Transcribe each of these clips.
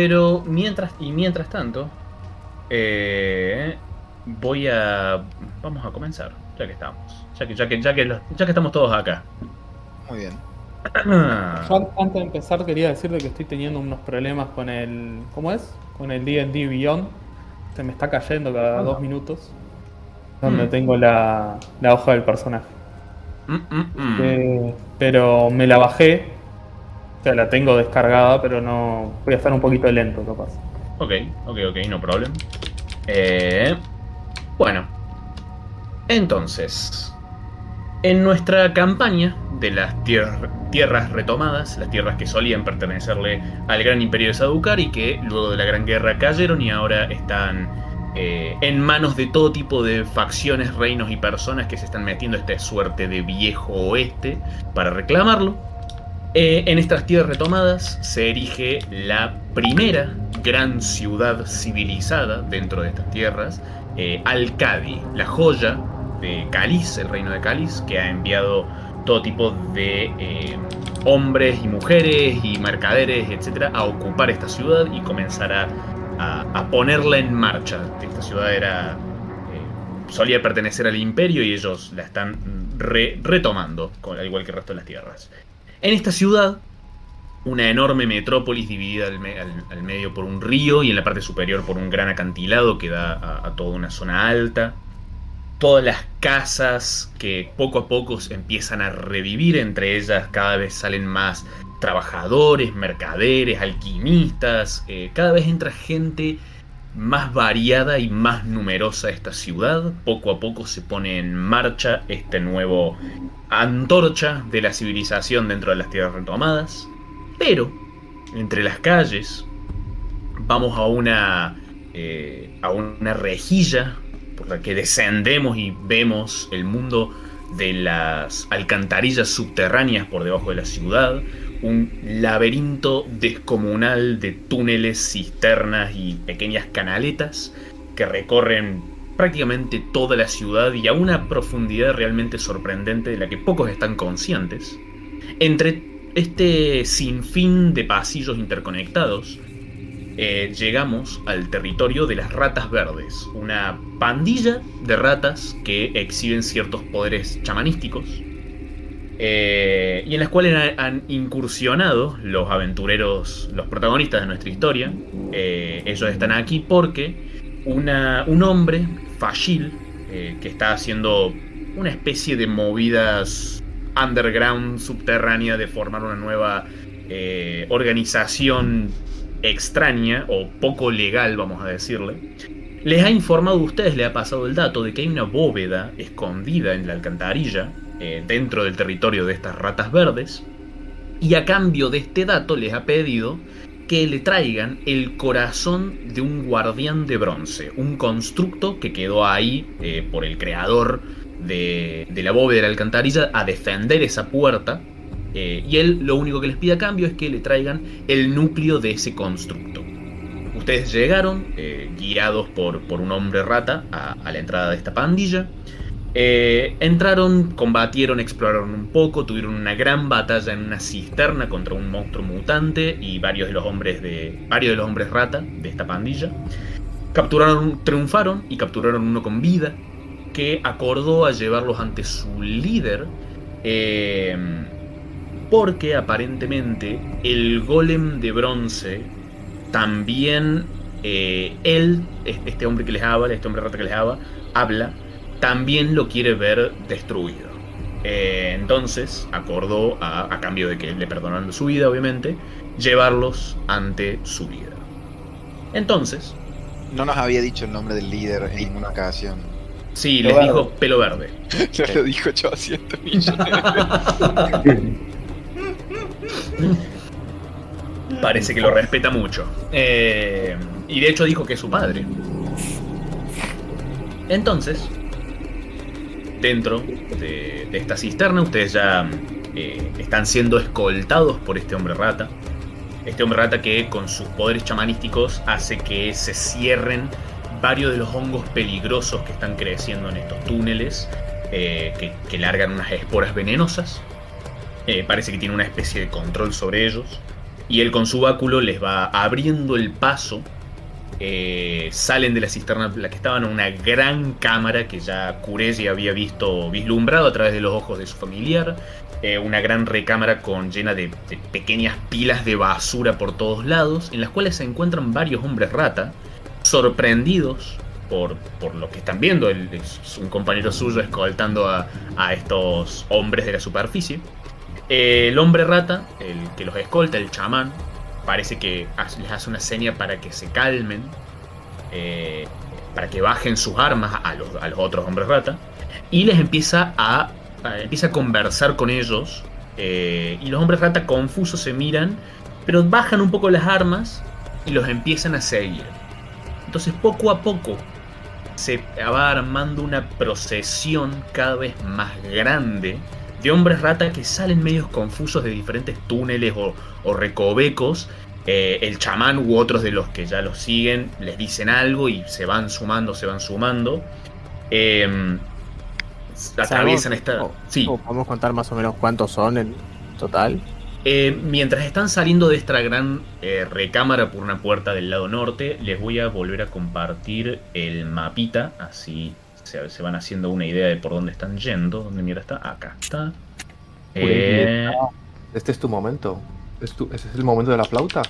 Pero mientras, y mientras tanto, eh, voy a. Vamos a comenzar, ya que estamos. Ya que, ya que, ya que, ya que estamos todos acá. Muy bien. Yo antes de empezar quería decirte que estoy teniendo unos problemas con el. ¿Cómo es? Con el DD Beyond. Se me está cayendo cada dos minutos. Donde Mm. tengo la, la hoja del personaje. Mm, mm, mm. Eh, pero me la bajé. O sea, la tengo descargada, pero no. Voy a estar un poquito lento, capaz. Ok, ok, ok, no problem. Eh, bueno, entonces, en nuestra campaña de las tier- tierras retomadas, las tierras que solían pertenecerle al gran imperio de Sadukar y que luego de la Gran Guerra cayeron y ahora están eh, en manos de todo tipo de facciones, reinos y personas que se están metiendo a esta suerte de viejo oeste para reclamarlo. Eh, en estas tierras retomadas se erige la primera gran ciudad civilizada dentro de estas tierras, eh, Al-Qadi, la joya de Caliz, el reino de Caliz, que ha enviado todo tipo de eh, hombres y mujeres y mercaderes, etcétera, a ocupar esta ciudad y comenzar a, ponerla en marcha. Esta ciudad era eh, solía pertenecer al imperio y ellos la están re- retomando, al igual que el resto de las tierras. En esta ciudad, una enorme metrópolis dividida al, me- al- al medio por un río y en la parte superior por un gran acantilado que da a, toda una zona alta. Todas las casas que poco a poco empiezan a revivir, entre ellas cada vez salen más trabajadores, mercaderes, alquimistas, eh, cada vez entra gente más variada y más numerosa esta ciudad. Poco a poco se pone en marcha este nuevo antorcha de la civilización dentro de las tierras retomadas. Pero, entre las calles, vamos a una, eh, a una rejilla por la que descendemos y vemos el mundo de las alcantarillas subterráneas por debajo de la ciudad, un laberinto descomunal de túneles, cisternas y pequeñas canaletas que recorren prácticamente toda la ciudad y a una profundidad realmente sorprendente de la que pocos están conscientes. Entre este sinfín de pasillos interconectados, eh, llegamos al territorio de las ratas verdes, una pandilla de ratas que exhiben ciertos poderes chamanísticos eh, y en las cuales han, incursionado los aventureros, los protagonistas de nuestra historia. Eh, ellos están aquí porque un hombre, Fashil, eh, que está haciendo una especie de movidas underground, subterránea, de formar una nueva eh, organización extraña o poco legal, vamos a decirle, les ha informado a ustedes, le ha pasado el dato de que hay una bóveda escondida en la alcantarilla eh, dentro del territorio de estas ratas verdes y a cambio de este dato les ha pedido que le traigan el corazón de un guardián de bronce, un constructo que quedó ahí eh, por el creador de, la bóveda de la alcantarilla a defender esa puerta eh, y él lo único que les pide a cambio es que le traigan el núcleo de ese constructo. Ustedes llegaron, guiados por, un hombre rata, a la entrada de esta pandilla. Eh, entraron, combatieron, exploraron un poco, tuvieron una gran batalla en una cisterna contra un monstruo mutante y varios de los hombres de varios de los hombres rata de esta pandilla. Capturaron, triunfaron y capturaron uno con vida que acordó a llevarlos ante su líder. eh, porque aparentemente el golem de bronce también eh, él, este hombre que les habla, este hombre rata que les habla, habla, también lo quiere ver destruido. Eh, entonces acordó, a, a cambio de que le perdonaran su vida, obviamente, llevarlos ante su vida. Entonces, No nos había dicho el nombre del líder en ninguna ocasión. sí, Pelo les verde. dijo pelo verde. Ya lo dijo 800 millones. Parece que lo respeta mucho. Eh, y de hecho dijo que es su padre. Entonces, dentro de, esta cisterna, ustedes ya eh, están siendo escoltados por este hombre rata. Este hombre rata que con sus poderes chamanísticos hace que se cierren varios de los hongos peligrosos que están creciendo en estos túneles, eh, que, que largan unas esporas venenosas. Eh, parece que tiene una especie de control sobre ellos. y él con su báculo les va abriendo el paso. Eh, salen de la cisterna la que estaban una gran cámara que ya Kuregi había visto vislumbrado a través de los ojos de su familiar. Eh, una gran recámara con, llena de, pequeñas pilas de basura por todos lados, en las cuales se encuentran varios hombres rata, sorprendidos por, por lo que están viendo. un compañero suyo escoltando a, a estos hombres de la superficie. Eh, el hombre rata, el que los escolta, el chamán, parece que les hace una seña para que se calmen, eh, para que bajen sus armas a los, a otros hombres rata, y les empieza a empieza a conversar con ellos. Eh, y los hombres rata confusos se miran, pero bajan un poco las armas y los empiezan a seguir. Entonces poco a poco se va armando una procesión cada vez más grande de hombres rata que salen medios confusos de diferentes túneles o, recovecos. Eh, el chamán u otros de los que ya los siguen les dicen algo y se van sumando, se van sumando. Eh, atraviesan esta. sí. ¿Podemos contar más o menos cuántos son en total? Eh, mientras están saliendo de esta gran eh, recámara por una puerta del lado norte, les voy a volver a compartir el mapita, así se, van haciendo una idea de por dónde están yendo. ¿Dónde mira está? Acá está. Eh, este es tu momento. ¿Es ¿Ese es el momento de la flauta?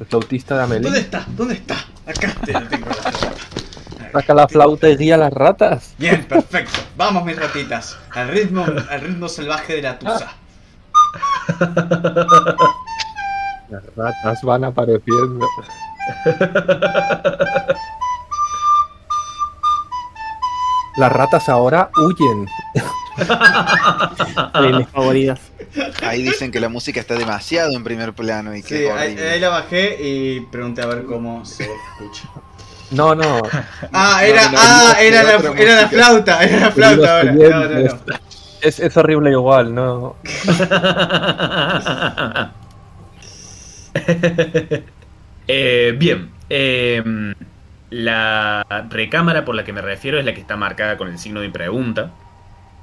El flautista de Amelie. ¿Dónde está? ¿Dónde está? Acá te tengo la flauta. Saca la flauta y guía a las ratas. Bien, perfecto. Vamos, mis ratitas. Al ritmo, al ritmo salvaje de la tusa. Las ratas van apareciendo. Las ratas ahora huyen. mis favoritas. Ahí dicen que la música está demasiado en primer plano y que sí, ahí, la bajé y pregunté a ver cómo se escucha. No, no. Ah, era, ah, era, la, era la flauta, era la flauta ahora. No, no, no. Es, es horrible igual, ¿no? eh, bien. Eh, la recámara por la que me refiero es la que está marcada con el signo de pregunta.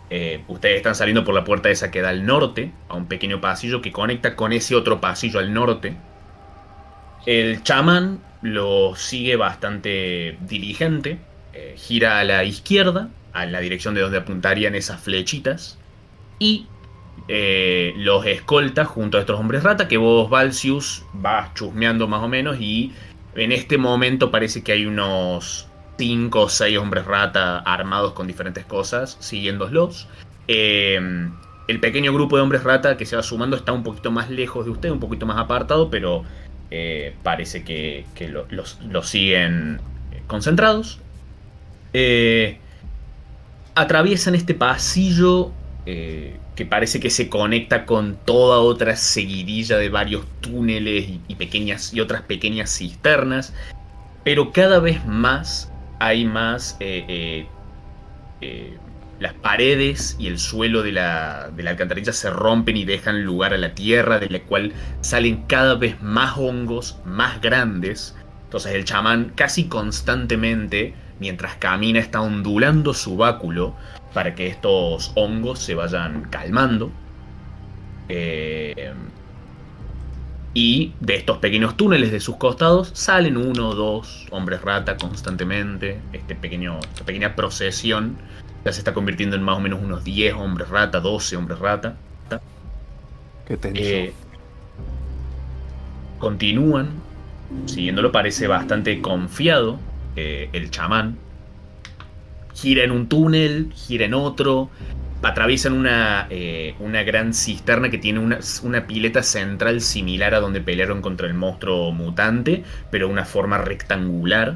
Eh, ustedes están saliendo por la puerta esa que da al norte, a un pequeño pasillo que conecta con ese otro pasillo al norte. El chamán lo sigue bastante diligente, eh, gira a la izquierda, a la dirección de donde apuntarían esas flechitas, y eh, los escolta junto a estos hombres rata que vos, Valsius, vas chusmeando más o menos y en este momento parece que hay unos 5 o 6 hombres rata armados con diferentes cosas siguiéndolos. Eh, el pequeño grupo de hombres rata que se va sumando está un poquito más lejos de usted, un poquito más apartado, pero eh, parece que, los, siguen eh, concentrados. Eh, atraviesan este pasillo que parece que se conecta con toda otra seguidilla de varios túneles y, pequeñas, y otras pequeñas cisternas, pero cada vez más hay más las paredes y el suelo de la, de la alcantarilla se rompen y dejan lugar a la tierra, de la cual salen cada vez más hongos, más grandes. Entonces el chamán casi constantemente, mientras camina, está ondulando su báculo para que estos hongos se vayan calmando. Eh, y de estos pequeños túneles de sus costados salen uno o dos hombres rata constantemente. Este pequeño, esta pequeña procesión ya se está convirtiendo en más o menos unos 10 hombres rata, 12 hombres rata. Qué tenso. Eh, continúan, siguiéndolo parece bastante confiado eh, el chamán. Gira en un túnel, gira en otro, atraviesan una, eh, una gran cisterna que tiene una, una, pileta central similar a donde pelearon contra el monstruo mutante, pero una forma rectangular.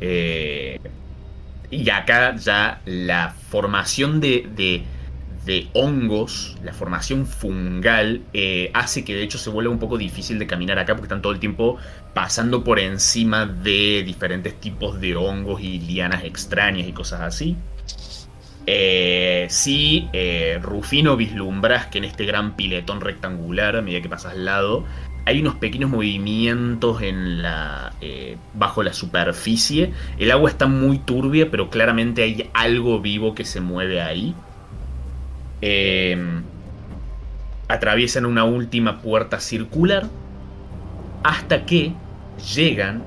Eh, y acá ya la formación de, de, hongos, la formación fungal, eh, hace que de hecho se vuelva un poco difícil de caminar acá porque están todo el tiempo pasando por encima de diferentes tipos de hongos y lianas extrañas y cosas así. Eh, sí, eh, Rufino vislumbras que en este gran piletón rectangular, a medida que pasas al lado, hay unos pequeños movimientos en la, eh, bajo la superficie. El agua está muy turbia, pero claramente hay algo vivo que se mueve ahí. Em, atraviesan una última puerta circular hasta que llegan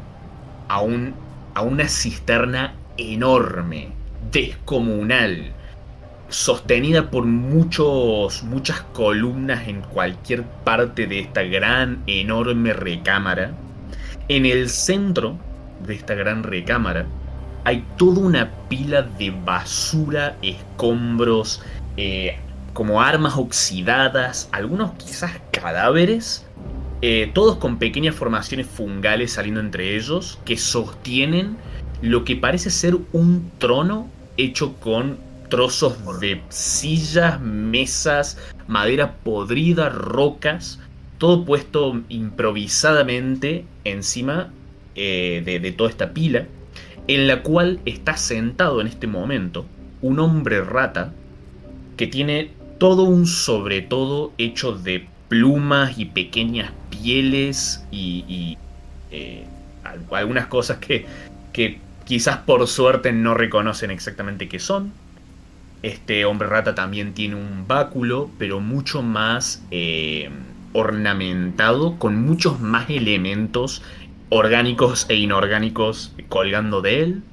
a, un, a una cisterna enorme, descomunal, sostenida por muchos, muchas columnas en cualquier parte de esta gran, enorme recámara. En el centro de esta gran recámara hay toda una pila de basura, escombros, eh, como armas oxidadas, algunos quizás cadáveres, eh, todos con pequeñas formaciones fungales saliendo entre ellos, que sostienen lo que parece ser un trono hecho con trozos de sillas, mesas, madera podrida, rocas, todo puesto improvisadamente encima eh, de, toda esta pila, en la cual está sentado en este momento un hombre rata que tiene todo un sobre todo hecho de plumas y pequeñas pieles y, eh, algunas cosas que, que quizás por suerte no reconocen exactamente qué son. Este hombre rata también tiene un báculo, pero mucho más eh, ornamentado, con muchos más elementos orgánicos e inorgánicos colgando de él.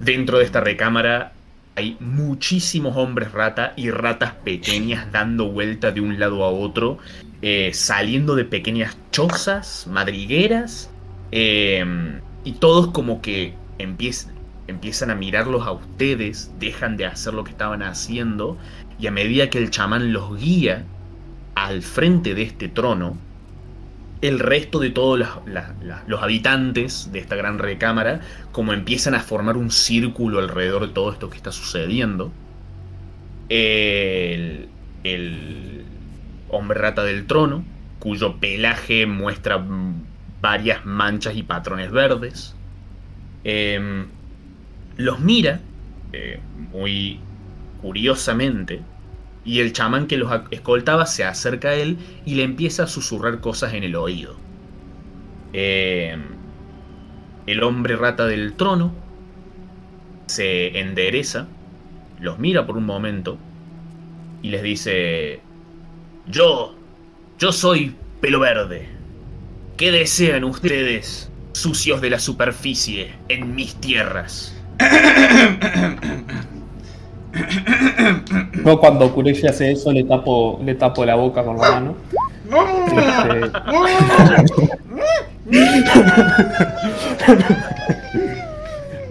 Dentro de esta recámara hay muchísimos hombres rata y ratas pequeñas dando vuelta de un lado a otro, eh, saliendo de pequeñas chozas, madrigueras, eh, y todos como que empiezan, empiezan a mirarlos a ustedes, dejan de hacer lo que estaban haciendo y a medida que el chamán los guía al frente de este trono, el resto de todos los, habitantes de esta gran recámara, como empiezan a formar un círculo alrededor de todo esto que está sucediendo, el, el hombre rata del trono, cuyo pelaje muestra varias manchas y patrones verdes, eh, los mira eh, muy curiosamente y el chamán que los escoltaba se acerca a él y le empieza a susurrar cosas en el oído. Eh, el hombre rata del trono se endereza, los mira por un momento y les dice, yo, yo soy pelo verde. ¿Qué desean ustedes, sucios de la superficie, en mis tierras? Yo cuando Kureshi hace eso le tapo, le tapo la boca con la mano.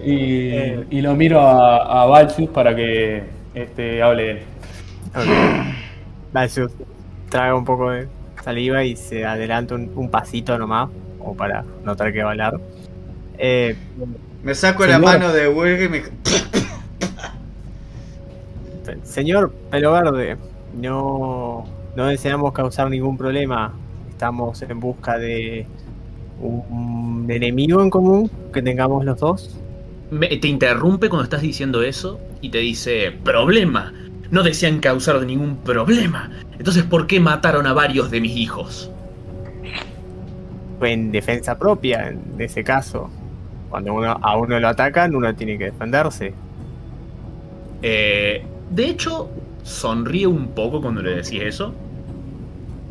y, lo miro a, a para que este, hable de él. Okay. traga un poco de saliva y se adelanta un, pasito nomás, como para notar que va a hablar. Eh, me saco la mano de Wilge y me. Señor Pelo Verde, no, no deseamos causar ningún problema. Estamos en busca de un enemigo en común que tengamos los dos. te interrumpe cuando estás diciendo eso y te dice: ¡Problema! No desean causar ningún problema. Entonces, ¿por qué mataron a varios de mis hijos? Fue en defensa propia, en ese caso. Cuando uno, a uno lo atacan, uno tiene que defenderse. Eh, de hecho, sonríe un poco cuando le decís eso.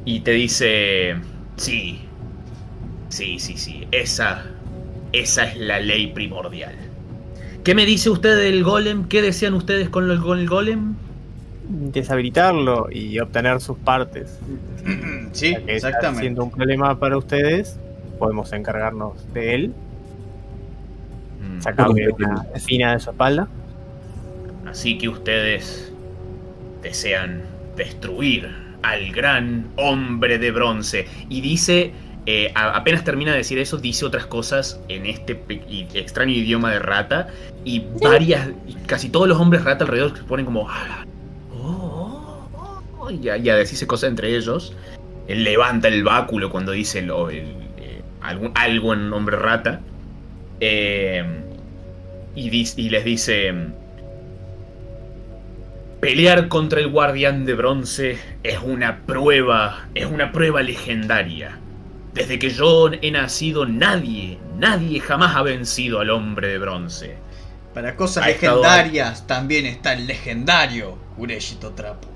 Y te dice, sí, sí, sí, sí, esa, esa es la ley primordial. ¿Qué me dice usted del golem? ¿Qué desean ustedes con el, golem? Deshabilitarlo y obtener sus partes. Sí, exactamente. Siendo un problema para ustedes, podemos encargarnos de él sacarle una espina de su espalda. Así que ustedes desean destruir al gran hombre de bronce. Y dice, eh, apenas termina de decir eso, dice otras cosas en este extraño idioma de rata. Y varias, casi todos los hombres rata alrededor se ponen como... Oh, oh, oh", y, a, decirse cosas entre ellos. Él levanta el báculo cuando dice lo, eh, algo en hombre rata. Eh, y, les dice, pelear contra el guardián de bronce es una prueba, es una prueba legendaria. Desde que yo he nacido nadie, nadie jamás ha vencido al hombre de bronce. Para cosas legendarias también está el legendario Ureshito Trapo.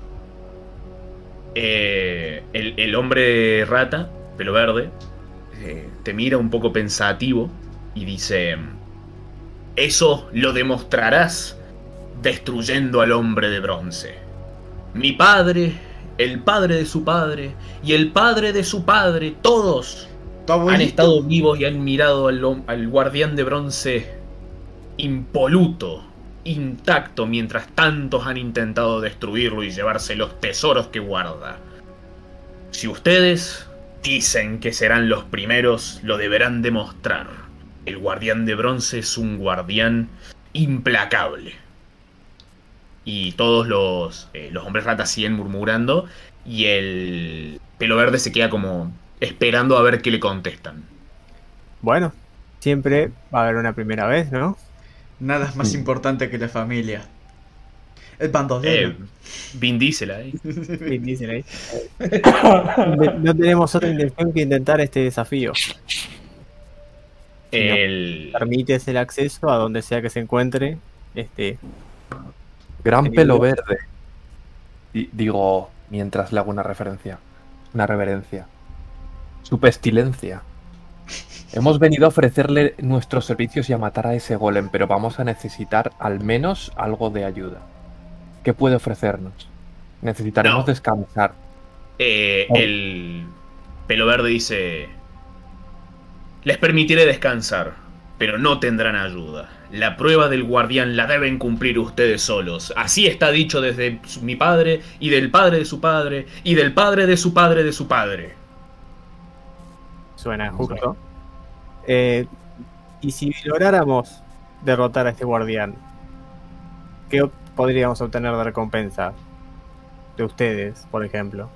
Eh, el, el, hombre rata, pelo verde, eh, te mira un poco pensativo y dice, eso lo demostrarás destruyendo al hombre de bronce. Mi padre, el padre de su padre y el padre de su padre, todos han estado vivos y han mirado al, al guardián de bronce impoluto, intacto, mientras tantos han intentado destruirlo y llevarse los tesoros que guarda. Si ustedes dicen que serán los primeros, lo deberán demostrar. El guardián de bronce es un guardián implacable. Y todos los, eh, los hombres ratas siguen murmurando y el pelo verde se queda como esperando a ver qué le contestan. Bueno, siempre va a haber una primera vez, ¿no? Nada es más Mm. importante que la familia. El bandolero. Eh, Vin Diesel ahí. Vin Diesel ahí. No tenemos otra intención que intentar este desafío. El, Permites el acceso a donde sea que se encuentre. Este, Gran pelo verde. Di- digo, mientras le hago una referencia. Una reverencia. Su pestilencia. Hemos venido a ofrecerle nuestros servicios y a matar a ese golem, pero vamos a necesitar al menos algo de ayuda. ¿Qué puede ofrecernos? Necesitaremos No. descansar. eh, Oh. el pelo verde dice, les permitiré descansar, pero no tendrán ayuda. La prueba del guardián la deben cumplir ustedes solos. Así está dicho desde mi padre y del padre de su padre y del padre de su padre de su padre. suena justo. Eh, y si lográramos derrotar a este guardián, ¿qué podríamos obtener de recompensa? De ustedes, por ejemplo.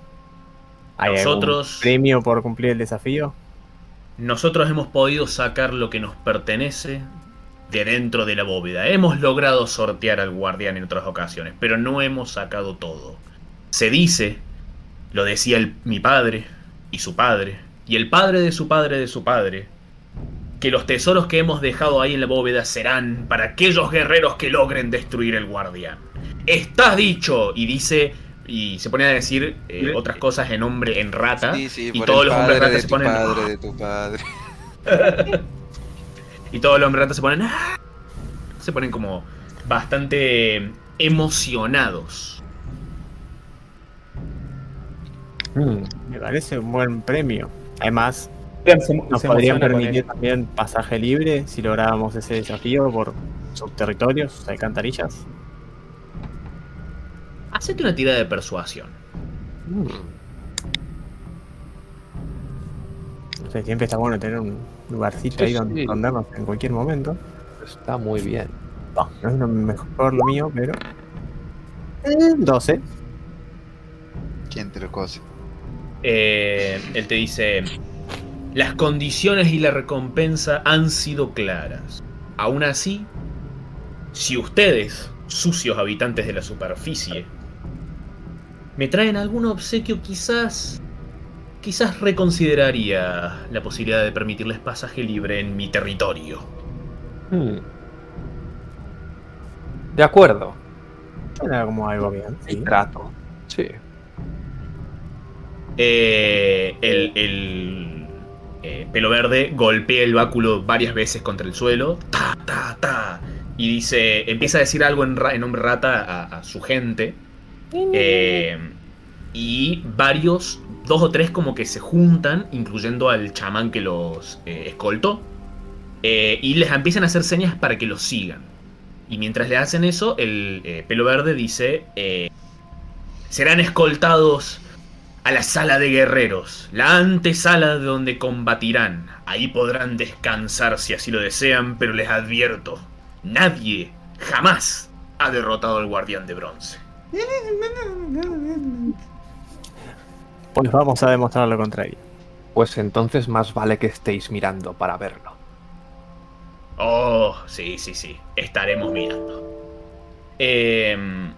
¿Hay algún Nosotros- premio por cumplir el desafío? Nosotros hemos podido sacar lo que nos pertenece de dentro de la bóveda. Hemos logrado sortear al guardián en otras ocasiones, pero no hemos sacado todo. Se dice, lo decía mi padre y su padre, y el padre de su padre de su padre, que los tesoros que hemos dejado ahí en la bóveda serán para aquellos guerreros que logren destruir el guardián. Está dicho, y dice, y se pone a decir eh, otras cosas en hombre, en rata, Sí, sí, y todos los hombres de se tu ponen... padre, de tu padre. Y todos los hombres ratas se ponen. "Ah". Se ponen como bastante emocionados. Mm, Me parece un buen premio. Además, Se- nos se podrían permitir también pasaje libre si lográbamos ese desafío por sus territorios, sus alcantarillas. Hacete una tirada de persuasión. No sé, siempre está bueno tener un lugarcito Sí, ahí donde sí. escondernos en cualquier momento. Está muy bien. No, no es lo mejor lo mío, pero. Eh, 12. ¿Quién te lo cose? Eh, él te dice. Las condiciones y la recompensa han sido claras. Aún así, si ustedes, sucios habitantes de la superficie, me traen algún obsequio, quizás. Quizás reconsideraría la posibilidad de permitirles pasaje libre en mi territorio. Mm. De acuerdo. Era como algo bien. sí. Trato. Sí. Eh, el el, eh, pelo verde golpea el báculo varias veces contra el suelo. Ta, ta, ta. Y dice. Empieza a decir algo en, ra- en nombre rata a, a su gente. Eh, y varios, dos o tres como que se juntan, incluyendo al chamán que los eh, escoltó. eh, y les empiezan a hacer señas para que los sigan. Y mientras le hacen eso, el pelo verde dice: Serán escoltados a la sala de guerreros, la antesala de donde combatirán. Ahí podrán descansar si así lo desean, pero les advierto: nadie jamás ha derrotado al guardián de bronce. Pues vamos a demostrar lo contrario. Pues entonces más vale que estéis mirando para verlo. Oh, sí, sí, sí. Estaremos mirando. Em,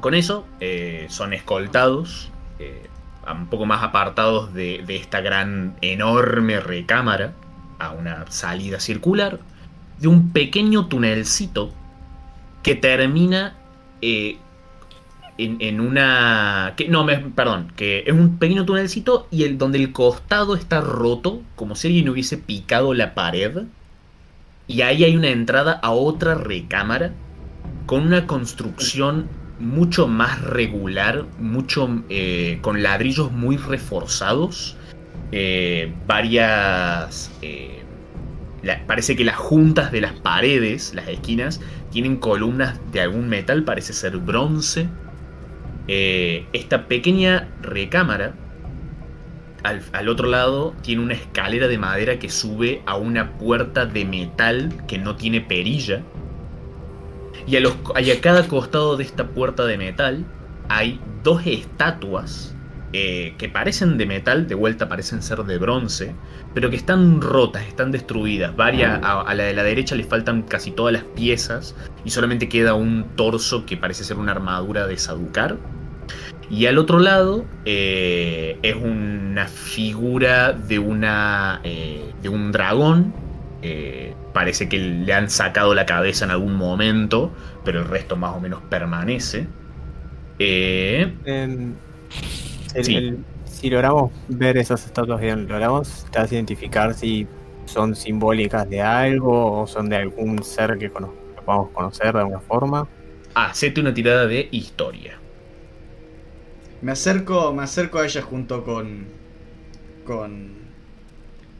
con eso, eh, son escoltados, eh, un poco más apartados de, de esta gran, enorme recámara, a una salida circular, de un pequeño tunelcito que termina eh, en, en una... Que, no, me, perdón, que es un pequeño tunelcito y el, donde el costado está roto, como si alguien hubiese picado la pared. Y ahí hay una entrada a otra recámara con una construcción mucho más regular, mucho eh, con ladrillos muy reforzados, eh, varias... eh, parece que las juntas de las paredes, las esquinas, tienen columnas de algún metal, parece ser bronce. Eh, esta pequeña recámara, al, otro lado, tiene una escalera de madera que sube a una puerta de metal que no tiene perilla. Y a, los, y a cada costado de esta puerta de metal hay dos estatuas eh, que parecen de metal, de vuelta parecen ser de bronce, pero que están rotas, están destruidas. A, la de la derecha le faltan casi todas las piezas y solamente queda un torso que parece ser una armadura de Sadukar. Y al otro lado eh, es una figura de una eh, de un dragón. parece que le han sacado la cabeza en algún momento, pero el resto más o menos permanece. Em, el- Sí. el- si logramos ver esas estatuas bien, logramos vez identificar si son simbólicas de algo o son de algún ser que, cono- que podamos conocer de alguna forma. hacete una tirada de historia. Me acerco, me acerco a ella junto con. con.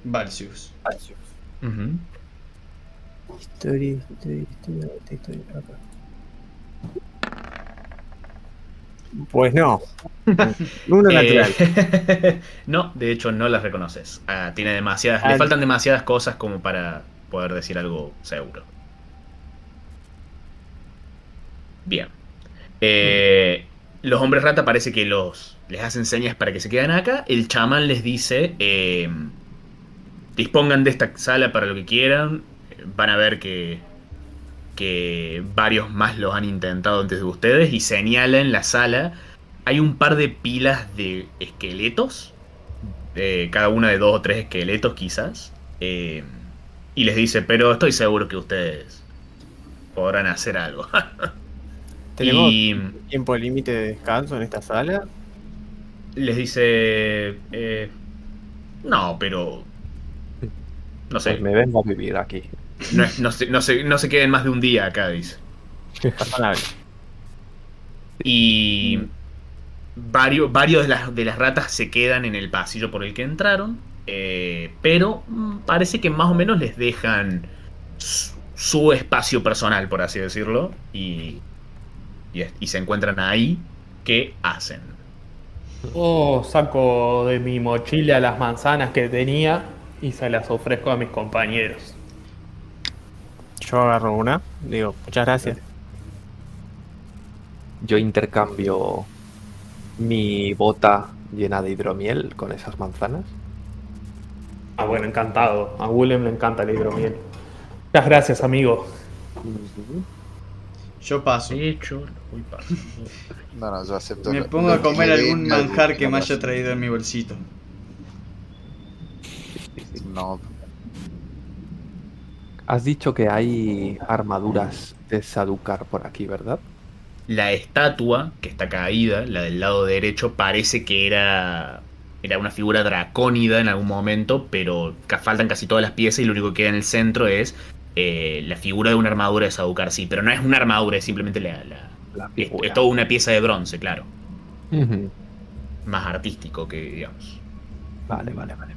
Valsius. Ujú. Historia, historia, historia, historia, acá. Pues no. Uno Eh, natural. no, de hecho no las reconoces. Ah, tiene demasiadas, le Ah, faltan demasiadas cosas como para poder decir algo seguro. Bien. Eh, los hombres rata parece que los les hacen señas para que se queden acá. El chamán les dice eh, dispongan de esta sala para lo que quieran. Van a ver que que varios más los han intentado antes de ustedes y señala en la sala hay un par de pilas de esqueletos, eh, cada una de dos o tres esqueletos quizás, eh, y les dice, pero estoy seguro que ustedes podrán hacer algo. ¿Tenemos y tiempo límite de descanso en esta sala? les dice, eh, no, pero... No sé, Pues me vengo a vivir aquí. No, es- no se, no se- no se queden más de un día acá, dice. Y varios, varios de, las, de las ratas se quedan en el pasillo por el que entraron. eh, pero mm, parece que más o menos les dejan su, su espacio personal, por así decirlo. Y, y, y se encuentran ahí. ¿Qué hacen? Yo saco de mi mochila las manzanas que tenía y se las ofrezco a mis compañeros. Yo agarro una, digo, muchas gracias. Yo intercambio mi bota llena de hidromiel con esas manzanas. Ah, bueno, encantado. A Willem le encanta el hidromiel. Muchas gracias, amigo. Yo paso. De hecho, uy, pa- No, no, yo acepto. Me pongo a comer algún manjar que me haya traído en mi bolsito. No, Has dicho que hay armaduras de Sadukar por aquí, ¿verdad? La estatua que está caída, la del lado derecho, parece que era, era una figura dracónida en algún momento, pero faltan casi todas las piezas y lo único que queda en el centro es eh, la figura de una armadura de Sadukar, sí, pero no es una armadura, es simplemente la, la- La es, es toda una pieza de bronce, claro, más artístico que digamos. Vale, vale, vale.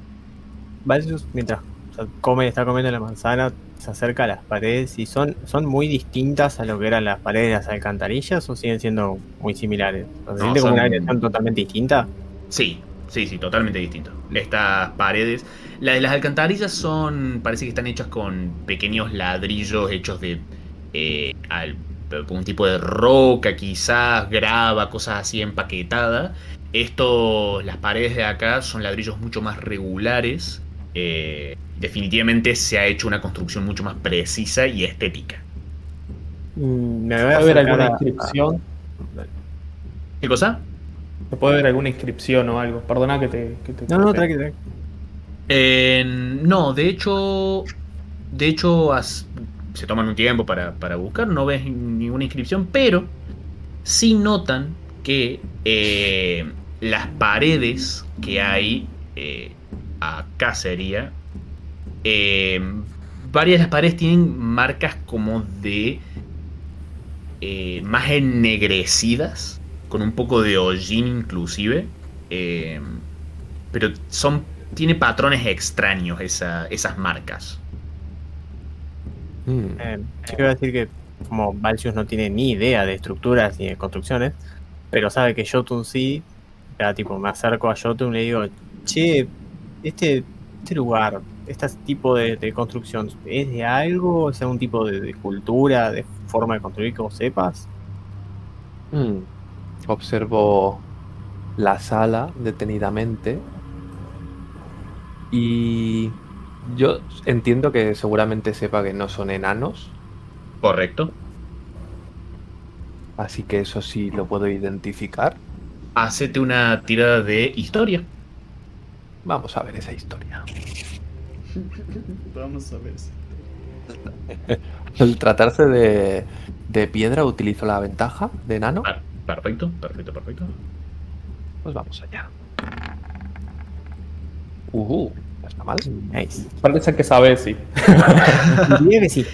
Valius, mientras sea, come, está comiendo la manzana, se acerca a las paredes y son, son muy distintas a lo que eran las paredes de las alcantarillas o siguen siendo muy similares. ¿Se No, siente como son- una habitación totalmente distinta? Sí, sí, sí, totalmente distinto. Estas paredes, las de las alcantarillas son, parece que están hechas con pequeños ladrillos hechos de eh, al- un tipo de roca, quizás grava, cosas así empaquetadas. Esto, las paredes de acá son ladrillos mucho más regulares. Eh, definitivamente se ha hecho una construcción mucho más precisa y estética. Mm, Me voy a ¿Puede haber alguna a- inscripción? ¿Qué cosa? ¿Se puede ver alguna inscripción o algo? Perdona que te. que te No, no, tranqui, tranqui. Eh, no, de hecho, de hecho se toman un tiempo para, para buscar, no ves ninguna inscripción, pero sí notan que eh, las paredes que hay eh, acá sería. eh, varias de las paredes tienen marcas como de. eh, más ennegrecidas, con un poco de hollín inclusive. eh, pero son. Tiene patrones extraños esa- esas marcas. Mm, Eh, yo quiero decir que como Valsius no tiene ni idea de estructuras ni de construcciones, pero sabe que Jotun sí, ya tipo me acerco a Jotun y le digo, che, este, este lugar, este tipo de, de construcción, ¿es de algo? ¿Es algún tipo de, de cultura, de forma de construir que vos sepas? mm. Observo la sala detenidamente y yo entiendo que seguramente sepa que no son enanos, Correcto. así que eso sí lo puedo identificar. Hacete una tirada de historia. Vamos a ver esa historia. Vamos a ver. si- Al tratarse de, de piedra utilizo la ventaja de enano. Ah, perfecto, perfecto, perfecto. Pues vamos allá. Uh, no está mal. Nice. Parece que sabe, sí. Sí.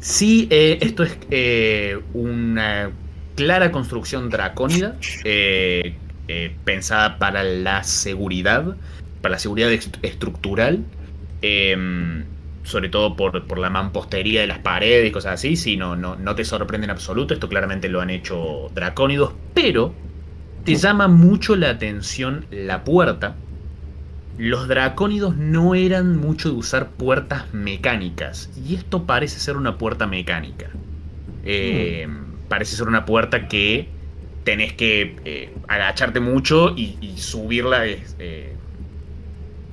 Sí, eh, esto es eh, una clara construcción dracónida eh, eh, pensada para la seguridad, para la seguridad est- estructural, eh, sobre todo por, por la mampostería de las paredes y cosas así. Sí, no, no, no te sorprende en absoluto, esto claramente lo han hecho dracónidos, pero te llama mucho la atención la puerta. Los dracónidos no eran mucho de usar puertas mecánicas. Y esto parece ser una puerta mecánica. Eh, Parece ser una puerta que tenés que eh, agacharte mucho y, y subirla. eh,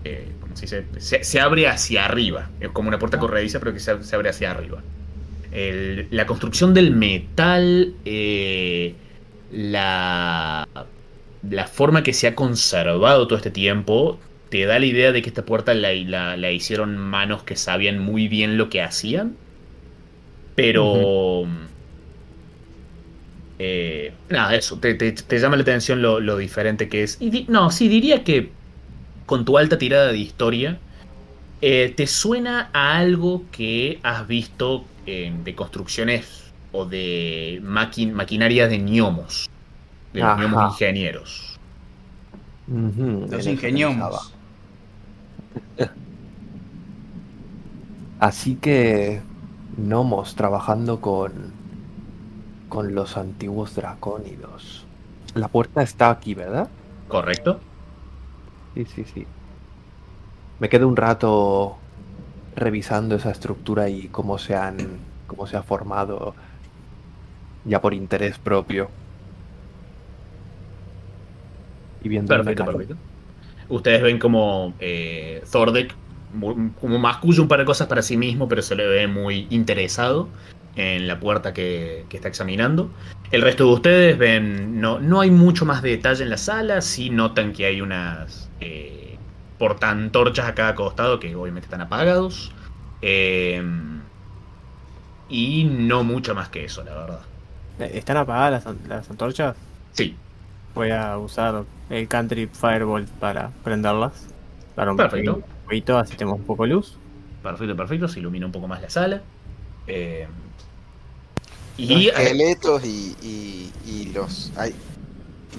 eh, ¿cómo se dice? Se, se abre hacia arriba. Es como una puerta corrediza, pero que se, se abre hacia arriba. El- la construcción del metal. eh, la, la forma que se ha conservado todo este tiempo te da la idea de que esta puerta la, la- la hicieron manos que sabían muy bien lo que hacían. Pero... eh, nada, eso, te, te- te llama la atención lo, lo diferente que es. Y di- no, sí, diría que con tu alta tirada de historia, eh, te suena a algo que has visto eh, de construcciones o de maqui- maquinaria de gnomos. De los gnomos ingenieros. Los pensaba. Así que gnomos trabajando con con los antiguos dracónidos. La puerta está aquí, ¿verdad? ¿Correcto? Sí, sí, sí. Me quedo un rato revisando esa estructura y cómo se han cómo se ha formado ya por interés propio. Y viendo Perfecto, perfecto. Ustedes ven como eh, Thordek mu- como masculla un par de cosas para sí mismo, pero se le ve muy interesado en la puerta que, que está examinando. El resto de ustedes ven, no, no hay mucho más detalle en la sala, sí notan que hay unas eh, portantorchas a cada costado que obviamente están apagados. Eh, y no mucho más que eso, la verdad. Eh, ¿Están apagadas las, las antorchas? Sí, Voy a usar el Country Firebolt para prenderlas. Para un Perfecto. fueguito, así tenemos un poco de luz. perfecto, perfecto. Se ilumina un poco más la sala. Eh, Los y esqueletos y, y, y los. Hay,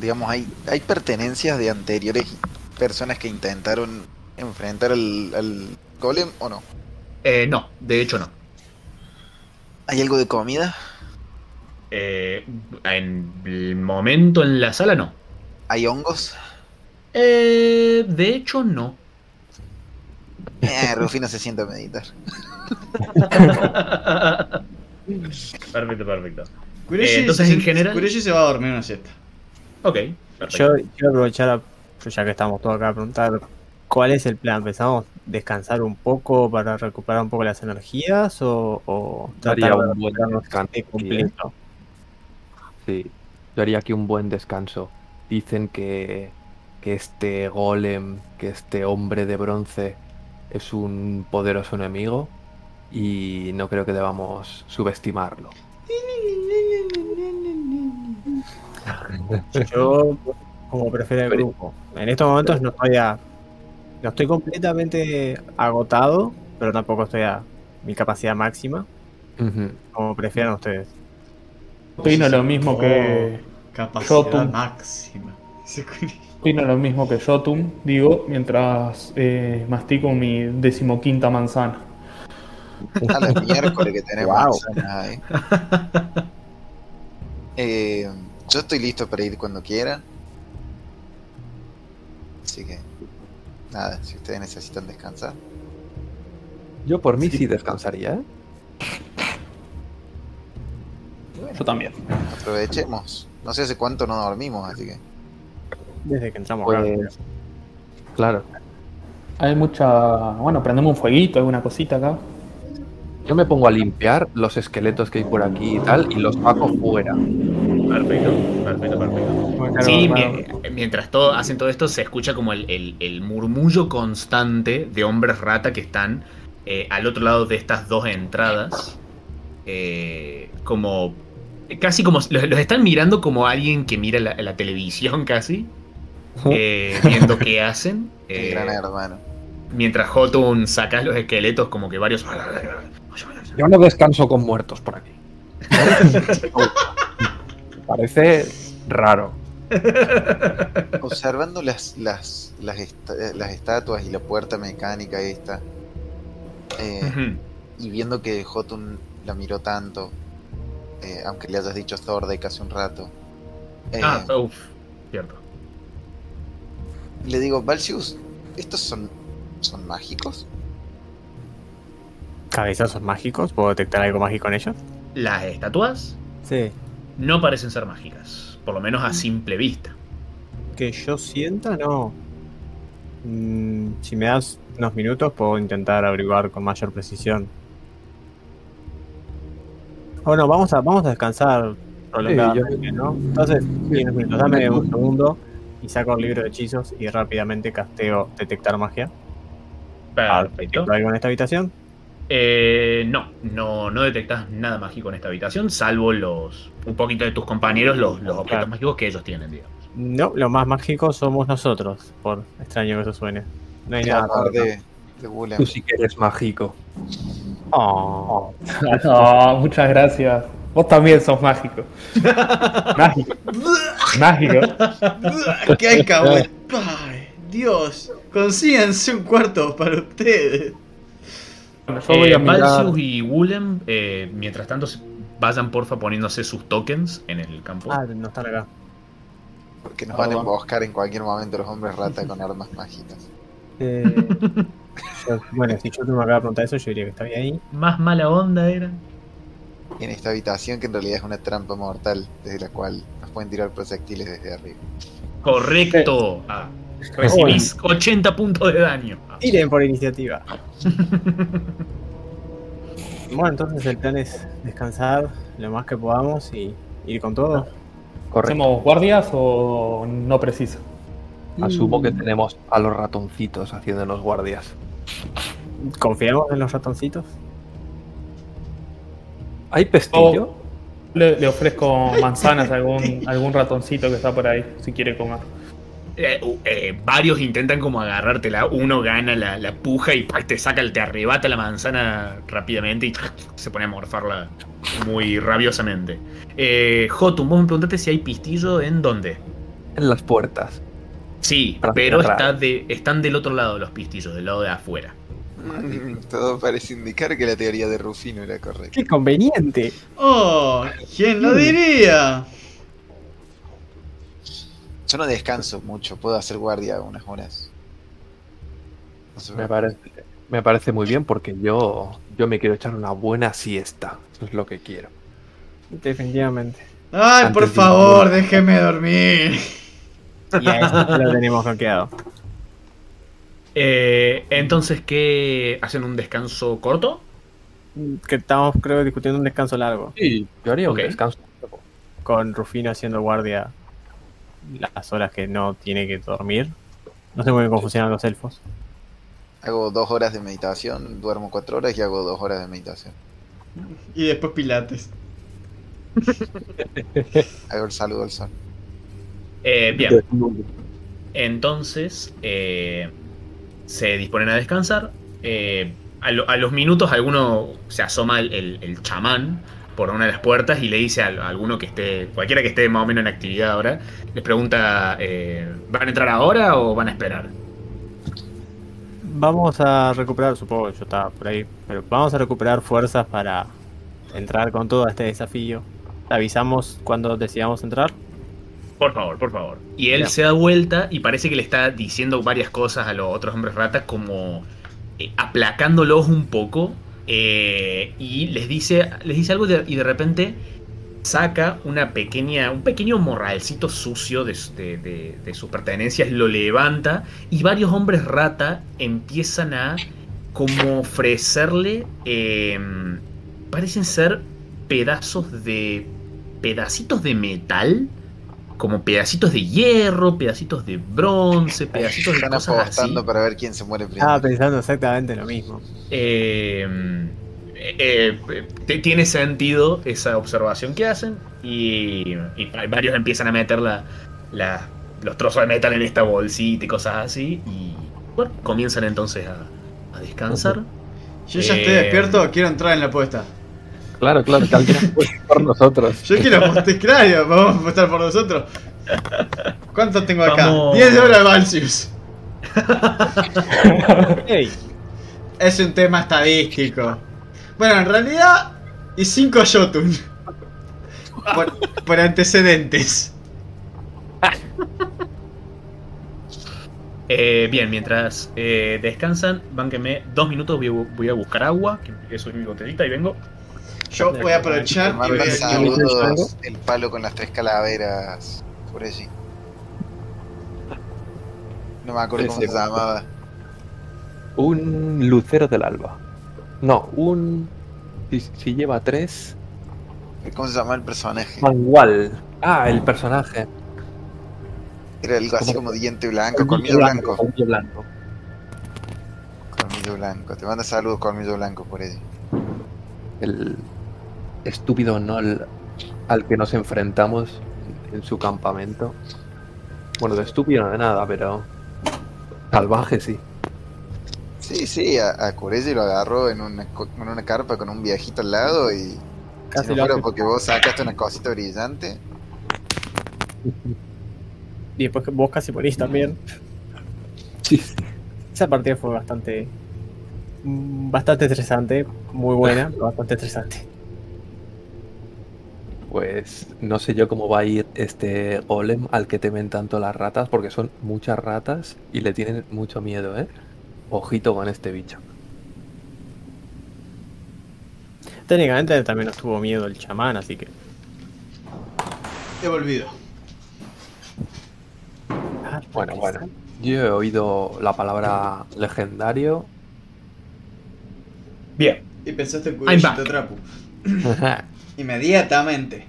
digamos, hay, hay pertenencias de anteriores personas que intentaron enfrentar al, al golem o no. Eh, no, de hecho no. ¿Hay algo de comida? Eh, en el momento en la sala no. ¿Hay hongos? Eh, de hecho no. Eh, Rufino se sienta a meditar. perfecto, perfecto. Kureshi Eh, entonces, se- en general- Kureshi se va a dormir una siesta. Ok, Yo perfecto. quiero aprovechar, ya que estamos todos acá, a preguntar cuál es el plan. ¿Pensamos descansar un poco para recuperar un poco las energías o, o tratar un buen descanso ¿eh? completo? Sí, yo haría aquí un buen descanso. Dicen que, que este golem, que este hombre de bronce es un poderoso enemigo y no creo que debamos subestimarlo. Yo, como prefiero el grupo. En estos momentos no estoy a, no estoy completamente agotado, pero tampoco estoy a mi capacidad máxima. Como prefieran ustedes. Opino lo mismo que Capacidad Jotun. máxima. Opino lo mismo que Jotun, digo, mientras eh, mastico mi decimoquinta manzana. A la miércoles que tenemos Wow. ahí. Eh, yo estoy listo para ir cuando quieran. Así que, nada, si ustedes necesitan descansar. Yo por mí sí, descansaría, ¿eh? Bueno, Yo también. aprovechemos. No sé hace cuánto no dormimos, así que. Desde que entramos acá. Pues. Claro. Hay mucha. Bueno, prendemos un fueguito, alguna cosita acá. Yo me pongo a limpiar los esqueletos que hay por aquí y tal y los saco fuera. Perfecto, perfecto, perfecto. Sí, mientras todo, hacen todo esto, se escucha como el, el- el murmullo constante de hombres rata que están eh, al otro lado de estas dos entradas. Eh, como. Casi como. Los, los están mirando como alguien que mira la, la televisión, casi. eh, viendo qué hacen. El eh, gran hermano. mientras Jotun saca los esqueletos, como que varios. Yo no descanso con muertos por aquí. Parece raro. Observando las, las, las, eh, las estatuas y la puerta mecánica esta. eh, y viendo que Jotun la miró tanto. eh, aunque le hayas dicho Thordek hace un rato. eh, Ah, uff, cierto. Le digo, Valsius, ¿estos son, son mágicos? Cabezazos mágicos, ¿puedo detectar algo mágico en ellos? Las estatuas Sí. No parecen ser mágicas, por lo menos a simple vista. Que yo sienta, no. Mm, si me das unos minutos, puedo intentar averiguar con mayor precisión. Bueno, vamos a, vamos a descansar prolongadamente, ¿no? Entonces, sí, unos minutos, dame un segundo y saco el libro de hechizos y rápidamente casteo detectar magia. Perfecto. ¿Detecto algo en esta habitación? Eh, no, no, no detectas nada mágico en esta habitación, salvo los un poquito de tus compañeros, los, los objetos Claro. mágicos que ellos tienen, digamos. No, lo más mágico somos nosotros, por extraño que eso suene. No hay nada. raro. de, de. Tú sí que eres mágico. Oh. Ah, muchas gracias. Vos también sos mágico. mágico. Mágico. ¡Qué Dios, consíganse un cuarto para ustedes. Eh. Valsius y Wulem, eh, mientras tanto, vayan porfa poniéndose sus tokens en el campo. Ah, no están acá. Porque nos van a emboscar en cualquier momento los hombres rata con armas mágicas. Eh, yo- bueno, si yo te me acaba de preguntar eso, yo diría que está bien ahí. Más mala onda eran. Y en esta habitación que en realidad es una trampa mortal desde la cual nos pueden tirar proyectiles desde arriba. Correcto. Ah, recibís 80 puntos de daño. Tiren por iniciativa. bueno, entonces el plan es descansar lo más que podamos y ir con todo. Correcto. ¿Hacemos guardias o no preciso? Asumo Mm. que tenemos a los ratoncitos haciéndonos guardias. ¿Confiamos en los ratoncitos? ¿Hay pestillo? Le, le ofrezco manzanas a algún, algún ratoncito que está por ahí, si quiere comer. Eh, eh, varios intentan como agarrártela, uno gana la, la puja y ¡pac! te saca, te arrebata la manzana rápidamente y se pone a morfarla muy rabiosamente. Eh, Jotun, vos me preguntaste si hay pistillo en dónde. En las puertas. Sí, Para pero cerrar. está de, están del otro lado los pistillos, del lado de afuera. Todo parece indicar que la teoría de Rufino era correcta. ¡Qué conveniente! ¡Oh! ¿Quién lo diría? Yo no descanso mucho, puedo hacer guardia unas horas. No sé, Me parece, me parece muy bien porque yo, yo me quiero echar una buena siesta. Eso es lo que quiero. Definitivamente. ¡Ay, por de- favor, déjeme dormir! Y a lo tenemos hackeado. Eh, entonces, ¿qué? ¿Hacen un descanso corto? Que estamos, creo, discutiendo un descanso largo. Sí, yo haría Ok. un descanso. Con Rufino haciendo guardia las horas que no tiene que dormir. No sé muy bien cómo funcionan los elfos. Hago dos horas de meditación, duermo cuatro horas y hago dos horas de meditación. Y después pilates. Hago el saludo al sol. Eh, bien. Entonces, eh, se disponen a descansar. Eh, a, lo- a los minutos, alguno se asoma el, el- el chamán por una de las puertas y le dice a, a alguno que esté, cualquiera que esté más o menos en actividad ahora, les pregunta: eh, ¿van a entrar ahora o van a esperar? Vamos a recuperar, supongo que yo estaba por ahí, pero vamos a recuperar fuerzas para entrar con todo a este desafío. Avisamos cuando decidamos entrar. Por favor, por favor. Y él se da vuelta y parece que le está diciendo varias cosas a los otros hombres ratas, como eh, aplacándolos un poco. Eh, y les dice, les dice algo y de repente saca una pequeña, un pequeño morralcito sucio de, de- de- de sus pertenencias, lo levanta y varios hombres rata empiezan a como ofrecerle, eh, parecen ser pedazos de, pedacitos de metal como pedacitos de hierro, pedacitos de bronce, pedacitos de cosas así. apostando para ver quién se muere Estaba primero. pensando exactamente lo mismo. Eh, eh, eh, tiene sentido esa observación que hacen y, y varios empiezan a meter la- la- los trozos de metal en esta bolsita y cosas así y bueno, comienzan entonces a, a descansar. Yo ya estoy Eh, despierto, quiero entrar en la apuesta. Claro, claro, que alguien apueste por nosotros. Yo quiero apostar, claro, vamos a apostar por nosotros. ¿Cuánto tengo acá? Vamos. 10 de de Valsius. Ey, Es un tema estadístico. Bueno, en realidad, y 5 Jotun. Por, por antecedentes. Eh, bien, mientras eh, descansan, bánquenme dos minutos, voy a, bu- voy a buscar agua, que eso es mi botellita y vengo. Yo voy a aprovechar y voy a saludos. El palo con las tres calaveras. Por allí. No me acuerdo cómo se llamaba. Un lucero del alba. No, un. Si, si lleva tres. ¿Cómo se llamaba el personaje? Mangual. Ah, el personaje. Era algo así Como- diente blanco, colmillo blanco. Colmillo blanco. Colmillo blanco. Te manda saludos, colmillo blanco, por allí. El estúpido no al, al que nos enfrentamos en su campamento. Bueno, de estúpido no de nada, pero. Salvaje sí. Sí, sí, a, a Corelli lo agarró en una, en una carpa con un viejito al lado y. casi si no fuera porque vos sacaste una cosita brillante. Y después que vos casi morís también. Sí. Esa partida fue bastante. mm, Bastante estresante. Muy buena, pero bastante estresante. Pues no sé yo cómo va a ir este golem al que temen tanto las ratas, porque son muchas ratas y le tienen mucho miedo, ¿eh? Ojito con este bicho. Técnicamente también nos tuvo miedo el chamán, así que. He volvido. Bueno, bueno. Yo he oído la palabra legendario. Bien, Y pensaste en. Trapu. Inmediatamente.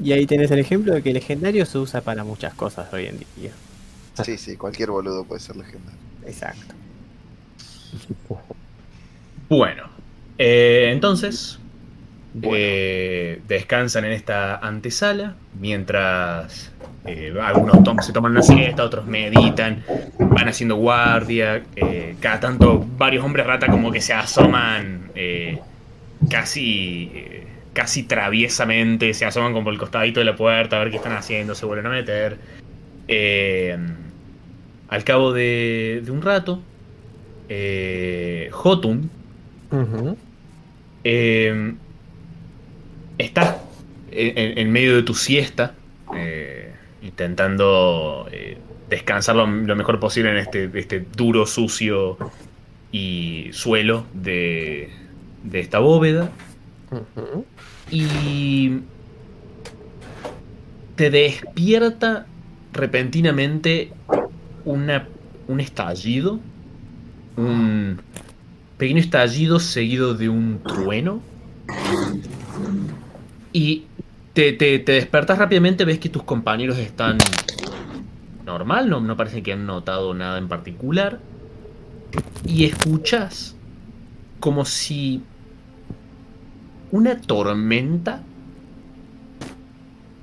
Y ahí tenés el ejemplo de que el legendario se usa para muchas cosas hoy en día. Sí, sí, cualquier boludo puede ser legendario. Exacto. bueno. eh, entonces, Bueno. eh, descansan en esta antesala mientras eh, algunos tom- se toman una siesta, otros meditan, van haciendo guardia. eh, cada tanto varios hombres rata como que se asoman eh, casi, eh, casi traviesamente, se asoman como por el costadito de la puerta a ver qué están haciendo, se vuelven a meter. Eh, al cabo de, de un rato, eh, Jotun eh, estás en, medio de tu siesta, eh, intentando descansar lo, lo mejor posible en este, este duro, sucio y suelo de, de esta bóveda. Y te despierta repentinamente un estallido. Un pequeño estallido seguido de un trueno. Y te, te, te despertas rápidamente, ves que tus compañeros están normal, no, no parece que han notado nada en particular. Y escuchas como si una tormenta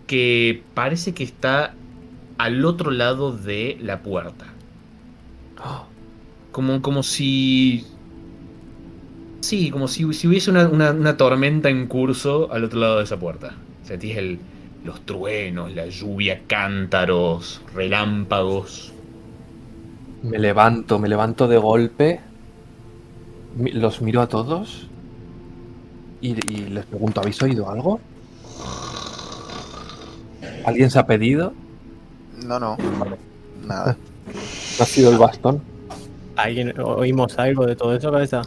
que parece que está al otro lado de la puerta. Como, como si. Sí, como si, si hubiese una, una- una tormenta en curso al otro lado de esa puerta. Sentís el, los truenos, la lluvia, cántaros, relámpagos. Me levanto, me levanto de golpe. Los miro a todos. Y, y les pregunto, ¿habéis oído algo? ¿Alguien se ha pedido? No, no. Nada. ¿No ha sido el bastón? ¿Alguien oímos algo de todo eso, cabeza?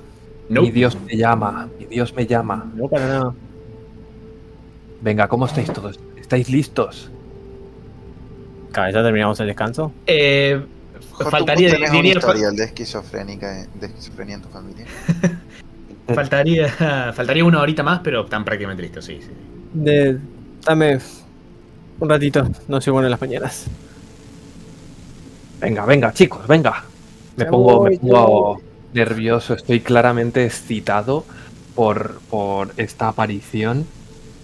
No, Mi Dios me llama, mi Dios me llama. No, para nada. Venga, ¿cómo estáis todos? ¿Estáis listos? Cabeza, terminamos el descanso. eh, faltaría, un diría, historial de esquizofrénica, de esquizofrenia en tu familia. faltaría, faltaría una horita más, pero están prácticamente listos, sí, sí. De... Dame un ratito, no soy bueno en las mañanas. Venga, venga, chicos, venga. Me Ya pongo, me pongo nervioso, estoy claramente excitado por, por esta aparición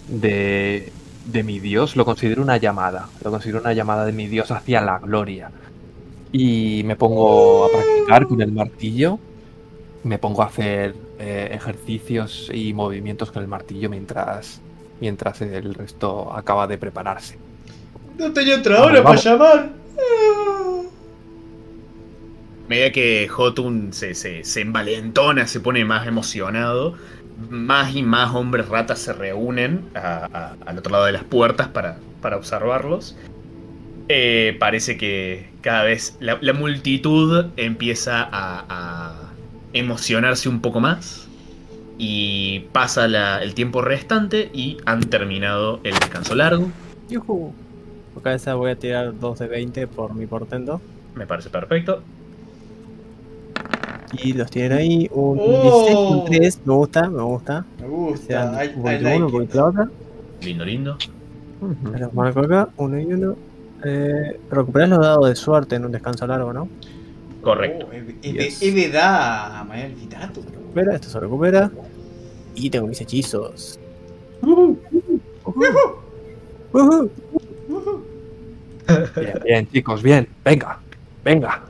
de, de mi Dios. Lo considero una llamada, lo considero una llamada de mi Dios hacia la gloria. Y me pongo a practicar con el martillo, me pongo a hacer eh, ejercicios y movimientos con el martillo mientras, mientras el resto acaba de prepararse. No tenía otra hora para llamar. A medida que Jotun se, se, se envalentona, se pone más emocionado, más y más hombres ratas se reúnen a- a- al otro lado de las puertas para, para observarlos. Eh, parece que cada vez la, la multitud empieza a, a emocionarse un poco más. Y pasa la- el tiempo restante y han terminado el descanso largo. Yujú. Por cabeza voy a tirar 2 de 20 por mi portento. Me parece perfecto. Y los tienen ahí. Un Oh. 16, un 3. Me gusta, me gusta. Me gusta. I, I poquito like uno, la otra. Lindo, lindo. Me Los marco acá, uno y uno. Eh, recuperás los dados de suerte en un descanso largo, ¿no? Correcto. Oh, es, Yes. verdad, había olvidado. Recupera, esto se recupera. Y tengo mis hechizos. Bien, bien, chicos, bien. Venga, venga.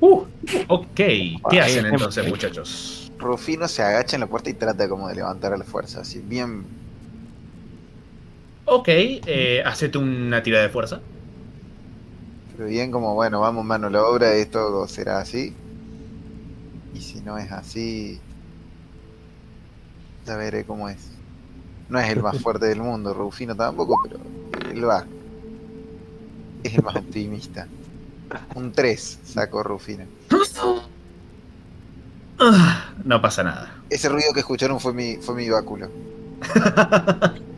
Uh, ok, ¿qué hacen entonces, muchachos? Rufino se agacha en la puerta y trata como de levantar a la fuerza, así bien. Ok, eh, hacete una tirada de fuerza. Pero bien como, bueno, vamos mano a la obra, esto será así. Y si no es así, ya veré cómo es. No es el más fuerte del mundo, Rufino tampoco, pero él va. Es el más optimista. Un 3 sacó Rufino. Ah, no pasa nada. Ese ruido que escucharon fue mi, fue mi báculo.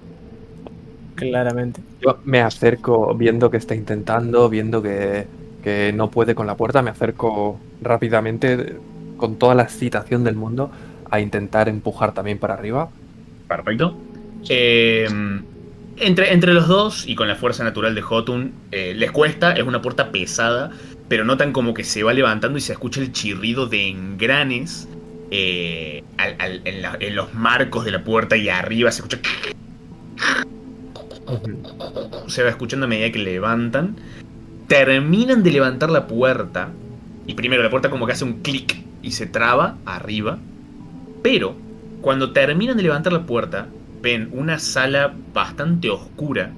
Claramente. Yo me acerco viendo que está intentando, viendo que, que no puede con la puerta, me acerco rápidamente, con toda la excitación del mundo, a intentar empujar también para arriba. Perfecto. Eh, entre, entre los dos y con la fuerza natural de Jotun, eh, les cuesta, es una puerta pesada, pero notan como que se va levantando y se escucha el chirrido de engranes eh, al- al- en, la- en los marcos de la puerta y arriba se escucha... Se va escuchando a medida que levantan. Terminan de levantar la puerta. Y primero la puerta como que hace un clic y se traba arriba. Pero cuando terminan de levantar la puerta, ven una sala bastante oscura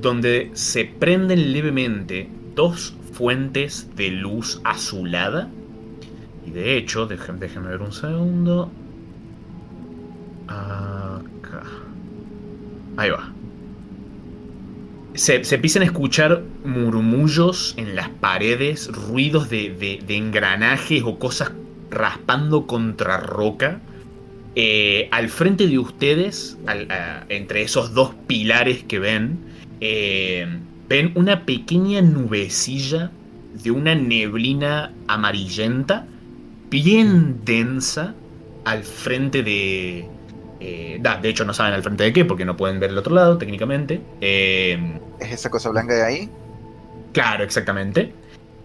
donde se prenden levemente dos fuentes de luz azulada. Y de hecho, déjenme, ver un segundo. Acá. Ahí va. Se, empiezan a escuchar murmullos en las paredes, ruidos de, de- engranajes o cosas raspando contra roca. Eh, al frente de ustedes, entre esos dos pilares que ven, eh, ven una pequeña nubecilla de una neblina amarillenta, bien densa, al frente de... eh, da, de hecho no saben al frente de qué, porque no pueden ver el otro lado, técnicamente. Eh, ¿Es esa cosa blanca de ahí? Claro, exactamente.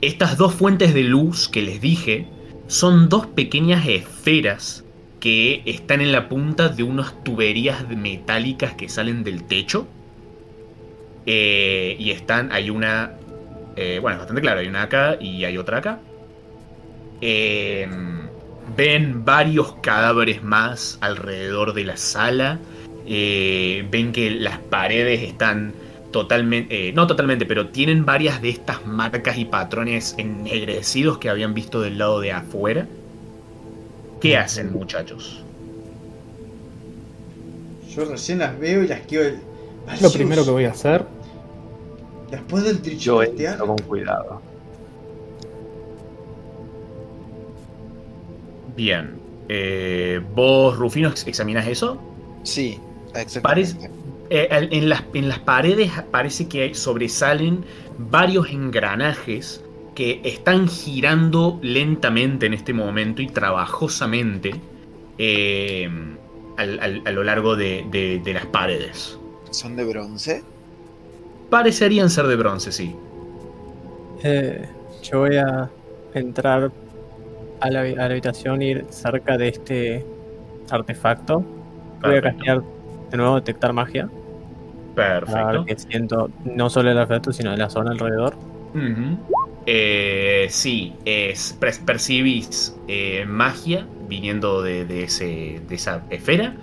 Estas dos fuentes de luz que les dije son dos pequeñas esferas que están en la punta de unas tuberías metálicas que salen del techo. Eh, y están, hay una, bueno, es bastante claro, hay una acá y hay otra acá. Eh, ven varios cadáveres más alrededor de la sala. ven que las paredes están totalmente, no totalmente, pero tienen varias de estas marcas y patrones ennegrecidos que habían visto del lado de afuera. ¿Qué hacen, muchachos? Yo recién las veo y las quiero. Lo primero que voy a hacer. Después del Yo entro con cuidado. Bien. Eh, ¿Vos, Rufino, examinas eso? Sí, exactamente. Eh, en, las, en las paredes parece que sobresalen varios engranajes que están girando lentamente en este momento y trabajosamente. Eh, a lo largo de, las paredes. ¿Son de bronce? Parecerían ser de bronce, sí. Eh, yo voy a entrar a la, habitación y ir cerca de este artefacto. Voy a castear de nuevo detectar magia. Perfecto. que siento no solo el artefacto, sino de la zona alrededor. Eh, sí, es, percibís eh, magia viniendo de, ese, de esa esfera,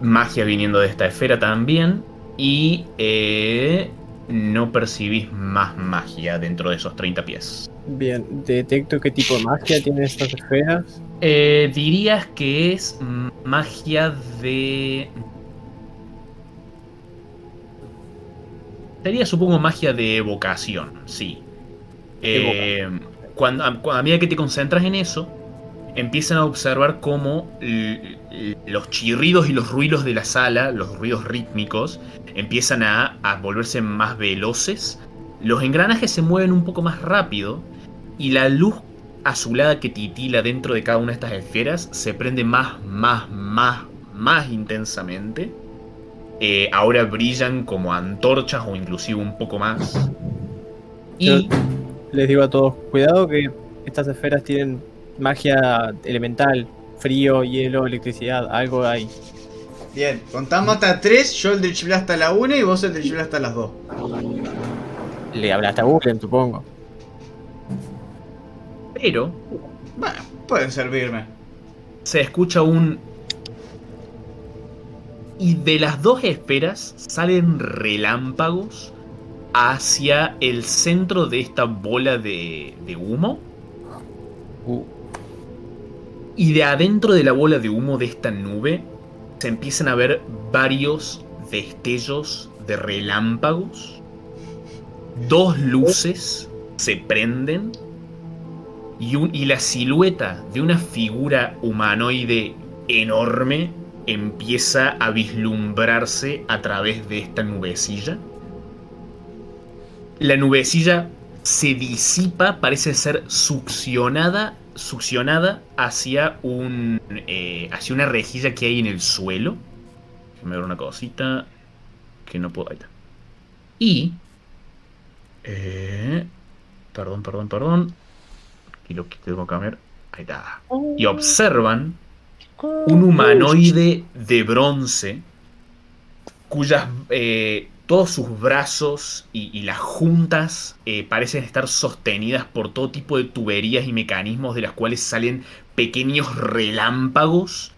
magia viniendo de esta esfera también, y eh, no percibís más magia dentro de esos 30 pies. Bien, detecto qué tipo de magia tienen estas esferas. dirías que es magia de... Sería supongo magia de evocación, sí. Eh, cuando, a, medida que te concentras en eso, empiezan a observar cómo los chirridos y los ruidos de la sala, los ruidos rítmicos, empiezan a, volverse más veloces. Los engranajes se mueven un poco más rápido y la luz azulada que titila dentro de cada una de estas esferas se prende más, más, más, más intensamente. Eh, ahora brillan como antorchas o inclusive un poco más. Y les digo a todos, cuidado que estas esferas tienen magia elemental, frío, hielo, electricidad, algo hay. Bien, contamos hasta 3, yo el Drill hasta la 1 y vos el Drill hasta las 2. Le hablaste a Google, supongo. Pero... Bueno, pueden servirme. Se escucha un... Y de las dos esferas salen relámpagos hacia el centro de esta bola de, humo. Uh. Y de adentro de la bola de humo de esta nube se empiezan a ver varios destellos de relámpagos. Dos luces se prenden y, y, la silueta de una figura humanoide enorme empieza a vislumbrarse a través de esta nubecilla la nubecilla se disipa, parece ser succionada, succionada hacia un, eh, hacia una rejilla que hay en el suelo. Déjame ver una cosita que no puedo. Ahí está. Y eh, perdón, perdón, perdón. Aquí lo que tengo que cambiar. Ahí está. Y observan un humanoide de bronce cuyas eh, todos sus brazos y, las juntas eh, parecen estar sostenidas por todo tipo de tuberías y mecanismos de las cuales salen pequeños relámpagos.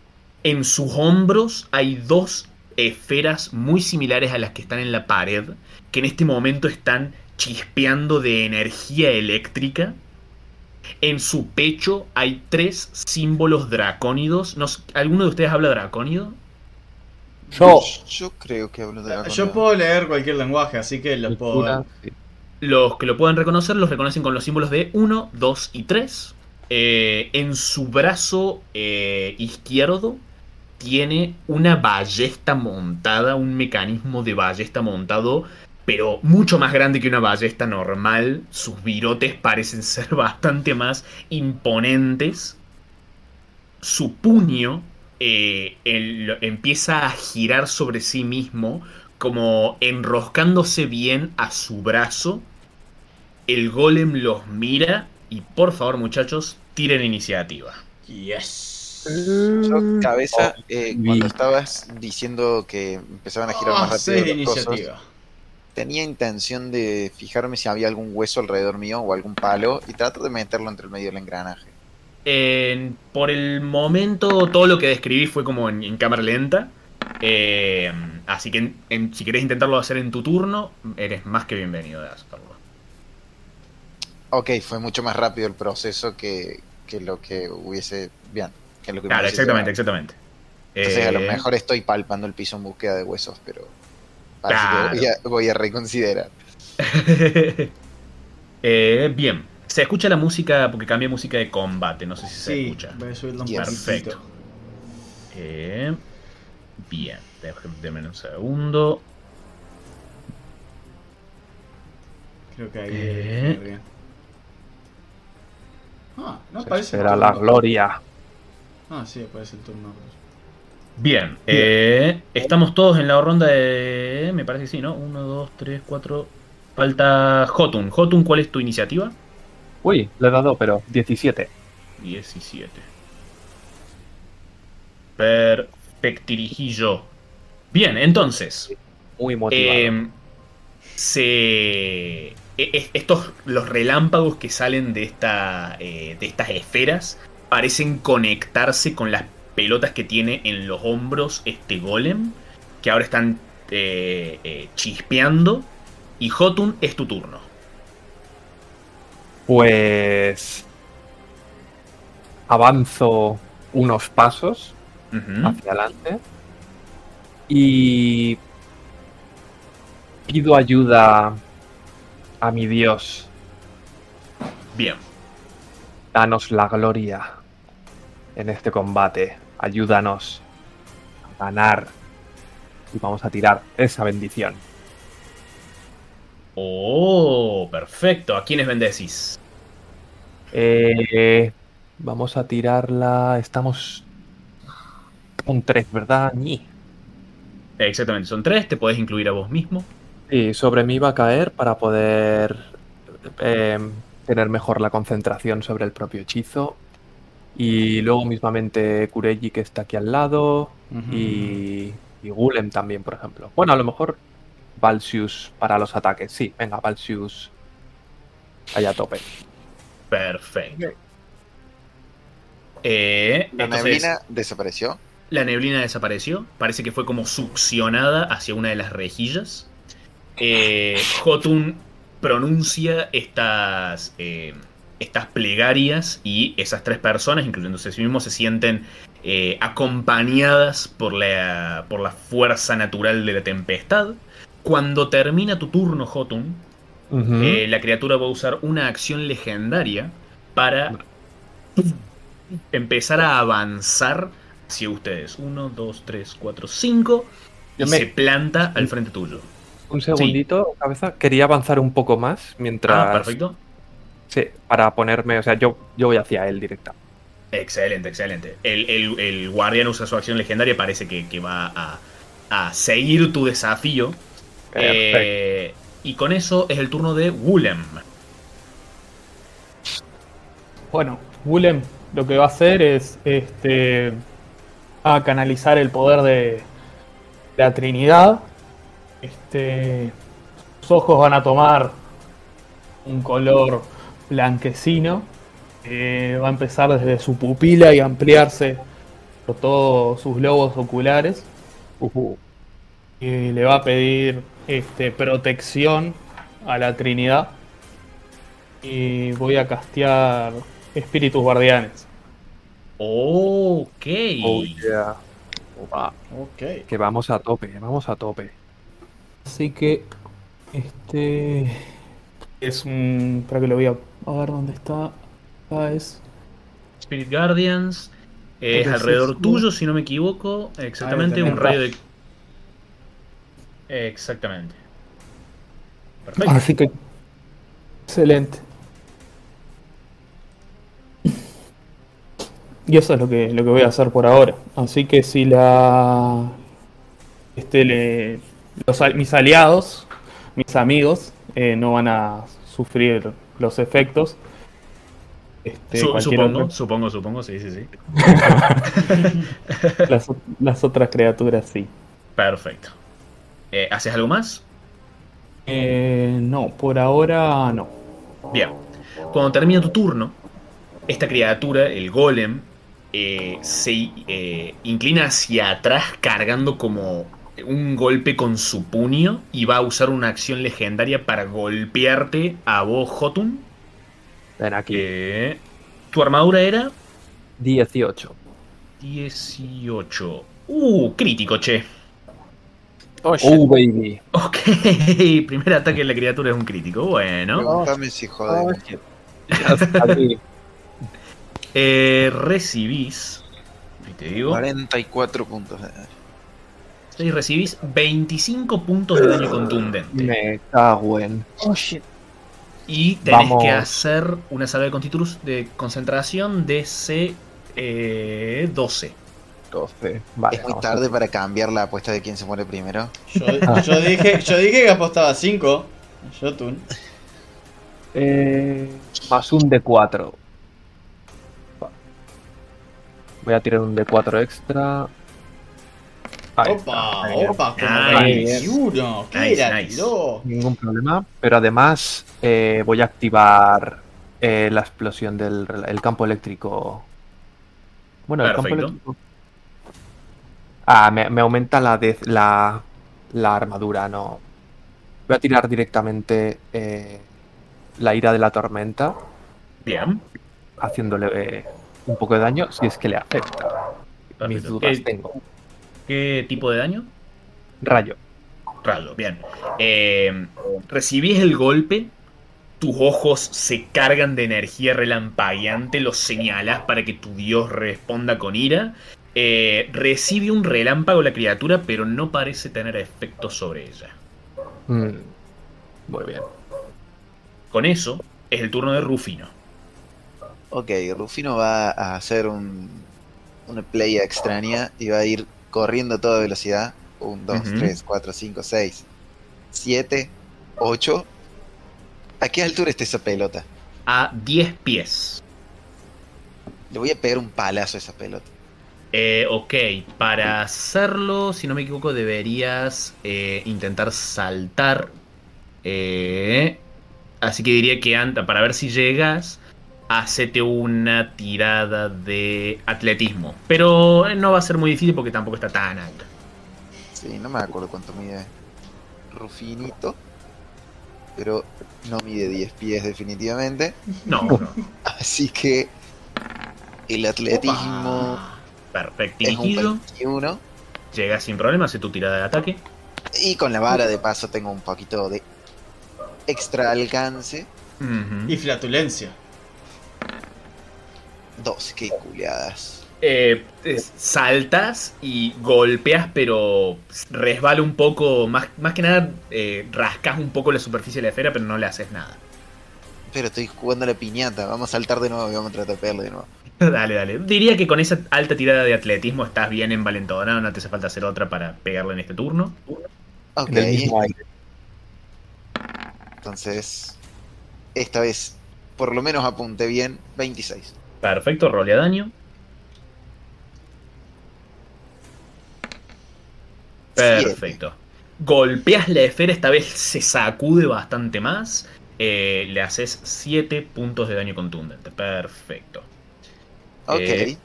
En sus hombros hay dos esferas muy similares a las que están en la pared, que en este momento están chispeando de energía eléctrica. En su pecho hay tres símbolos dracónidos. ¿Alguno de ustedes habla dracónido? Yo. Yo creo que hablo de la Yo puedo leer cualquier lenguaje, así que los puedo ver. Los que lo puedan reconocer los reconocen con los símbolos de 1, 2 y 3. Eh, en su brazo eh, izquierdo tiene una ballesta montada, un mecanismo de ballesta montado, pero mucho más grande que una ballesta normal. Sus virotes parecen ser bastante más imponentes. Su puño eh, empieza a girar sobre sí mismo, como enroscándose bien a su brazo. El golem los mira y por favor muchachos, tiren iniciativa. Yes. cabeza, eh, cuando estabas diciendo que empezaban a girar más rápido. iniciativa. tenía intención de fijarme si había algún hueso alrededor mío o algún palo y trato de meterlo entre el medio del engranaje. Por el momento, todo lo que describí fue como en, cámara lenta. Eh, así que si querés intentarlo hacer en tu turno, eres más que bienvenido de hacerlo. Ok, fue mucho más rápido el proceso que, lo que hubiese. Bien. Que lo que claro, exactamente, exactamente. Entonces, a lo eh, mejor estoy palpando el piso en búsqueda de huesos, pero. voy, a, reconsiderar. Eh, bien. Se escucha la música, porque cambia música de combate, no sé si se escucha. Voy a subirlo un Perfecto. Eh, bien, déjenme un segundo. Creo que ahí. bien. Ah, no parece. Será la gloria. Ah, sí, parece el turno. Bien, eh, estamos todos en la ronda de. Me parece que sí, ¿no? 1, 2, 3, 4. Falta Jotun. Jotun, ¿cuál es tu iniciativa? Uy, le he dado, pero 17. 17. Perfectirijillo. Bien, entonces. Muy motivado. Eh, se e, estos los relámpagos que salen de, esta, eh, de estas esferas parecen conectarse con las pelotas que tiene en los hombros este golem, que ahora están eh, eh, chispeando. Y Jotun, es tu turno. Pues avanzo unos pasos hacia adelante y pido ayuda a mi Dios. Bien. Danos la gloria en este combate. Ayúdanos a ganar. Y vamos a tirar esa bendición. Oh, perfecto. ¿A quiénes bendecís? Eh, vamos a tirarla. Estamos con tres, ¿verdad? Ni. Exactamente, son tres. Te puedes incluir a vos mismo. Sí, sobre mí va a caer para poder em, tener mejor la concentración sobre el propio hechizo. Y luego mismamente Kureji que está aquí al lado. y, y, Gulem también, por ejemplo. Bueno, a lo mejor Valsius para los ataques. Sí, venga, Valsius allá a tope. Perfecto. Eh, ¿La neblina desapareció? La neblina desapareció. Parece que fue como succionada hacia una de las rejillas eh, Jotun pronuncia estas, eh, estas plegarias y esas tres personas, incluyéndose a sí mismos, se sienten eh, acompañadas por la, por la fuerza natural de la tempestad. Cuando termina tu turno, Jotun, eh, la criatura va a usar una acción legendaria para empezar a avanzar hacia ustedes. Uno, dos, tres, cuatro, cinco. Y se planta al frente tuyo. Un segundito, cabeza. Quería avanzar un poco más mientras. Ah, perfecto. Sí, para ponerme. O sea, yo, yo voy hacia él directa. Excelente, excelente. El, guardián usa su acción legendaria. Parece que, va a, seguir tu desafío. Eh, y con eso es el turno de Wulem. Bueno, Wulem lo que va a hacer es este a canalizar el poder de la Trinidad este, sus ojos van a tomar un color blanquecino. va a empezar desde su pupila y ampliarse por todos sus globos oculares. Y le va a pedir este, protección a la Trinidad. Y voy a castear espíritus guardianes. Ok. Oh, Ok. Que vamos a tope, vamos a tope. Así que este es un. Para que lo voy a, ver dónde está. Acá es. Spirit Guardians. Es alrededor tuyo, si no me equivoco. Exactamente, un rayo de. Exactamente. Perfecto. Así que. Excelente. Y eso es lo que, lo que voy a hacer por ahora. Así que si la. Este le mis aliados, mis amigos, eh, no van a sufrir los efectos. Este, supongo, supongo, supongo, sí, sí, sí. las, otras criaturas sí. Perfecto. Eh, ¿Haces algo más? Eh, no, por ahora no. Bien. Cuando termina tu turno, esta criatura, el golem, eh, se eh, inclina hacia atrás cargando como un golpe con su puño y va a usar una acción legendaria para golpearte a vos, Jotun. Ven aquí. Eh, tu armadura era 18. 18. Uh, crítico, che. Oh. Oh, baby. Ok, primer ataque de la criatura es un crítico. Bueno. Pregúntame si Oh. Aquí. Eh, recibís. te digo. 44 puntos de daño. Y recibís 25 puntos de daño contundente. Me cago en. Oh, shit. Y tenés Vamos. que hacer una salva de, constitu- de concentración de C eh, 12. 12. Vale. es muy tarde para cambiar la apuesta de quién se muere primero. Yo, yo dije, yo dije que apostaba 5. Jotun. Eh, más un D4. Va. Voy a tirar un D4 extra. Ahí Opa, está, opa, como Nice. 21. ¿Qué Nice, era, nice. Ningún problema. Pero además eh, voy a activar eh, la explosión del el campo eléctrico. Bueno, el campo Perfecto. eléctrico. Ah, me, me aumenta la, de, la, la armadura, no. Voy a tirar directamente eh, la ira de la tormenta, Bien. haciéndole eh, un poco de daño si es que le afecta. Mis dudas ¿Qué, tengo. qué tipo de daño? Rayo. Rayo, bien. Eh, recibís el golpe, tus ojos se cargan de energía relampagueante, los señalas para que tu dios responda con ira. Eh, recibe un relámpago la criatura, pero no parece tener efecto sobre ella. Mm, Muy bien. Con eso, es el turno de Rufino. Ok, Rufino va a hacer un, una playa extraña y va a ir corriendo a toda velocidad. 1, 2, Ujú. 3, 4, 5, 6, 7, 8. ¿A qué altura está esa pelota? A 10 pies. Le voy a pegar un palazo a esa pelota. Eh, ok, para hacerlo, si no me equivoco, deberías eh, intentar saltar. Eh, así que diría que anta, para ver si llegas, hacete una tirada de atletismo. Pero eh, no va a ser muy difícil porque tampoco está tan alta. Sí, no me acuerdo cuánto mide Rufinito. Pero no mide 10 pies definitivamente. No, no. Así que el atletismo Opa. Perfecto. es un Dirigido. 21. Llegas sin problema, hace tu tirada de ataque. Y con la vara de paso tengo un poquito de extra alcance. Y flatulencia. 12, qué culiadas. Eh, es- saltas y golpeas, pero resbala un poco. Más, más que nada, eh, rascas un poco la superficie de la esfera, pero no le haces nada. Pero estoy jugando a la piñata. Vamos a saltar de nuevo y vamos a tratar de pegarle de nuevo. dale, dale. Diría que con esa alta tirada de atletismo estás bien envalentonado. No te hace falta hacer otra para pegarle en este turno. Ok, mismo aire. entonces esta vez por lo menos apunté bien. 26. Perfecto, rolea daño. Perfecto. Golpeas la esfera, esta vez se sacude bastante más. Eh, le haces 7 puntos de daño contundente. Perfecto. Ok. Eh.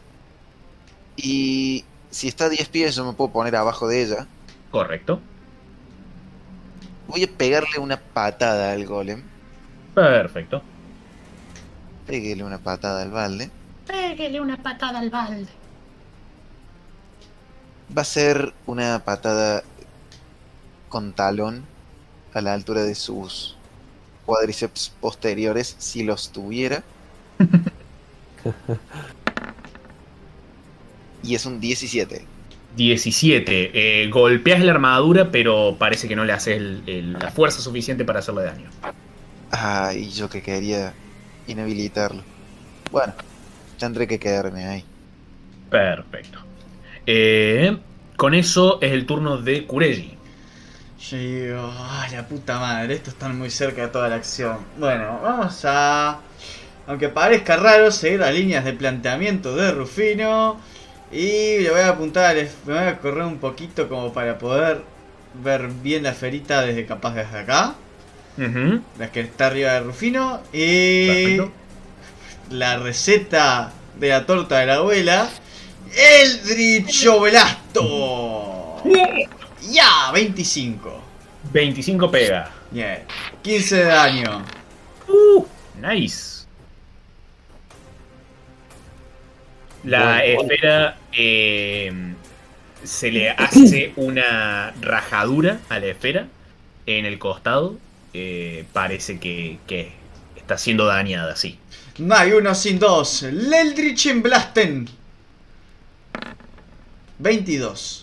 Y si está a 10 pies yo me puedo poner abajo de ella. Correcto. Voy a pegarle una patada al golem. Perfecto. Péguele una patada al balde. Pégale una patada al balde. Va a ser una patada con talón a la altura de sus cuádriceps posteriores, si los tuviera. y es un 17. 17. Eh, golpeas la armadura, pero parece que no le haces el- el- la fuerza suficiente para hacerle daño. Ay, yo que quería inhabilitarlo. Bueno, tendré que quedarme ahí. Perfecto. Eh, con eso es el turno de Kureji. Yo digo, ah, la puta madre, estos están muy cerca de toda la acción. Bueno, vamos a. Aunque parezca raro, seguir las líneas de planteamiento de Rufino. Y le voy a apuntar, me voy a correr un poquito como para poder ver bien la ferita desde capaz desde acá. La que está arriba de Rufino. Y Perfecto. la receta de la torta de la abuela. Eldritch Oblasto. Ya, 25. 25 pega. Bien. 15 de daño. Uh, nice. La Bueno, bueno. esfera eh, se le hace una rajadura a la esfera en el costado. Eh, parece que, que está siendo dañada, sí. No hay uno sin dos. Eldritch Blasten. 22.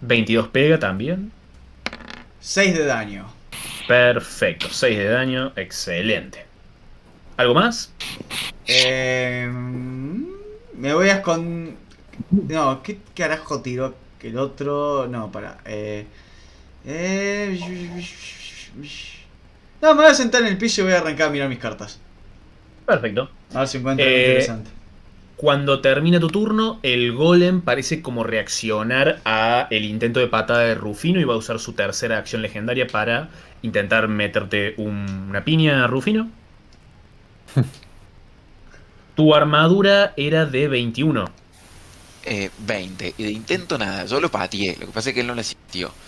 22 pega también. 6 de daño. Perfecto, 6 de daño, excelente. ¿Algo más? Eh, me voy a esconder. No, ¿qué carajo tiró que el otro? No, para. Eh, eh, No, me voy a sentar en el piso y voy a arrancar a mirar mis cartas. Perfecto. A ver si encuentro algo Eh, interesante. Cuando termina tu turno, el golem parece como reaccionar a el intento de patada de Rufino y va a usar su tercera acción legendaria para intentar meterte un- una piña, Rufino. tu armadura era de 21. Eh, 20. Y de intento nada, yo lo pateé. Lo que pasa es que él no le sintió.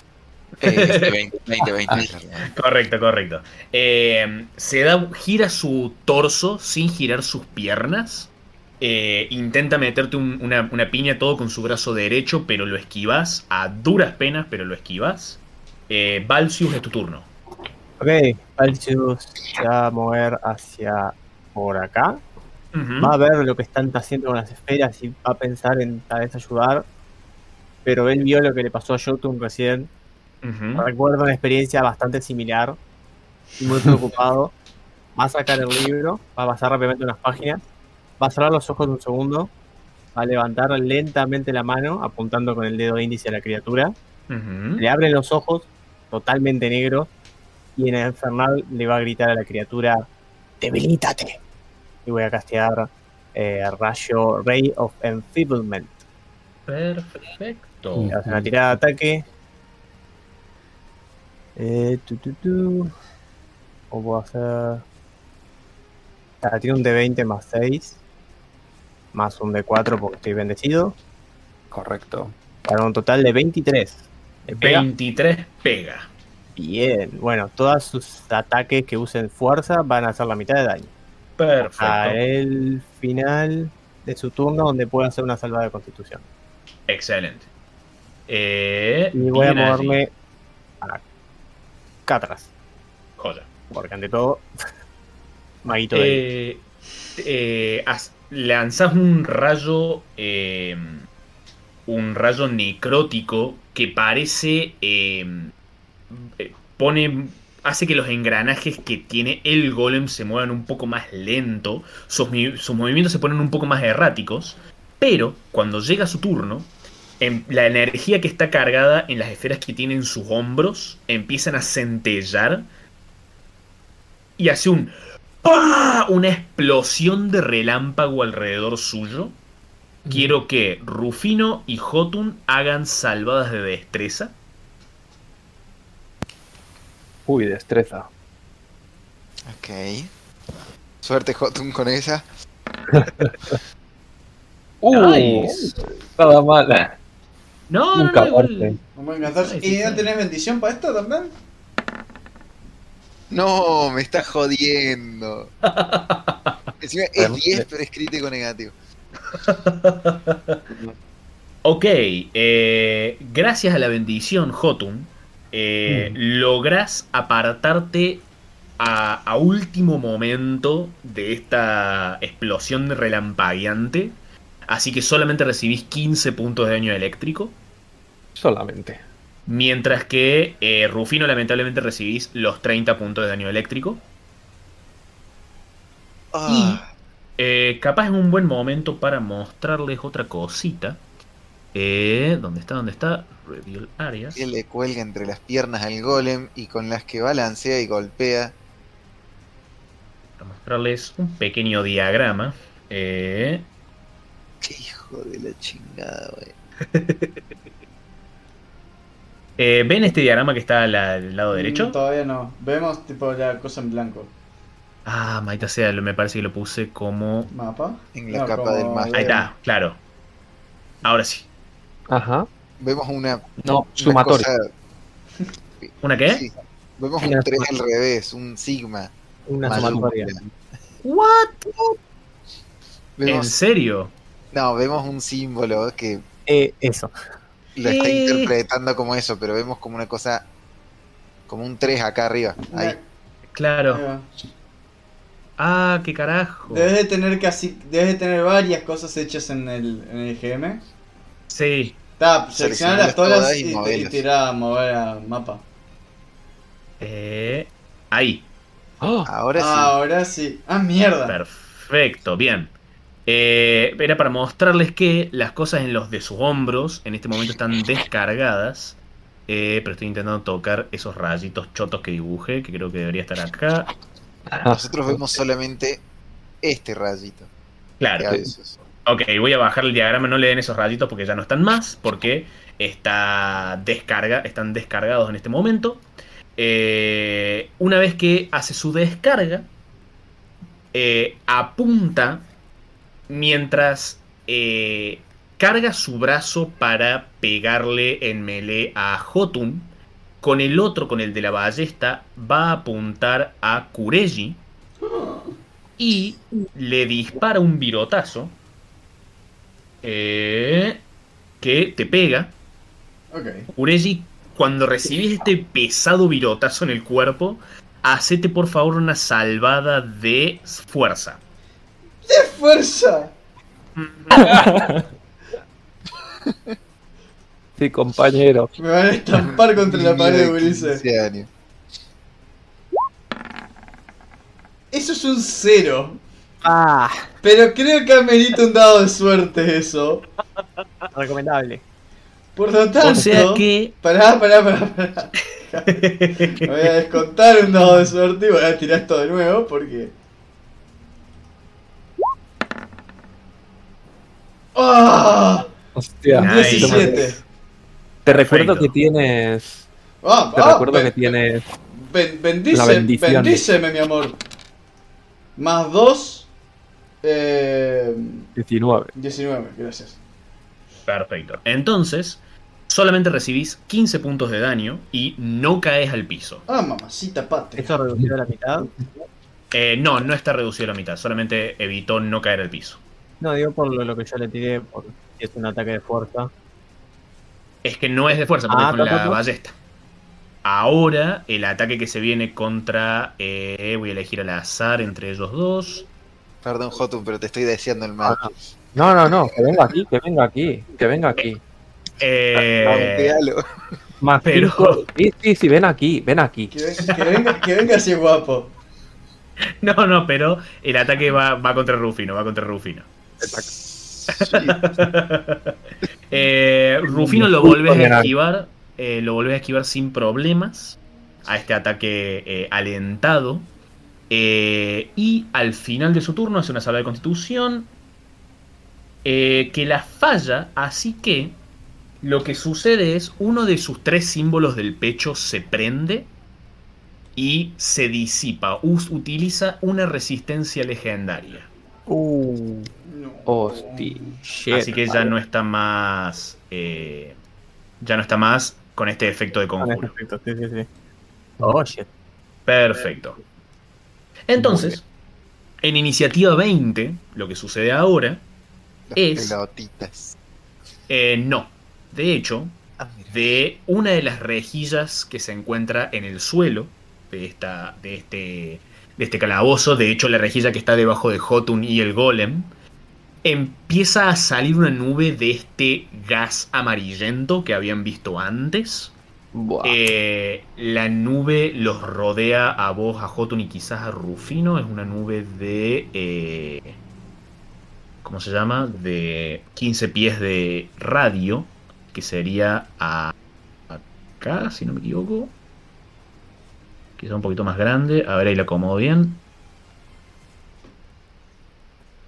Eh, este, 20, 20, 20. perdón. Correcto, correcto. Eh, se da, gira su torso sin girar sus piernas. Eh, intenta meterte un- una, una piña todo con su brazo derecho, pero lo esquivas. A duras penas, pero lo esquivas. Eh, Valsius, es tu turno. Ok, Valsius se va a mover hacia por acá. Va a ver lo que están haciendo con las esferas y va a pensar en tal vez ayudar. Pero él vio lo que le pasó a Jotun recién. ujú. Recuerda una experiencia bastante similar. Muy preocupado. Va a sacar el libro, va a pasar rápidamente unas páginas. Va a cerrar los ojos un segundo. Va a levantar lentamente la mano, apuntando con el dedo índice a la criatura. Le abren los ojos, totalmente negros. Y en el infernal le va a gritar a la criatura: ¡Debilítate! Y voy a castear eh, Rayo Ray of Enfeeblement. Perfecto. Y hace una tirada de ataque. Eh, tu, tu, tu. O puedo hacer. Ah, tiene un D20 más 6. Más un D4 porque estoy bendecido. Correcto. Para un total de 23. ¿Le pega? 23 pega. Bien. Bueno, todos sus ataques que usen fuerza van a hacer la mitad de daño. A Perfecto. el final de su turno donde puede hacer una salva de constitución. Excelente. Eh, Y voy a moverme acá atrás. Joya. Porque ante todo, maguito de Eh, eh, lanzás un rayo. eh, un rayo necrótico que parece. eh, eh, pone. Hace que los engranajes que tiene el golem se muevan un poco más lento. Sus, sus movimientos se ponen un poco más erráticos. Pero cuando llega su turno. em- la energía que está cargada en las esferas que tiene en sus hombros empiezan a centellar y hace un ¡Pah! una explosión de relámpago alrededor suyo. Quiero que Rufino y Jotun hagan salvadas de destreza. Uy, destreza. Ok. Suerte, Jotun, con esa. Uh, Nice. Nada mal. No, no, Nunca no, igual- ¿Y no tenés bendición para esto también? No, me está jodiendo. Encima es 10, pero es crítico negativo. Ok, eh, gracias a la bendición, Jotun, eh, logras apartarte a, a último momento de esta explosión relampagueante. Así que solamente recibís 15 puntos de daño eléctrico. Solamente. Mientras que eh, Rufino lamentablemente recibís los 30 puntos de daño eléctrico. Ah, Eh, capaz es un buen momento para mostrarles otra cosita. Eh, ¿Dónde está? ¿Dónde está? Reveal Areas. que le cuelga entre las piernas al golem y con las que balancea y golpea. Para mostrarles un pequeño diagrama. Eh, Qué hijo de la chingada, wey. Eh, ¿Ven este diagrama que está al, al lado derecho? Mm, Todavía no. Vemos tipo la cosa en blanco. Ah, maita sea, me parece que lo puse como... ¿Mapa? En la No, capa del máster. Ahí está, claro. Ahora sí. Ajá. Vemos una, No, una cosa- ¿Una qué? sí. Vemos Una un 3 al revés, un sigma. Una sumatoria. ¿What? ¿En Vemos, serio? no, vemos un símbolo que Eh, eso. Lo está interpretando como eso, pero vemos como una cosa, como un 3 acá arriba. Ahí. Claro. Ah, qué carajo. Debes de tener casi. Debes de tener varias cosas hechas en el, en el GM. Sí. Está, seleccionar las Seleccionarlas todas todas y, y tirar a mover al mapa. Eh, ahí. ¡Oh! Ahora sí. Ahora sí. Ah, mierda. Perfecto, bien. Eh, era para mostrarles que las cosas en los de sus hombros en este momento están descargadas. eh, pero estoy intentando tocar esos rayitos chotos que dibujé, que creo que debería estar acá. Nosotros vemos solamente este rayito. Claro. veces- Ok, voy a bajar el diagrama, no le den esos rayitos porque ya no están más, porque está descarga, están descargados en este momento. Eh, una vez que hace su descarga, eh, apunta mientras eh, carga su brazo para pegarle en melee a Jotun. Con el otro, con el de la ballesta, va a apuntar a Kureji y le dispara un virotazo eh, que te pega. Ok. Kureji, cuando recibís este pesado virotazo en el cuerpo, hacete por favor una salvada de fuerza. ¡Qué fuerza! Sí, compañero. Me van a estampar contra la pared, Ulises. 15 años. Eso es un cero. Ah, Pero creo que amerita un dado de suerte eso. recomendable. Por lo tanto. O sea que. Pará, pará, pará, pará. Me voy a descontar un dado de suerte y voy a tirar esto de nuevo porque. ¡Ah! Hostia. Nice. 17. Te recuerdo Perfecto. que tienes. Ah, Te ah, recuerdo ben- que tienes. ben- bendice, la bendición. bendíceme, mi amor. Más 2. Eh, 19. 19, gracias. Perfecto. Entonces, solamente recibís 15 puntos de daño y no caes al piso. Ah, mamacita pate. Eso reducido a la mitad. Eh, no, no está reducido a la mitad, solamente evitó no caer al piso. No, digo por lo, lo que yo le tiré, porque es un ataque de fuerza. Es que no es de fuerza, porque Ah, es con la ta. ballesta. Ahora, el ataque que se viene contra. eh, voy a elegir al azar entre ellos dos. Perdón, Jotun, pero te estoy deseando el mal. Ah, No, no, no. Que venga aquí, que venga aquí. Que venga aquí. Eh. Más pero- cinco- Sí, sí, sí, ven aquí, ven aquí. Que, que venga, que venga así guapo. no, no, pero el ataque va, va contra Rufino, va contra Rufino. Eh, Rufino lo volvés a esquivar. eh, lo volvés a esquivar sin problemas. A este ataque eh, alentado. Eh, y al final de su turno hace una salva de constitución. eh, que la falla. Así que lo que sucede es uno de sus tres símbolos del pecho se prende. Y se disipa. Us- utiliza una resistencia legendaria. Uh. Hostia. shit. Así que ya no está más. eh, ya no está más con este efecto de ese conjuro. efecto, sí, sí, sí. Oh, shit. Perfecto. Entonces, en iniciativa 20, lo que sucede ahora, Las Es- pelotitas. eh, no. De hecho, Ah, de una de las rejillas que se encuentra en el suelo de, esta, de, este, de este calabozo, de hecho la rejilla que está debajo de Jotun y el golem, empieza a salir una nube de este gas amarillento que habían visto antes. Eh, la nube los rodea a vos, a Jotun y quizás a Rufino. Es una nube de... eh, ¿Cómo se llama? De 15 pies de radio, que sería a, acá, si no me equivoco. Quizá un poquito más grande. A ver, ahí la acomodo bien.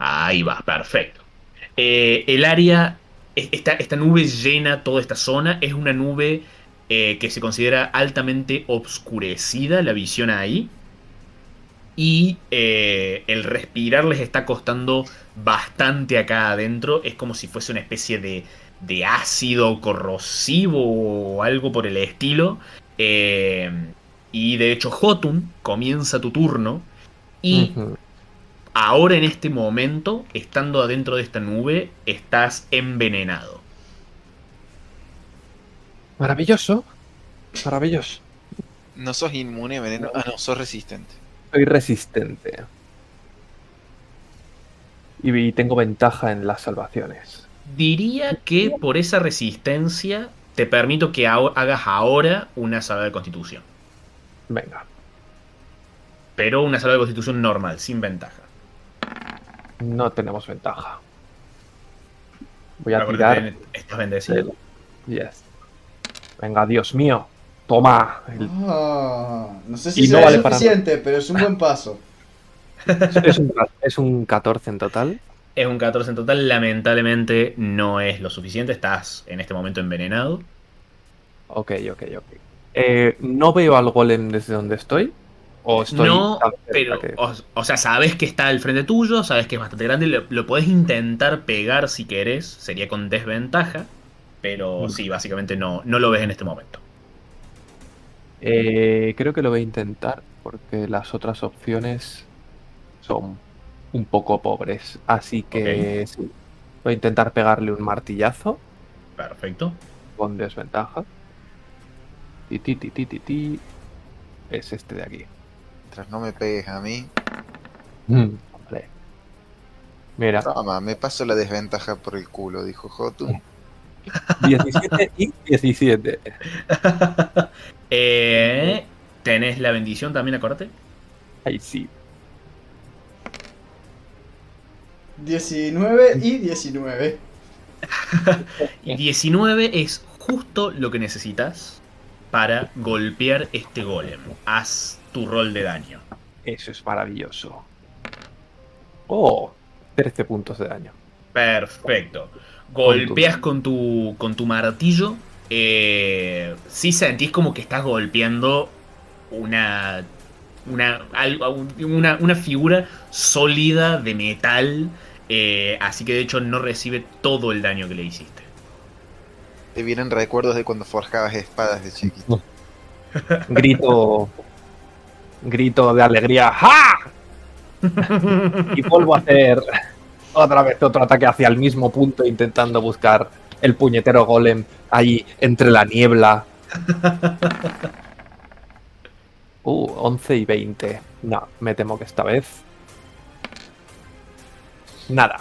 Ahí va, perfecto. Eh, el área, es- esta, esta nube llena toda esta zona. Es una nube eh, que se considera altamente obscurecida la visión ahí. Y eh, el respirar les está costando bastante acá adentro. Es como si fuese una especie de, de ácido corrosivo o algo por el estilo. Y de hecho, Jotun comienza tu turno. Y. ahora en este momento, estando adentro de esta nube, estás envenenado. Maravilloso. Maravilloso. No sos inmune a veneno. Ah, no, sos resistente. Soy resistente. Y, y tengo ventaja en las salvaciones. Diría que por esa resistencia te permito que ha- hagas ahora una salva de constitución. Venga. Pero una salva de constitución normal, sin ventaja. No tenemos ventaja. Voy a tirar. Estás bendecido. Yes. Venga, Dios mío. Toma. El- Ah, no sé si no será vale para suficiente, pero es un buen paso. Es, un, es un 14 en total. Es un 14 en total, lamentablemente no es lo suficiente, estás en este momento envenenado. Ok, ok, ok. Eh, ¿No veo al golem desde donde estoy? ¿O estoy no, pero, que- o, o sea, sabes que está al frente tuyo, sabes que es bastante grande, lo, lo podés intentar pegar si querés, sería con desventaja, pero Mm. sí, básicamente no, no lo ves en este momento. Eh, creo que lo voy a intentar porque las otras opciones son un poco pobres. Así que sí. Voy a intentar pegarle un martillazo Perfecto. con desventaja. Ti, ti, ti, ti, ti, ti. Es este de aquí. Mientras no me pegues a mí. Vale. Mira, Toma, me paso la desventaja por el culo, dijo Jotun. 17 y 17. Eh, ¿Tenés la bendición también, acordate? Ahí sí. 19 y 19. Y 19 es justo lo que necesitas para golpear este golem. Haz tu rol de daño. Eso es maravilloso. Oh, 13 puntos de daño. Perfecto. Golpeas con tu, con tu martillo. Eh, sí sentís como que estás golpeando una, una, una, una figura sólida de metal. eh, así que de hecho no recibe todo el daño que le hiciste. Te vienen recuerdos de cuando forjabas espadas de chiquito. Grito. Grito de alegría. ¡Ja! Y vuelvo a hacer otra vez otro ataque hacia el mismo punto, intentando buscar el puñetero golem ahí entre la niebla. Uh, 11 y 20. No, me temo que esta vez. Nada.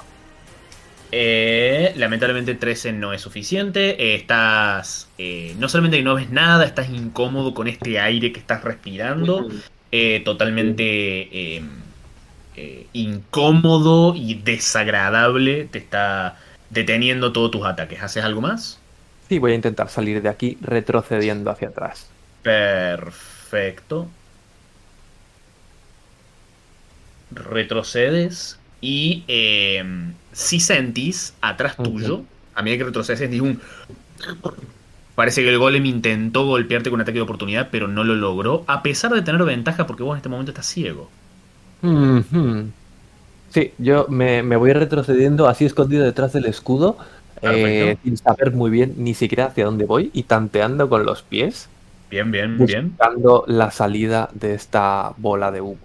Eh, lamentablemente 13 no es suficiente. Eh, estás. eh, no solamente que no ves nada, estás incómodo con este aire que estás respirando. Eh, totalmente eh, eh, incómodo y desagradable. Te está deteniendo todos tus ataques. ¿Haces algo más? Sí, voy a intentar salir de aquí retrocediendo hacia atrás. Perfecto. Retrocedes y eh, si sentís atrás tuyo, a medida que retrocedes, sentís un... Parece que el golem intentó golpearte con un ataque de oportunidad, pero no lo logró, a pesar de tener ventaja porque vos en este momento estás ciego. Sí, yo me, me voy retrocediendo así escondido detrás del escudo, eh, sin saber muy bien ni siquiera hacia dónde voy y tanteando con los pies, Bien, bien, bien. buscando la salida de esta bola de humo.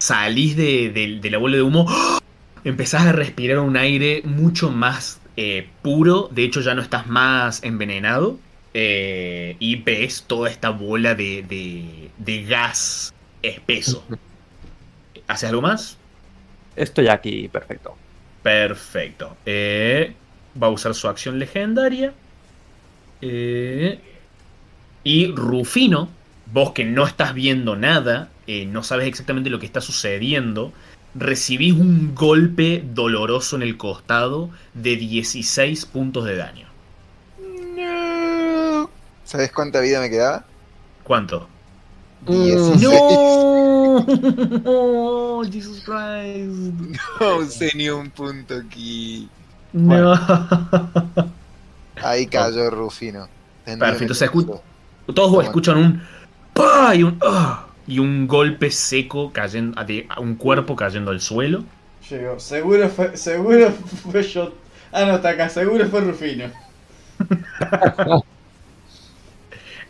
salís de, de- de la bola de humo, empezás a respirar un aire mucho más eh, puro, de hecho ya no estás más envenenado, eh, y ves toda esta bola de, de- de gas espeso. ¿Haces algo más? Estoy aquí, perfecto. Perfecto. Eh, va a usar su acción legendaria. Eh, y Rufino, vos que no estás viendo nada, eh, no sabes exactamente lo que está sucediendo, recibís un golpe doloroso en el costado de 16 puntos de daño. ¿Sabes cuánta vida me quedaba? ¿Cuánto? 16. ¡No! Jesus Christ. No usé ni un punto aquí. No. Ahí cayó Rufino. Perfecto, que se escu-. Todos escuchan un ¡pa! y un ¡ah! y un golpe seco cayendo a un cuerpo cayendo al suelo. Llegó. Seguro fue, seguro fue yo. Ah, no, está acá. Seguro fue Rufino.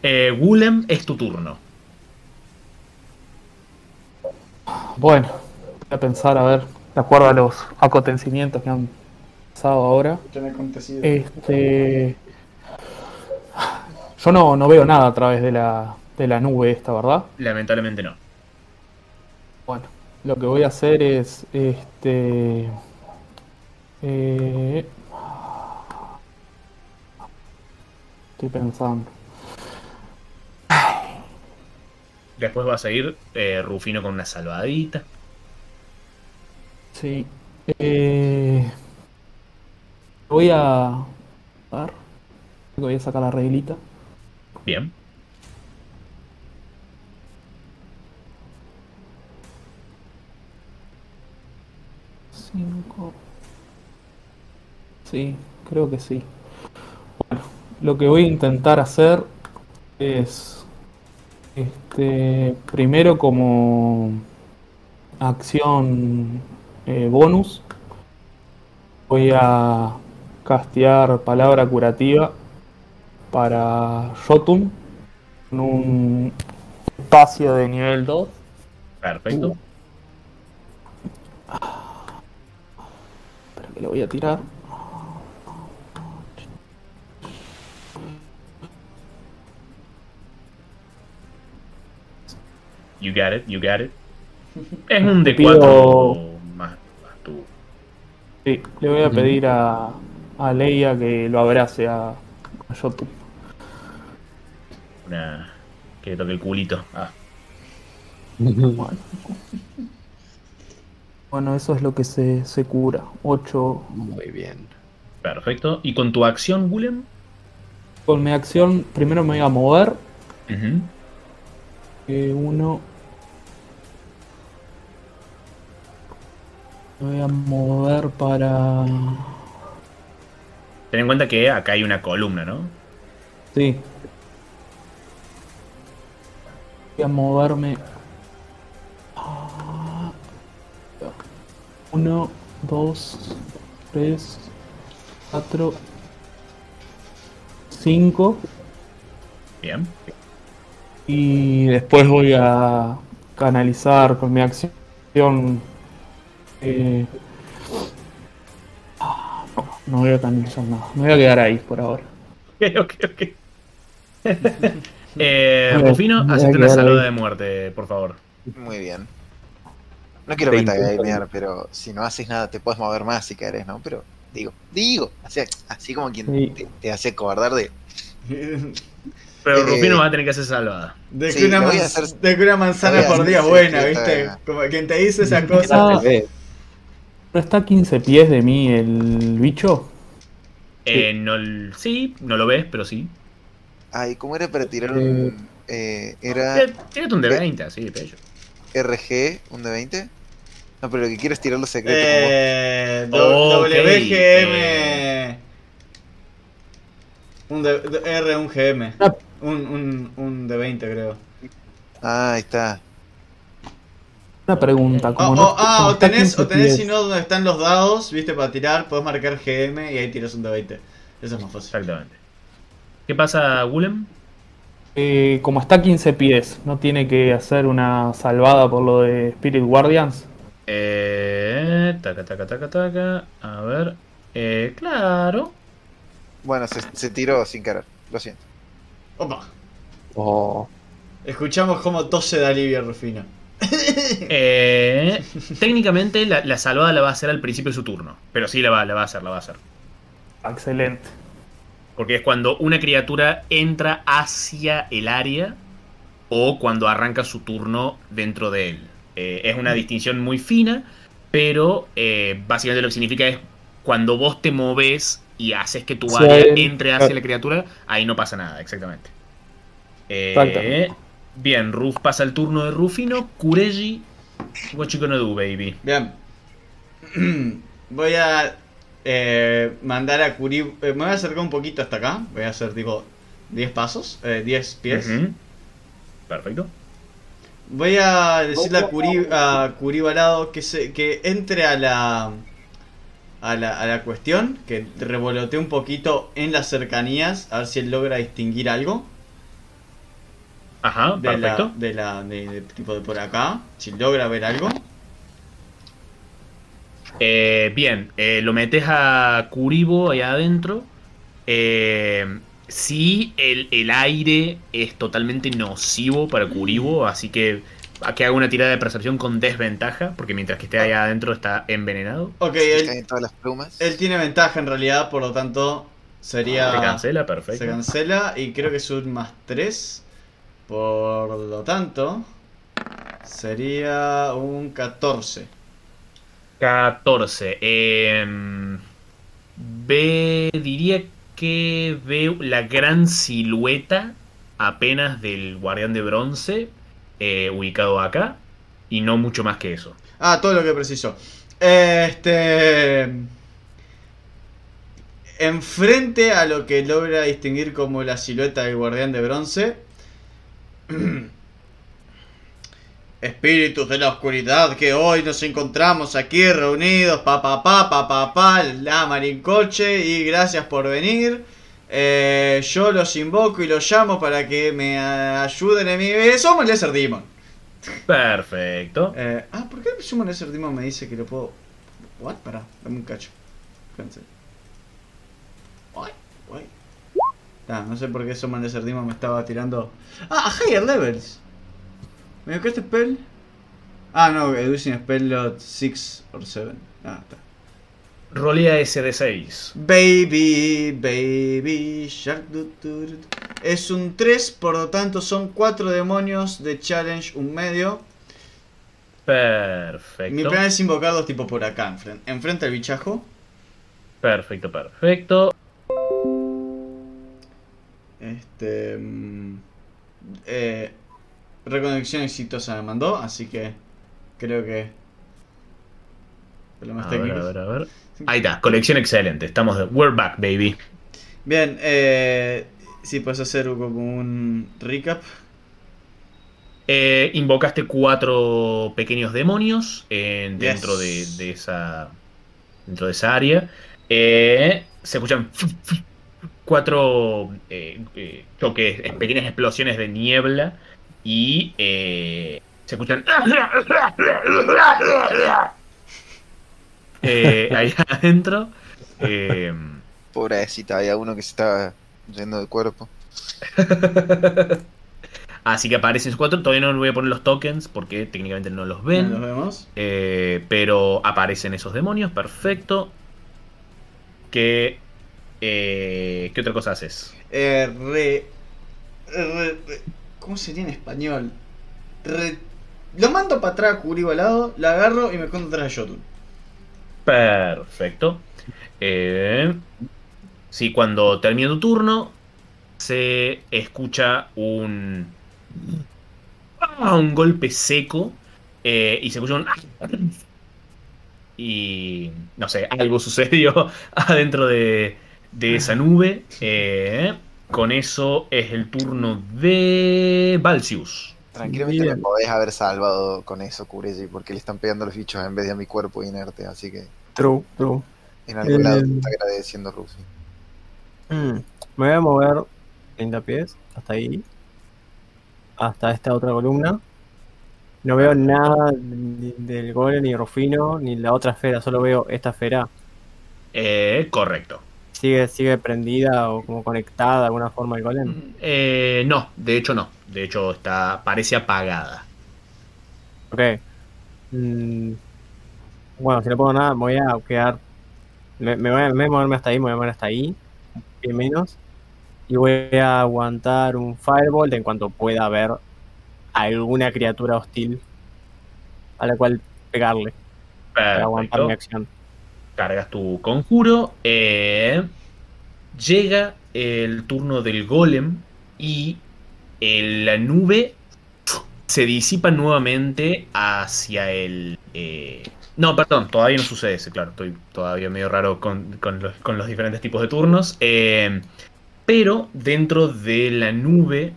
Eh, Willem, es tu turno. Bueno, voy a pensar, a ver, de acuerdo a los acontecimientos que han pasado ahora. Este. Yo no, no veo nada a través de la, de la nube esta, ¿verdad? Lamentablemente no. Bueno, lo que voy a hacer es. Este. eh, estoy pensando. Después va a seguir eh, Rufino con una salvadita. Sí. Eh, voy a. A ver. Voy a sacar la reglita. Bien. Cinco. Sí, creo que sí. Bueno, lo que voy a intentar hacer es. Este. Primero como. Acción eh, bonus. Voy a castear palabra curativa para Jotun en un espacio de nivel 2. Perfecto. Espera que lo voy a tirar. You got it, you got it. Es un Te D4 pido- más, más tu. Sí, le voy a pedir a, a Leia que lo abrace a, a Jotun. Una. Que le toque el culito. Ah, Bueno. Bueno, eso es lo que se, se cura. 8. Muy bien. perfecto. ¿Y con tu acción, Willem? Con mi acción, primero me voy a mover. Eh, uno. Me voy a mover para. Ten en cuenta que acá hay una columna, ¿no? Sí. Voy a moverme. Uno, dos, tres, cuatro, cinco. Bien. Y después voy a canalizar con mi acción. Eh, ah, no, no voy a canalizar nada. Me voy a quedar ahí por ahora. Ok, ok, ok. eh, a hacete una saluda de muerte, por favor. Muy bien. No quiero metagamear, pero si no haces nada te puedes mover más si querés, ¿no? Pero digo, digo, así, así como quien Sí. te, te hace acordar de. Pero Eh, Rufino va a tener que hacer salvada. De, Sí, que una manz- hacer- de que una manzana por día buena, ¿viste? Como quien te dice esa cosa. ¿No está a 15 pies de mí el bicho? Eh, no, l- sí, no lo ves, pero sí. Ay, ¿cómo era para tirar un. eh, era Tírate tírate un de 20, así de pecho. RG, un de 20? No, pero lo que quiero es tirar los secretos. como vos. Eh, Ok, do- WGM. eh. Un de, de- R, un GM. Ah. Un, un, un de 20, creo. Ah, ahí está. Una pregunta. Como o- no, ah, como o tenés, 15 o tenés si no donde están los dados, viste, para tirar, podés marcar GM y ahí tiras un de 20. Eso es más fácil. Exactamente. ¿Qué pasa, Willem? eh, como está a 15 pies, ¿no tiene que hacer una salvada por lo de Spirit Guardians? Eh, taca, taca, taca, taca. A ver. Eh, claro. Bueno, se, se tiró sin querer, lo siento. Opa. Oh, Escuchamos cómo tose de alivio Rufino. Eh, técnicamente la, la salvada la va a hacer al principio de su turno. Pero sí la va, la va a hacer, la va a hacer. Excelente. Porque es cuando una criatura entra hacia el área o cuando arranca su turno dentro de él. Eh, es una distinción muy fina, pero eh, básicamente lo que significa es cuando vos te moves y haces que tu Sí, área entre hacia la criatura, ahí no pasa nada, exactamente. Eh, Exactamente. Bien, Ruf pasa el turno de Rufino. Kureji, what you gonna do, baby? Bien. Voy a eh, mandar a Kuri. eh, me voy a acercar un poquito hasta acá. Voy a hacer tipo 10 pasos, eh, 10 pies. Perfecto. Voy a decirle a, Curi, a que, se, que entre a la, a la a la cuestión, que revolotee un poquito en las cercanías, a ver si él logra distinguir algo Ajá, de la, de la de, de tipo de por acá, si logra ver algo. Eh, bien, eh, lo metes a Kuribo allá adentro. Eh, sí, el, el aire es totalmente nocivo para Kuribo, así que a que haga una tirada de percepción con desventaja, porque mientras que esté allá adentro está envenenado. Ok, él, todas las plumas. él tiene ventaja en realidad, por lo tanto sería... Se cancela, perfecto. Se cancela y creo que es un más 3. Por lo tanto, sería un 14. 14. em, ve, diría que ve la gran silueta apenas del guardián de bronce eh, ubicado acá y no mucho más que eso. Ah, todo lo que preciso. Este. Enfrente a lo que logra distinguir como la silueta del guardián de bronce. Espíritus de la oscuridad que hoy nos encontramos aquí reunidos, pa pa pa pa pa pa, la marincoche y gracias por venir. Eh, yo los invoco y los llamo para que me eh, ayuden en mi... eh, Somos Lesser Demon. Perfecto. Eh, ah, ¿por qué el Summon Lesser Demon me dice que lo puedo. ¿What? Pará, dame un cacho. Espérense. What? Ah, no sé por qué Summon Lesser Demon me estaba tirando. Ah, a higher levels. ¿Me dio este spell? Ah, no, Educing Spell Lot 6 or 7. Ah, está. Rolea SD6. Baby, baby, shark du, du, du. Es un 3, por lo tanto son 4 demonios de challenge, un medio. Mi Perfecto. plan es invocar dos tipos por acá, enfrente, enfrente al bichajo. Perfecto, perfecto. Este. mm, eh, reconexión exitosa me mandó, así que creo que. Problemas A ver, a ver, a ver. Ahí está, colección excelente. Estamos de. We're back, baby. Bien, eh, si puedes hacer como un recap. Eh, invocaste cuatro pequeños demonios eh, dentro Yes. de, de esa dentro de esa área. Eh, se escuchan cuatro eh, eh, choques, eh, pequeñas explosiones de niebla y eh, se escuchan eh, ahí adentro. Eh, Pobrecita, había uno que se estaba yendo de cuerpo. así que aparecen esos cuatro. Todavía no les voy a poner los tokens porque técnicamente no los ven. Vemos. Eh, pero aparecen esos demonios, perfecto. ¿Qué, eh, ¿Qué otra cosa haces? Eh, re, re- re- ¿Cómo sería en español? Re- lo mando para atrás, cubrí al lado, la agarro y me escondo atrás de Jotun. Perfecto. Eh, sí, cuando termina tu turno, se escucha un. ah, un golpe seco. eh, y se escucha un. Y. No sé, algo sucedió adentro de, de esa nube. eh, con eso es el turno de. Balsius. Tranquilamente Bien. me podés haber salvado con eso, Kureji, porque le están pegando los bichos en vez de a mi cuerpo inerte, así que True, true. en algún Eh, lado te está agradeciendo Rufi. Mm, Me voy a mover 30 pies hasta ahí. Hasta esta otra columna. No veo nada del golem, ni Rufino, ni la otra esfera. Solo veo esta esfera. Eh, correcto. ¿Sigue, sigue prendida o como conectada de alguna forma el golem? Eh, no, de hecho no. De hecho está parece apagada. Ok. Mm, Bueno, si no puedo nada, me voy a quedar. Me, me voy a, de moverme hasta ahí, me voy a mover hasta ahí. Bien menos. Y voy a aguantar un Firebolt en cuanto pueda ver alguna criatura hostil a la cual pegarle. Para aguantar mi acción. Cargas tu conjuro. eh, llega el turno del golem y el- la nube se disipa nuevamente hacia el... eh, no, perdón, todavía no sucede ese, claro. Estoy todavía medio raro con, con los, diferentes tipos de turnos. Eh, pero dentro de la nube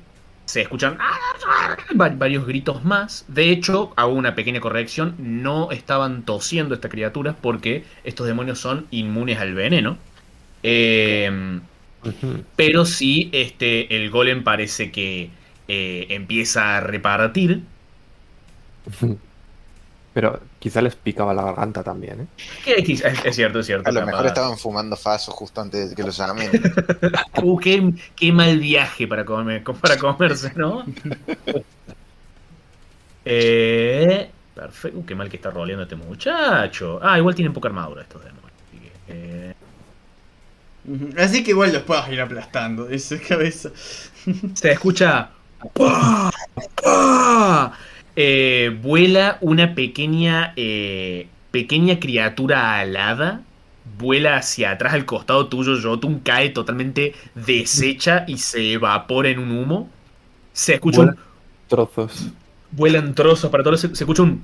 se escuchan va- varios gritos más. De hecho, hago una pequeña corrección, no estaban tosiendo estas criaturas porque estos demonios son inmunes al veneno. Eh, Ujú. pero sí, este, el golem parece que eh, empieza a repartir. Pero quizá les picaba la garganta también, ¿eh? Es, es cierto, es cierto. A lo mejor estaban fumando faso justo antes de que los llamen. Uh, qué, qué mal viaje para, comer, para comerse, ¿no? eh, perfecto. Uh, qué mal que está roleando este muchacho. Ah, igual tienen poca armadura estos demonios. así que, eh. Así que igual los puedas ir aplastando de su cabeza. se escucha. ¡Pah! ¡Pah! Eh, vuela una pequeña. eh, pequeña criatura alada. Vuela hacia atrás al costado tuyo, Jotun. Cae totalmente deshecha y se evapora en un humo. Se escucha un. Vuela- Trozos. vuelan trozos para todos. Se, se escucha un.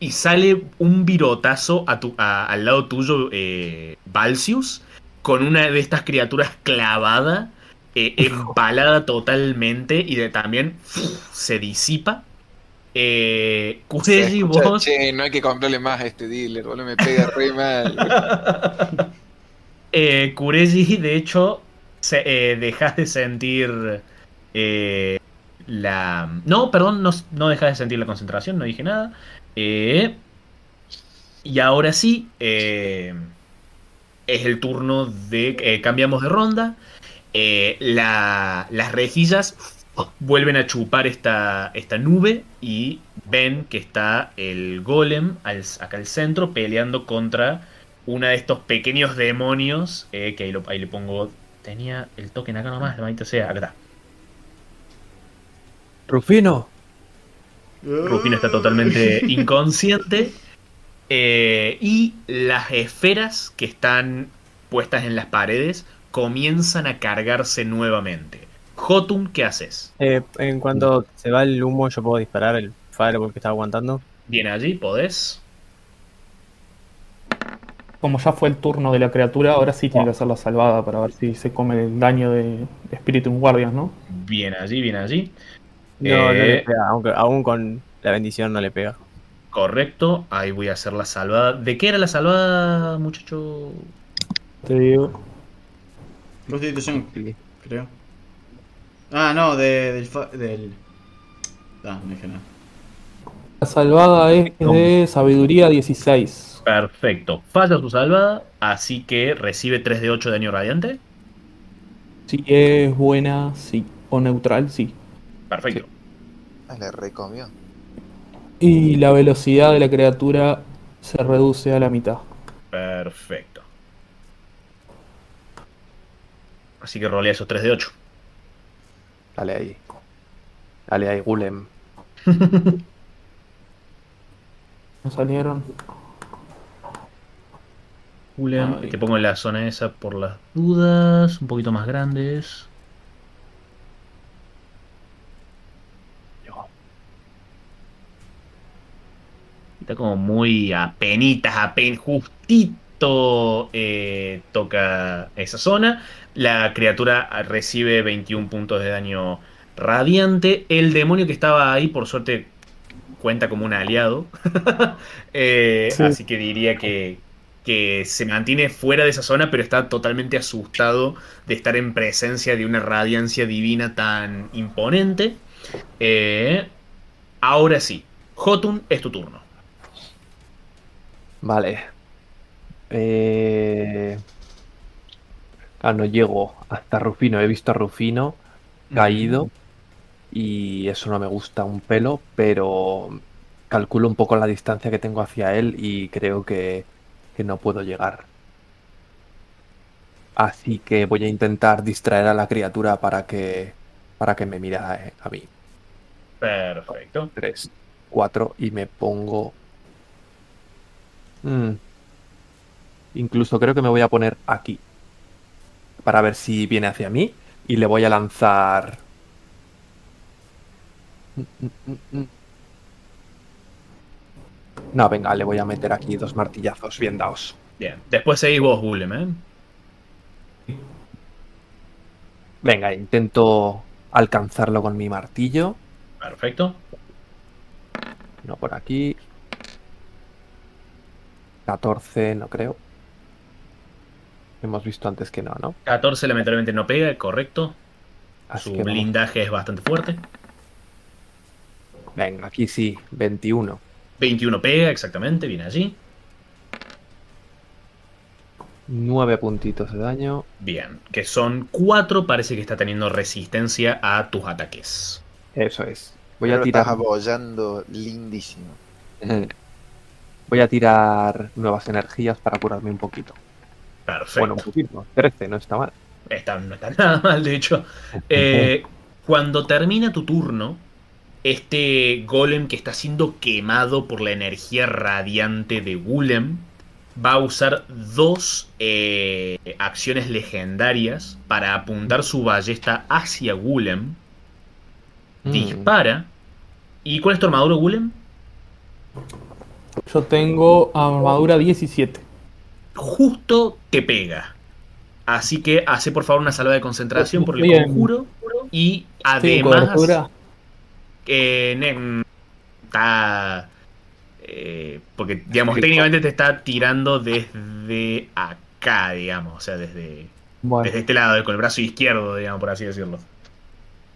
Y sale un virotazo a tu, a- al lado tuyo, eh, Balsius, con una de estas criaturas clavada, eh, empalada totalmente y de, también se disipa. Eh, vos. Che, no hay que comprarle más a este dealer, boludo, me pega re mal. Eh, Kureji, de hecho, se, eh, dejas de sentir eh, la... No, perdón, no, no dejas de sentir la concentración, no dije nada. Eh, y ahora sí, eh, es el turno de... eh, cambiamos de ronda. Eh, la- las rejillas vuelven a chupar esta, esta nube y ven que está el golem al- acá al centro peleando contra una de estos pequeños demonios, eh, que ahí, lo- ahí le pongo, tenía el token acá nomás, la maldita sea, acá está. Rufino. Rufino está totalmente inconsciente. eh, y las esferas que están puestas en las paredes comienzan a cargarse nuevamente. Jotun, ¿qué haces? Eh, en cuanto se va el humo, yo puedo disparar el fireball que está aguantando. Bien allí, podés. Como ya fue el turno de la criatura, ahora sí tiene que hacer la salvada para ver si se come el daño de Spiritum Guardians, ¿no? Bien allí, bien allí. No, no le Eh, pega, aunque aún con la bendición no le pega. Correcto, ahí voy a hacer la salvada. ¿De qué era la salvada, muchacho? Te digo. Constitución, creo. Ah, no, de, del, fa- del... Ah, no dije nada. La salvada es de sabiduría 16. Perfecto. Falla su salvada, así que recibe 3 de 8 de daño radiante. Si es buena, sí. O neutral, sí. Perfecto. Ah, le recomió. Y la velocidad de la criatura se reduce a la mitad. Perfecto. Así que rolea esos 3 de 8. Dale ahí. Dale ahí, Gulem. ¿No salieron? Ay. te pongo en la zona esa por las dudas, un poquito más grandes. Está como muy apenitas, apen, justito eh, toca esa zona. La criatura recibe 21 puntos de daño radiante. El demonio que estaba ahí, por suerte, cuenta como un aliado. Eh, Sí. Así que diría que, que se mantiene fuera de esa zona, pero está totalmente asustado de estar en presencia de una radiancia divina tan imponente. Eh, ahora sí, Jotun, es tu turno. Vale. Eh... Ah, no llego hasta Rufino. He visto a Rufino caído y eso no me gusta un pelo, pero calculo un poco la distancia que tengo hacia él y creo que, que no puedo llegar. Así que voy a intentar distraer a la criatura para que, para que me mire a, a mí. Perfecto. 3, 4 y me pongo... Mm. Incluso creo que me voy a poner aquí. Para ver si viene hacia mí. Y le voy a lanzar... No, venga, le voy a meter aquí dos martillazos bien dados. Bien. Después seguís vos, Bulem, ¿eh? Venga, intento alcanzarlo con mi martillo. Perfecto. No por aquí. 14, no creo. Hemos visto antes que no, ¿no? 14 lamentablemente no pega, correcto. Así Su que vamos. blindaje es bastante fuerte. Venga, aquí sí, 21. 21 pega, exactamente, viene allí. 9 puntitos de daño. Bien, que son 4, parece que está teniendo resistencia a tus ataques. Eso es. Voy Pero a lo tirar. estás abollando lindísimo. Voy a tirar nuevas energías para curarme un poquito. Perfecto. Bueno, un poquito. 13, no está mal. Está- no está nada mal, de hecho. Eh, cuando termina tu turno, este golem que está siendo quemado por la energía radiante de Gulem va a usar dos eh, acciones legendarias para apuntar su ballesta hacia Gulem. Mm. Dispara. ¿Y cuál es tu armadura, Gulem? Yo tengo armadura 17. Justo te pega. Así que hace por favor una salva de concentración por el Bien. conjuro. Y además. que ne- está eh, porque digamos Sí. técnicamente te está tirando desde acá digamos o sea desde Bueno, desde este lado con el brazo izquierdo digamos por así decirlo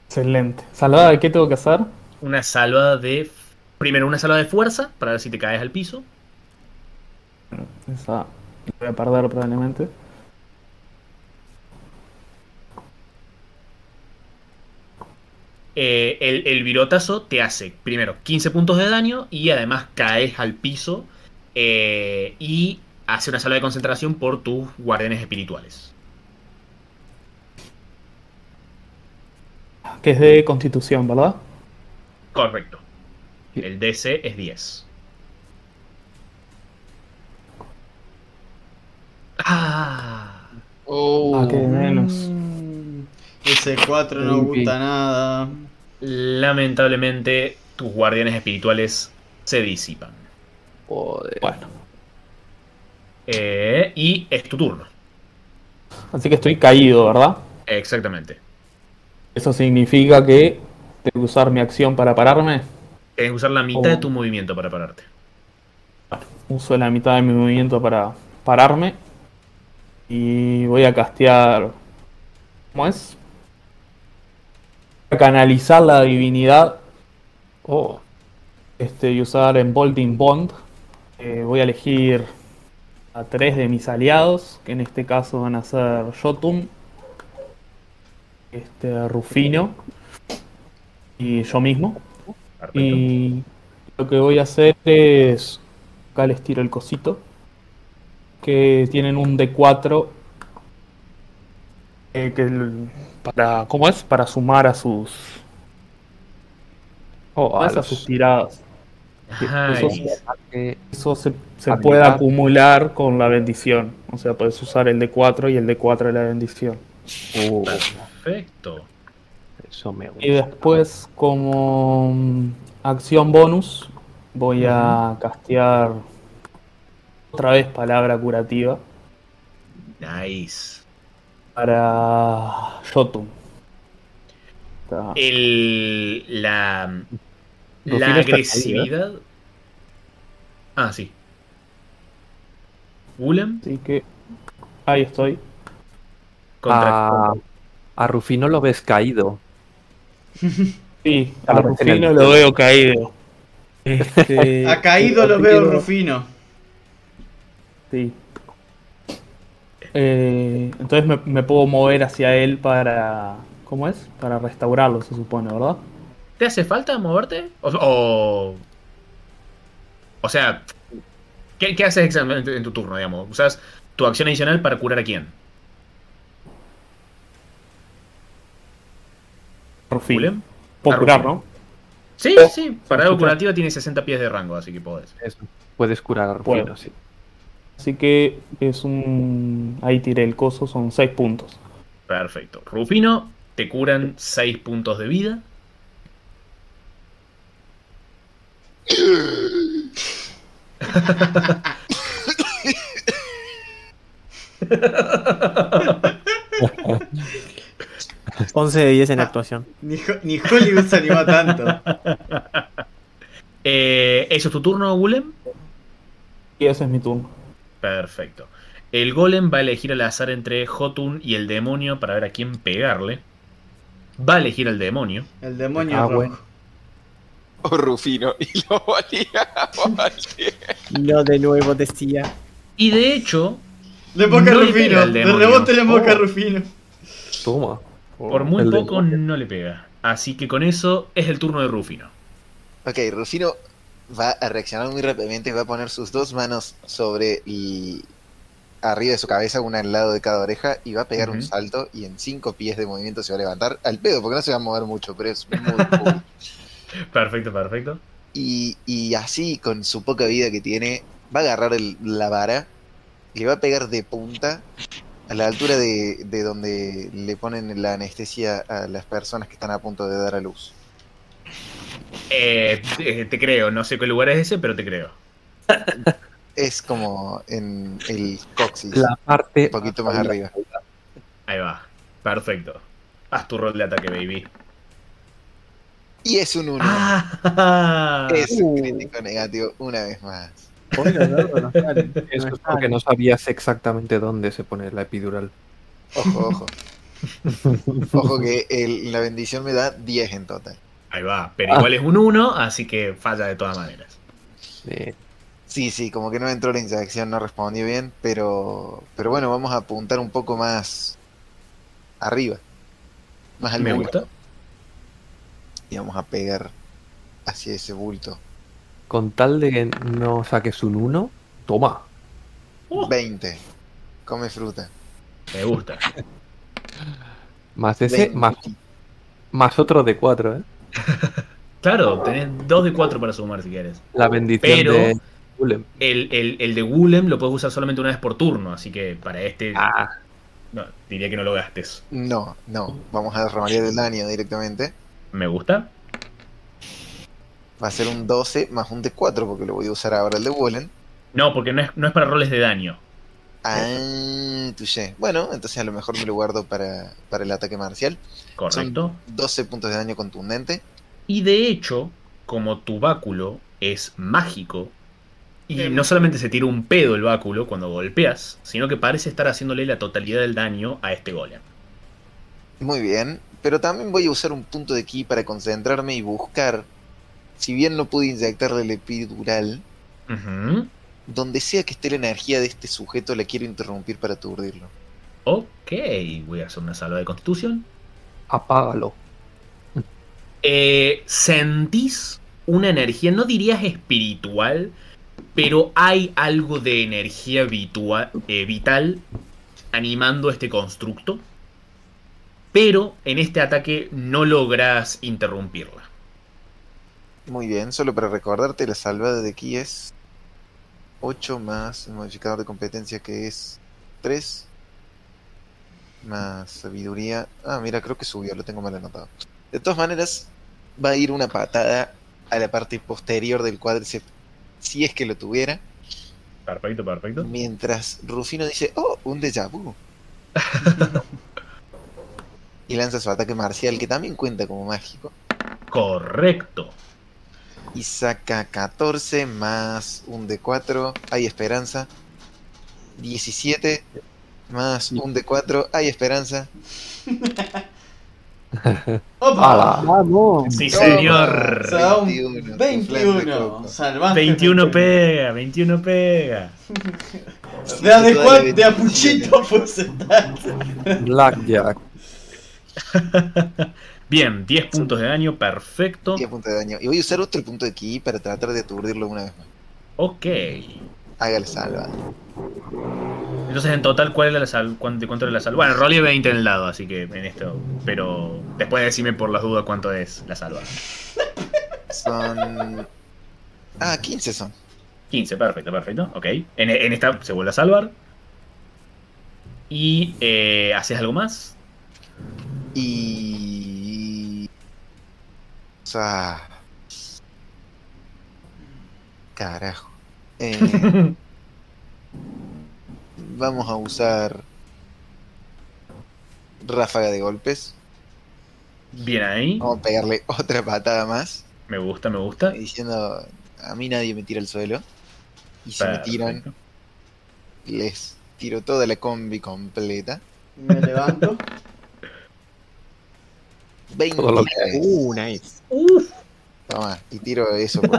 excelente. Salvada, ¿de qué tengo que hacer? una salva de primero una salva de fuerza para ver si te caes al piso Esa voy a perder probablemente. Eh, el, el virotazo te hace primero 15 puntos de daño y además caes al piso eh, y hace una salva de concentración por tus guardianes espirituales Que es de constitución, ¿verdad? Correcto. El DC es 10. Ah. Ah, qué menos. Mm, Ese 4 no gusta nada. Lamentablemente, tus guardianes espirituales se disipan. Joder. Bueno. Eh, y es tu turno. Así que estoy caído, ¿verdad? Exactamente. Eso significa que tengo que usar mi acción para pararme. Tienes que usar la mitad de Oh. tu movimiento para pararte. Uso la mitad de mi movimiento para pararme. Y voy a castear. ¿Cómo es? A canalizar la divinidad. Oh, Este, y usar Embolden Bond. Eh, voy a elegir a tres de mis aliados. Que en este caso van a ser Jotun. Este, Rufino. Y yo mismo. Perfecto. Y lo que voy a hacer es. Acá les tiro el cosito. Que tienen un D4. eh, que el- para. ¿Cómo es? Para sumar a sus. oh, ¿cómo a es? a los- sus tiradas. Eso, que- eso se, se puede acumular con la bendición. O sea, puedes usar el D4 y el D4 de la bendición. Oh, Perfecto. eso me gusta. Y después, como mm, acción bonus, voy a castear otra vez palabra curativa Nice. para Jotun. El, la, la agresividad. Ah, sí. Gulem Así que ahí estoy. contra. A, a Rufino lo ves caído. Sí, A a Rufino lo veo caído. Este, Ha caído, lo veo Rufino. Sí. Eh, entonces me, me puedo mover hacia él para. ¿Cómo es? Para restaurarlo, se supone, ¿verdad? ¿Te hace falta moverte? O, o, o sea, ¿qué, qué haces exactamente en tu turno, digamos? ¿Usas tu acción adicional para curar a quién? Rufino. ¿Gulem? Puedo curar. ¿no? Sí, sí. Para algo curativa tiene 60 pies de rango, así que podés. Eso. Puedes curar a Rufino, sí. Así que es un. Ahí tiré el coso, son 6 puntos. Perfecto. Rufino, te curan 6 puntos de vida. 11 de 10 en Ah. actuación. Ni, ni Hollywood se animó tanto. Eh, ¿Eso es tu turno, Golem? Y ese es mi turno. Perfecto. El golem va a elegir al azar entre Jotun y el demonio para ver a quién pegarle. Va a elegir al demonio. El demonio Ah, bueno. O Rufino. Y lo valía. No de nuevo decía. Y de hecho, Le moca No le Rufino. al De rebote le moca a Oh. Rufino. Toma. por muy poco demonio. no le pega. Así que con eso es el turno de Rufino. Ok, Rufino va a reaccionar muy rápidamente. Va a poner sus dos manos sobre y arriba de su cabeza, una al lado de cada oreja, y va a pegar un salto. Y en cinco pies de movimiento se va a levantar al pedo, porque no se va a mover mucho, pero es muy cool. Perfecto, perfecto. Y, y así, con su poca vida que tiene, va a agarrar el- la vara, le va a pegar de punta a la altura de, de donde le ponen la anestesia a las personas que están a punto de dar a luz. Eh, te, te creo, no sé qué lugar es ese, pero te creo. Es como en el coxis, La parte. un poquito más arriba. Ahí va. Perfecto. Haz tu rol de ataque, baby. Y es un 1. Ah, es un Uh. crítico negativo una vez más. Spoiler, ¿no? No sale. Eso es porque no sabías exactamente dónde se pone la epidural. Ojo, ojo. Ojo que el- la bendición me da 10 en total. Ahí va. Pero igual es un 1, así que falla de todas maneras. Eh, Sí, sí, como que no entró la inyección, no respondió bien, pero, pero bueno, vamos a apuntar un poco más arriba. Más al Me bulto. gusta. Y vamos a pegar hacia ese bulto. con tal de que no saques un 1, toma. Oh. 20. Come fruta. Me gusta. Más ese, 20. más, más otro de 4, ¿eh? Claro, tenés 2 de 4 para sumar si quieres. La bendición Pero- de Golem. El, el, el de Golem lo puedes usar solamente una vez por turno, así que para este Ah, no, diría que no lo gastes. No, no. Vamos a remariar el daño directamente. Me gusta. Va a ser un 12 más un D4 porque lo voy a usar ahora el de Wollen. No, porque no es, no es para roles de daño. Ah. Bueno, entonces a lo mejor me lo guardo para, para el ataque marcial. Correcto. 12 puntos de daño contundente. Y de hecho, como tu báculo es mágico, y no solamente se tira un pedo el báculo cuando golpeas, sino que parece estar haciéndole la totalidad del daño a este golem. Muy bien, pero también voy a usar un punto de ki para concentrarme y buscar, si bien no pude inyectarle el epidural, Ujú. Donde sea que esté la energía de este sujeto la quiero interrumpir para aturdirlo. Ok, voy a hacer una salva de constitución. apágalo. Eh, ¿Sentís una energía, no dirías espiritual, pero hay algo de energía vitua- eh, vital animando este constructo? Pero en este ataque no logras interrumpirla. Muy bien, solo para recordarte, la salvada de ki es 8 más el modificador de competencia que es 3 más sabiduría. Ah, mira, creo que subió, lo tengo mal anotado. De todas maneras, va a ir una patada a la parte posterior del cuádriceps, si es que lo tuviera, Perfecto, perfecto. mientras Rufino dice, oh, un déjà vu. y lanza su ataque marcial, que también cuenta como mágico. Correcto. Y saca 14 más un de 4. Hay esperanza. 17 más un de 4. Hay esperanza. ¡Opa! ¡Hala! Vamos. Sí, señor. Se da un 21, 21. coco. Salvaje. 21 pega, 21 pega. De a de, Toda cuat- la de a 27. puchito porcentaje. Blackjack. Bien, 10 puntos de daño, perfecto. 10 puntos de daño. Y voy a usar otro punto de ki para tratar de aturdirlo una vez más. Ok. Hágale salva. Entonces, en total, ¿cuál era la sal? ¿Cuánto, cuánto era la salva? Bueno, rolé 20 en el dado, así que en esto. Pero después decime por las dudas cuánto es la salva. Son. Ah, 15 son. 15, perfecto, perfecto. Ok. En, en esta se vuelve a salvar. Y. Eh, ¿Haces algo más? Y. Sea. Carajo. Eh, vamos a usar. Ráfaga de golpes. Bien ahí. Vamos a pegarle otra patada más. Me gusta, me gusta. Diciendo, a mí nadie me tira al suelo. Y si me tiran, les tiro toda la combi completa. Me levanto. 20 Todo lo que Uh, nice. Toma, y tiro eso. porque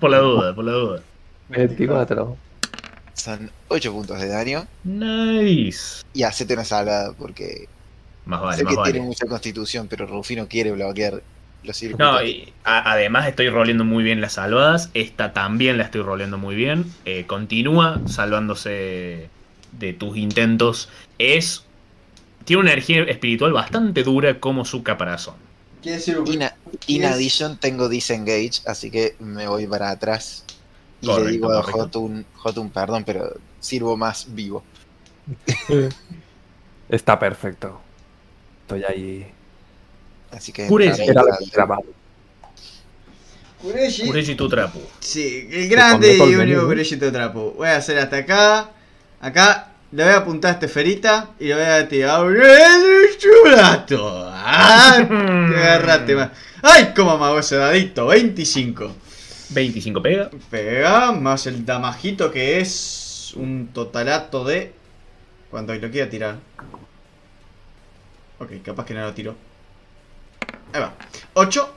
por la duda, por la duda. 24. son 8 puntos de daño. Nice. Y hacete una salvada porque Más vale, sé más que vale. tiene mucha constitución, pero Rufino quiere bloquear los circuitos. No, y a- además estoy roleando muy bien las salvadas. Esta también la estoy roleando muy bien. Eh, continúa salvándose de tus intentos. Es. Tiene una energía espiritual bastante dura como su caparazón. ¿Quiere decir In, a- in Yes. addition, tengo disengage, así que me voy para atrás. Y Correcto, le digo a. Jotun, Jotun, perdón, pero sirvo más vivo. Está perfecto. Estoy ahí. Así que Era. Kureshi? Kureshi tu trapo. Sí, el grande y el único. Kureshi te trapo. Voy a hacer hasta acá. Acá le voy a apuntar a este ferita y le voy a tirar un chulato. ¡Ah! Te agarraste más. ¡Ay, cómo me hago ese dadito! 25. 25 pega. Pega, más el damajito que es un totalato de. Cuando lo quiera tirar. Ok, capaz que no lo tiro. Ahí va. 8.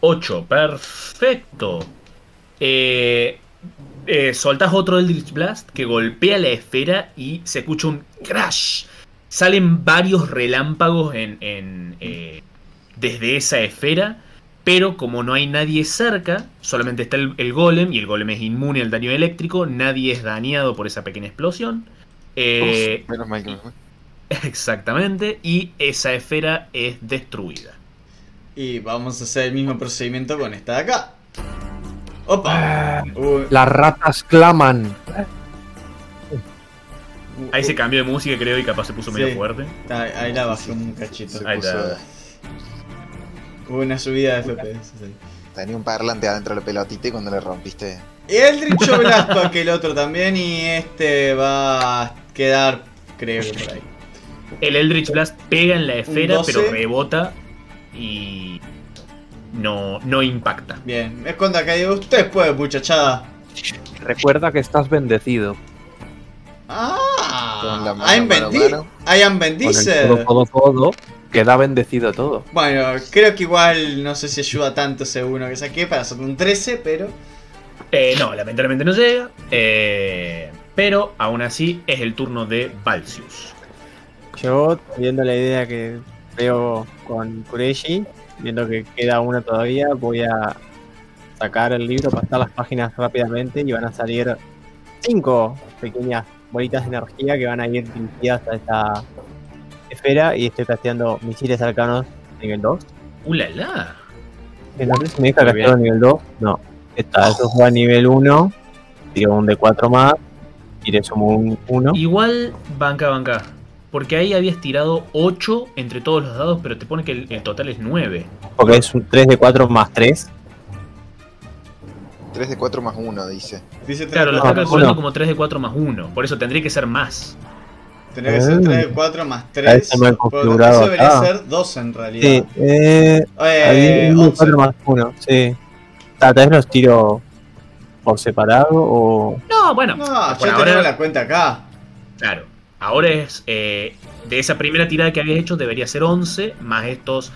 8, perfecto. Eh, eh, soltás otro Eldritch Blast que golpea la esfera y se escucha un crash. Salen varios relámpagos en, en, eh, desde esa esfera, pero como no hay nadie cerca, solamente está el, el golem y el golem es inmune al daño eléctrico, nadie es dañado por esa pequeña explosión. Eh, Uf, menos mal que me fue. exactamente, y esa esfera es destruida. Y vamos a hacer el mismo procedimiento con esta de acá. ¡Opa! Uy, Las ratas claman. Ahí se cambió de música, creo, y capaz se puso medio Sí. fuerte. ahí, ahí la bajé un cachito. Ahí puso- está. Hubo una subida de FPS. sí. Tenía un parlante adentro de la pelotita y cuando le rompiste. Y Eldritch Blast para que el otro también. Y este va a quedar, creo que por ahí. El Eldritch Blast pega en la esfera, 12. pero rebota y no, no impacta. Bien, es cuando acá digo, usted puede, muchachada. Recuerda que estás bendecido. Ah, Con la mano, I'm mano, bendi- mano. I am todo, todo, todo. Queda bendecido todo. Bueno, creo que igual no sé si ayuda tanto ese uno que saqué para hacer un 13, pero. Eh, no, lamentablemente no llega. eh, pero aún así es el turno de Valsius. Yo, viendo la idea que veo con Kureshi, viendo que queda una todavía, voy a sacar el libro, pasar las páginas rápidamente y van a salir cinco pequeñas bolitas de energía que van a ir dirigidas a esta esfera y estoy casteando misiles arcanos nivel 2. ¡Uh, la, si me deja a nivel 2, no. Está, eso fue a nivel 1, tiro un D4 más, le sumo un 1. Igual, banca, banca. Porque ahí habías tirado 8 entre todos los dados, pero te pone que el, el total es 9. Porque es un 3 de 4 más 3. 3 de 4 más 1, dice. Dice Claro, lo está calculando como 3 de 4 más 1. Por eso tendría que ser más. Tendría que ser Ah. 3 de 4 más Ahí 3. está mal configurado Eso debería acá. ser 2 en realidad. Sí, eh, Eh, ahí 11. 4 más 1, sí. Tal vez los tiro por separado o. No, bueno. No, yo ahora- tengo la cuenta acá. Claro. Ahora es. eh, de esa primera tirada que habías hecho, debería ser 11, más estos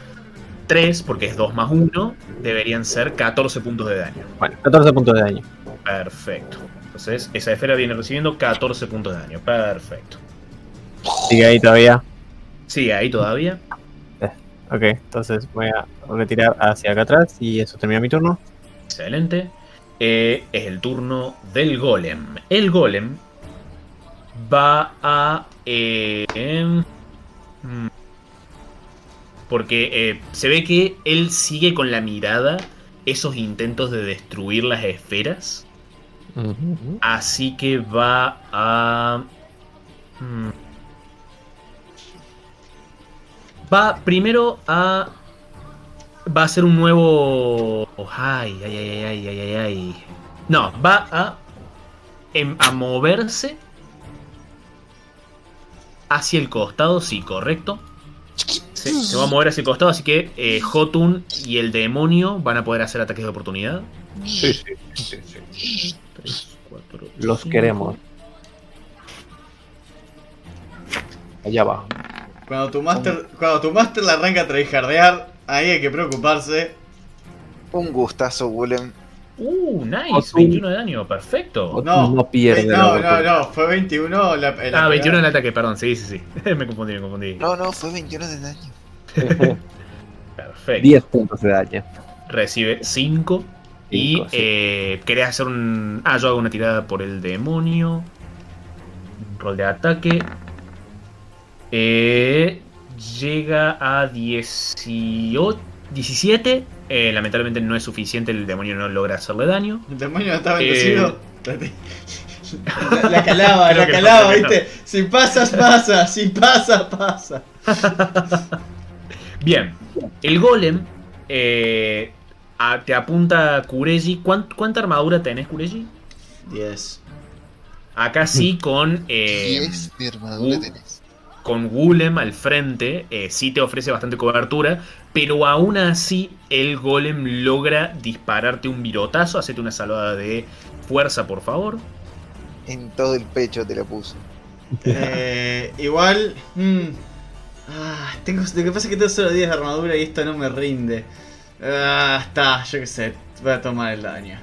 3, porque es 2 más 1, deberían ser 14 puntos de daño. Bueno, 14 puntos de daño. Perfecto. Entonces, esa esfera viene recibiendo 14 puntos de daño. Perfecto. Sigue ahí todavía. Sigue ahí todavía. Ok, entonces voy a retirar hacia acá atrás y eso termina mi turno. Excelente. Eh, es el turno del golem. El golem va a... eh, mm, porque eh, se ve que él sigue con la mirada esos intentos de destruir las esferas. Así que va a... mm, Va primero a... Va a hacer un nuevo... Ay, ay, ay, ay, ay, ay, ay. No, va a... em- a moverse hacia el costado, sí, correcto. se, se va a mover hacia el costado, así que eh, Jotun y el demonio van a poder hacer ataques de oportunidad. Sí, sí, sí, sí. Tres, cuatro, Los cinco. queremos. Allá va. Cuando tu master, cuando tu master la arranca a tryhardear, ahí hay que preocuparse. Un gustazo, Willem. Uh, nice, Jotun. 21 de daño, perfecto. No, No pierde eh, No, no, no, fue 21 la, la Ah, 21 en el ataque, perdón, sí, sí, sí. me confundí, me confundí. No, no, fue 21 de daño. Perfecto. 10 puntos de daño. Recibe 5. Y Cinco, sí. eh, querés hacer un. Ah, yo hago una tirada por el demonio. Un rol de ataque. Eh, llega a 18, 17. Eh, lamentablemente no es suficiente, el demonio no logra hacerle daño. El demonio está Eh, bendecido. La, la calaba, Creo la calaba, no, viste. Si pasas, pasa. Si pasa, pasa. Bien, el golem eh, a- te apunta Kureji. ¿Cuán- ¿Cuánta armadura tenés, Kureji? 10. Acá sí con. eh, 10 de armadura uh, tenés. Con Golem al frente, eh, sí te ofrece bastante cobertura, pero aún así el Golem logra dispararte un virotazo. Hacete una salvada de fuerza, por favor. En todo el pecho te la puso. Eh, igual. mm, ah, tengo, lo que pasa es que tengo solo 10 de armadura y esto no me rinde. Ah, está, yo qué sé. Voy a tomar el daño.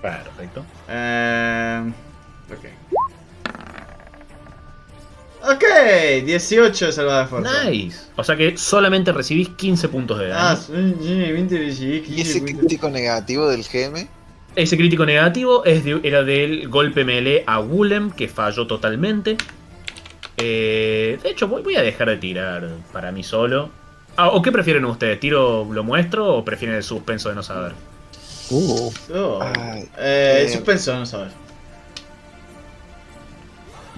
Perfecto. Eh, ok. Ok, 18 de salvada de fuerza. Nice. O sea que solamente recibís 15 puntos de Ah, daño. sí, sí, 20 recibí, ¿Y 15 ese puntos. crítico negativo del GM? Ese crítico negativo es de- era del golpe melee a Golem, que falló totalmente. Eh, de hecho, voy, voy a dejar de tirar para mí solo. Ah, ¿O qué prefieren ustedes? ¿Tiro lo muestro o prefieren el suspenso de no saber? Uh, Oh, Ay, eh, eh, suspenso, no sabes.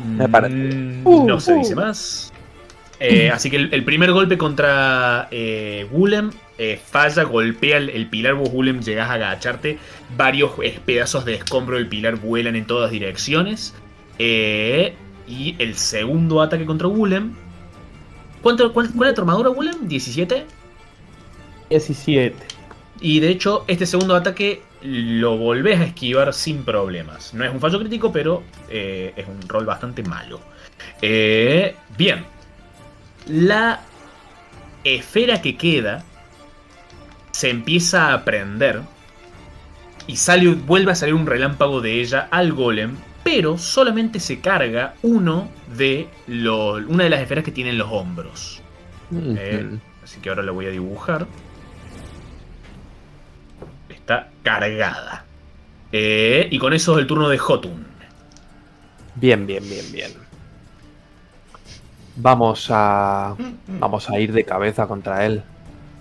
Me parece. Mm, no se dice más. Eh, así que el, el primer golpe contra eh, Gulem eh, falla, golpea el, el pilar. Vos, Gulem, llegás a agacharte. Varios pedazos de escombro del pilar vuelan en todas direcciones. Eh, y el segundo ataque contra Gulem. ¿Cuánto, cuál, ¿Cuál es tu armadura, Gulem? ¿17? 17. Y de hecho, este segundo ataque lo volvés a esquivar sin problemas. No es un fallo crítico, pero eh, es un rol bastante malo. Eh, bien. La esfera que queda se empieza a prender. Y sale, vuelve a salir un relámpago de ella al golem. Pero solamente se carga uno de una de las esferas que tienen los hombros. Eh, ujú. así que ahora la voy a dibujar. Está cargada. Eh, y con eso es el turno de Jotun. Bien, bien, bien, bien. Vamos a. Vamos a ir de cabeza contra él.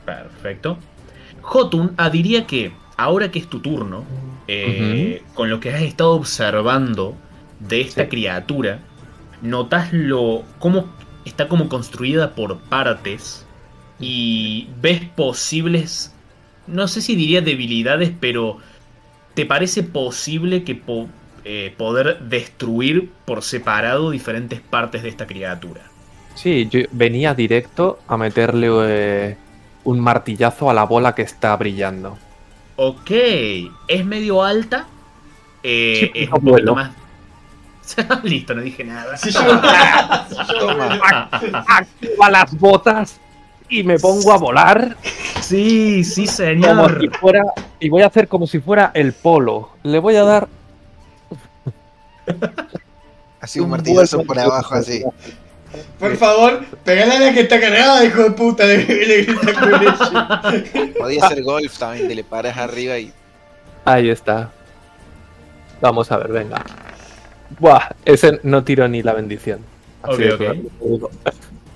Perfecto. Jotun ah, diría que ahora que es tu turno, eh, con lo que has estado observando de esta Sí. criatura, notas lo cómo está como construida por partes y ves posibles, no sé si diría debilidades, pero ¿te parece posible que po- eh, poder destruir por separado diferentes partes de esta criatura? Sí, yo venía directo a meterle eh, un martillazo a la bola que está brillando. Ok, es medio alta. eh, Sí, es un poquito vuelo. más. Listo, no dije nada. Si yo, Toma. Activa las botas y me pongo a volar Sí, sí, como si señor. fuera. Y voy a hacer como si fuera el polo. Le voy a dar Así un un martillazo por abajo, así. por favor, pegale a la que está cargada, hijo de puta. Grita Kureshi. Podía ser golf también, te le paras arriba y Ahí está. Vamos a ver, venga. Buah, ese no tiro ni la bendición. Así Ok, de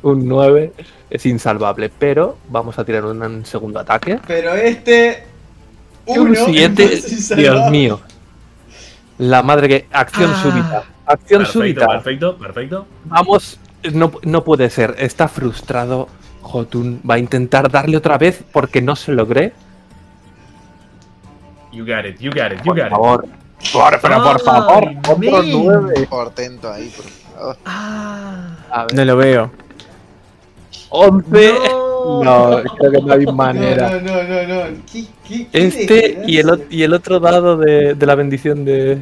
Un 9 es insalvable, pero vamos a tirar un, un segundo ataque. Pero este. Un Uno, 7, es insalvable. Dios mío. La madre que. Acción Ah. súbita. Acción Perfecto, súbita. perfecto, perfecto. Vamos. No, no puede ser. Está frustrado. Jotun va a intentar darle otra vez porque no se logré. You got it, you got it, you Por got it. favor. Por, pero por favor. Otro men. 9. portento ahí, por favor. Ah. No lo veo. 11. No. No, creo que no hay manera. No, no, no, no. no. ¿Qué- qué- qué Este y el, y el otro dado de, de la bendición de.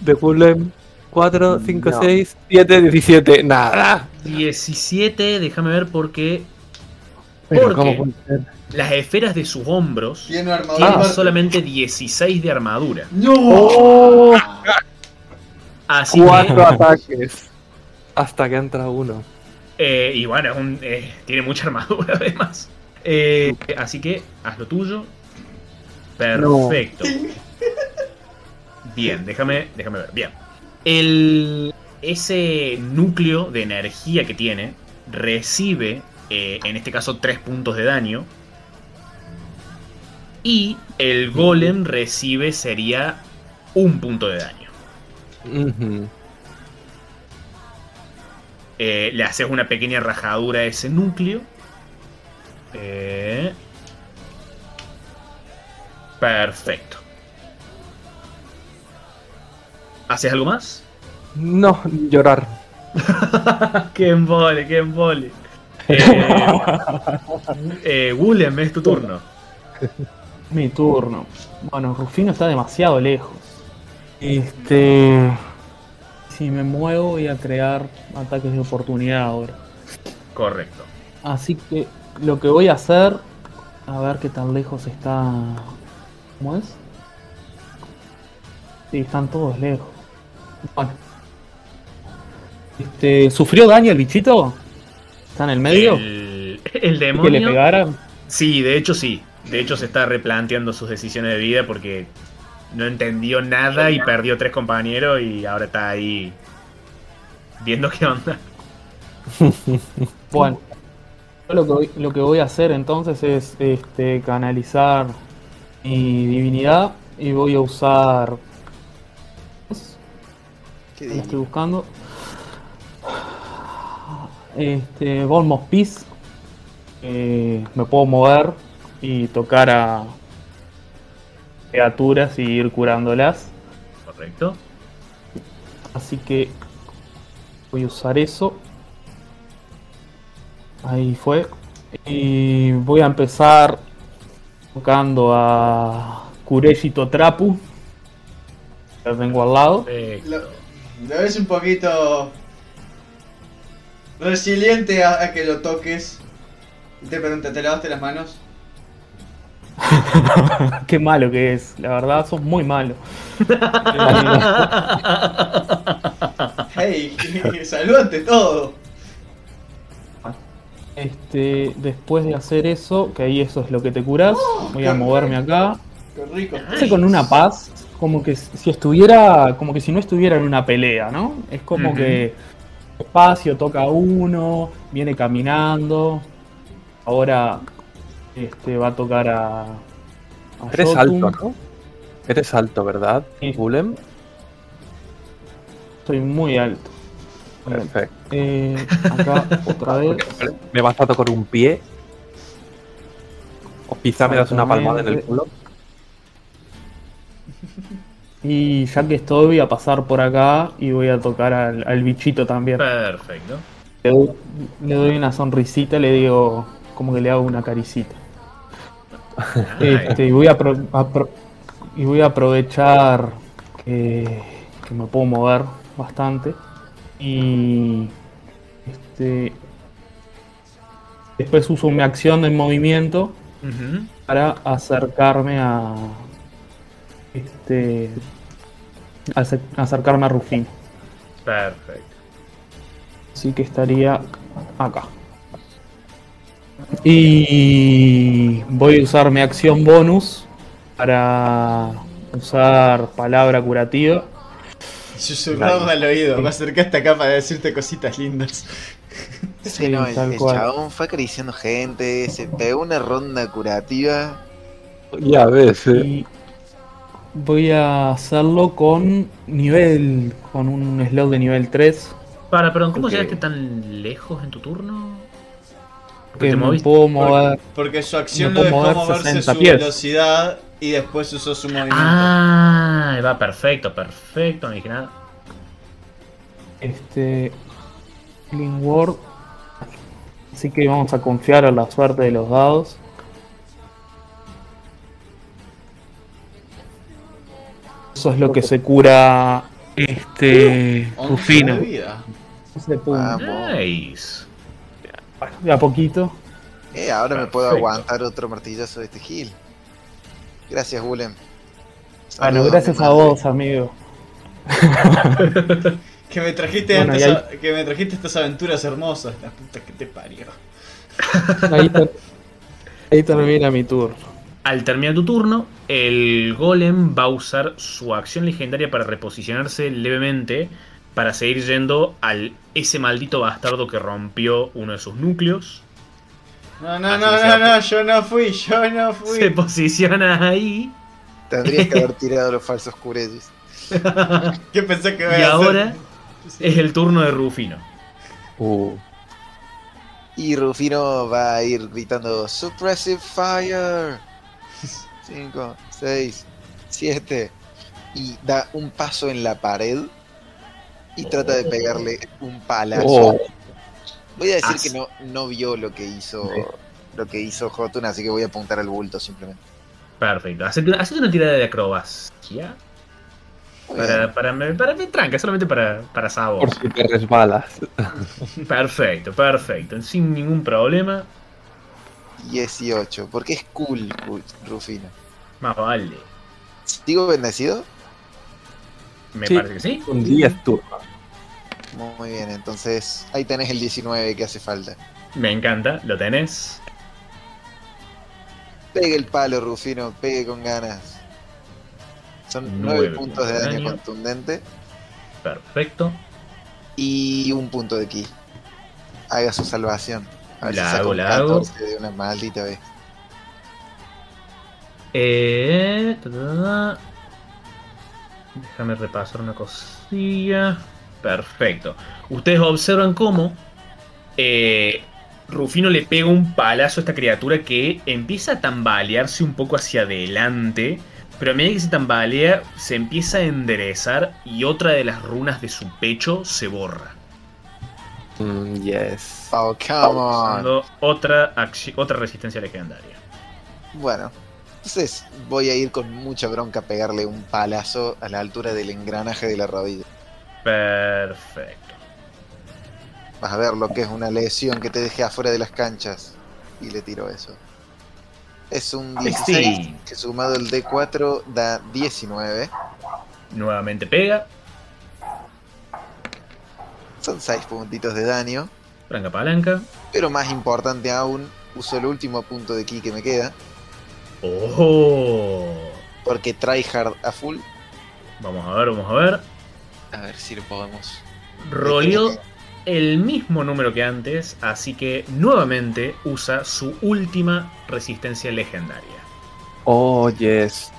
de Fulham. 4, 5, No. 6, 7, 17. Nada. 17, déjame ver porque ¿Por ¿cómo qué? puede ser? las esferas de sus hombros Tiene armadura. tienen aparte. solamente 16 de armadura. ¡No! Oh. Así Cuatro que, ataques. Hasta que entra uno. Eh, y bueno, es un- eh, tiene mucha armadura además. Eh, así que haz lo tuyo. Perfecto. Bien, déjame, déjame ver. Bien. El, ese núcleo de energía que tiene recibe, en este caso, 3 puntos de daño. Y el golem recibe, sería un punto de daño. Ujú. Eh, le haces una pequeña rajadura a ese núcleo. Eh, perfecto. ¿Haces algo más? No, llorar. ¡Qué embole, qué embole! Eh, eh, Willem, es tu turno. Mi turno. Bueno, Rufino está demasiado lejos. Este. Si me muevo, voy a crear ataques de oportunidad ahora. Correcto. Así que lo que voy a hacer. A ver qué tan lejos está. ¿Cómo es? Sí, están todos lejos. Bueno. Este, ¿Sufrió daño el bichito? ¿Está en el medio? El, el ¿Y que le demonio. pegaran? Sí, de hecho sí. De hecho se está replanteando sus decisiones de vida porque no entendió nada y perdió tres compañeros y ahora está ahí viendo qué onda. Bueno, yo lo que, voy, lo que voy a hacer entonces es este, canalizar mi divinidad y voy a usar. ¿Qué estoy buscando. Este, Volmos Peace. Eh, me puedo mover y tocar a criaturas y ir curándolas. Correcto. Así que voy a usar eso. Ahí fue. Y voy a empezar tocando a Kureshito Trapu. La tengo al lado. Lo, lo ves un poquito resiliente a, a que lo toques. Y te pregunta, ¿te lavaste las manos? Qué malo que es. La verdad, sos muy malo. ¡Hey! ¡Salud ante todo! Este, después de hacer eso, que ahí eso es lo que te curas, voy a moverme acá. ¡Qué rico! Hace con una paz, como que si estuviera, como que si no estuviera en una pelea, ¿no? Es como que espacio toca uno, viene caminando, ahora este va a tocar a, a Eres Jotun. alto, ¿no? Eres alto, ¿verdad? Sí. Bulem. Estoy muy alto. Muy alto. Perfecto. Eh, acá otra vez. ¿Me vas a tocar un pie? ¿O quizá me das una palmada en el culo? Y ya que estoy, voy a pasar por acá y voy a tocar al, al bichito también. Perfecto. Le doy, le doy una sonrisita, le digo, como que le hago una caricita. Este, y, voy a y voy a aprovechar que, que me puedo mover bastante. Y este, después uso mi acción de movimiento para acercarme a este ace- acercarme a Rufín. Perfecto. Así que estaría acá. Y voy a usar mi acción bonus para usar palabra curativa. Susurrarle al oído. Me acercaste acá para decirte cositas lindas. Sí, Sí, no, el, chabón fue acariciando gente, se pegó una ronda curativa. Ya ves, eh. Y voy a hacerlo con nivel, con un slot de nivel 3. Para, perdón, ¿cómo llegaste tan lejos en tu turno? Que puedo mover. Porque su acción Me lo dejó mover moverse 60 su pies. velocidad y después usó su movimiento. Ah, va perfecto, perfecto. No dije nada. Este. Word. Así que vamos a confiar en la suerte de los dados. Eso es lo que se cura este 11 Rufino. de vida. Ese punto. Vamos. Nice. Bueno, de a poquito. Eh, ahora me puedo aguantar otro martillazo de este Gil. Gracias, Willem. Bueno, gracias a vos, amigo. Que me trajiste Bueno, antes y a- que me trajiste estas aventuras hermosas. La puta que te parió. Ahí, ter- ahí termina mi turno. Al terminar tu turno, el golem va a usar su acción legendaria para reposicionarse levemente para seguir yendo al ese maldito bastardo que rompió uno de sus núcleos. No, no, Así no, se no, no, yo no fui, yo no Se fui. posiciona ahí. Tendrías que haber tirado los falsos curellis. ¿Qué pensé que iba Y a hacer? ahora es el turno de Rufino. Uh, Y Rufino va a ir gritando Suppressive Fire. 5, 6, 7. Y da un paso en la pared. Y trata de pegarle un palazo. oh, Voy a decir As- que no, no vio lo que hizo lo que hizo Jotun, así que voy a apuntar al bulto simplemente. Perfecto. Hacete, una tirada de acrobacia. Para, para, para, para tranca, solamente para, para sabor. por si te resbalas. Perfecto, perfecto. Sin ningún problema. 18, porque es cool, cool, Rufino. Más vale. ¿Sigo bendecido? Me Sí. parece que sí. Un 10 turnos. Muy bien, entonces ahí tenés el 19 que hace falta. Me encanta, lo tenés. Pegue el palo, Rufino, pegue con ganas. Son Nueve 9 puntos de daño daño. contundente Perfecto. y un punto de ki. Haga su salvación. A ver La si hago, la hago. 14 de una maldita vez. Eh, ta, ta, ta. Déjame repasar una cosilla. Perfecto. Ustedes observan cómo eh, Rufino le pega un palazo a esta criatura que empieza a tambalearse un poco hacia adelante. Pero a medida que se tambalea, se empieza a enderezar y otra de las runas de su pecho se borra. Mm, yes. Oh, come on. Otra, otra resistencia legendaria. Bueno, entonces voy a ir con mucha bronca a pegarle un palazo a la altura del engranaje de la rodilla. Perfecto. Vas a ver lo que es una lesión que te deje afuera de las canchas. Y le tiro eso. Es un 16 Sí. que sumado el D4 da 19. Nuevamente pega. Son 6 puntitos de daño. Branca palanca. Pero más importante aún, uso el último punto de ki que me queda. ¡Oh! Porque tryhard a full. Vamos a ver, vamos a ver. A ver si lo podemos. Roleó el mismo número que antes, así que nuevamente usa su última resistencia legendaria. Oh, yes.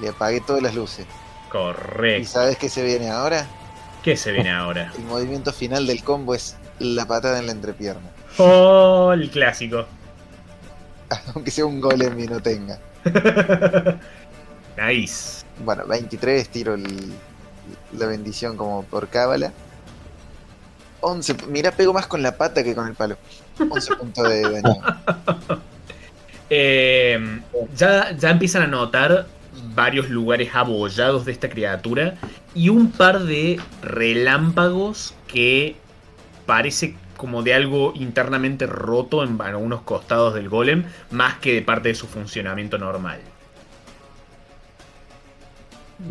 Le apagué todas las luces. ¿Y Correcto. sabes qué se viene ahora? ¿Qué se viene ahora? El movimiento final del combo es la patada en la entrepierna. ¡Oh! El clásico. Aunque sea un golem y no tenga. nice. Bueno, 23, tiro el- la bendición como por cábala. 11, mira, pego más con la pata que con el palo. 11 puntos de daño. Eh, ya, ya empiezan a notar varios lugares abollados de esta criatura y un par de relámpagos que parece como de algo internamente roto en algunos costados del golem, más que de parte de su funcionamiento normal.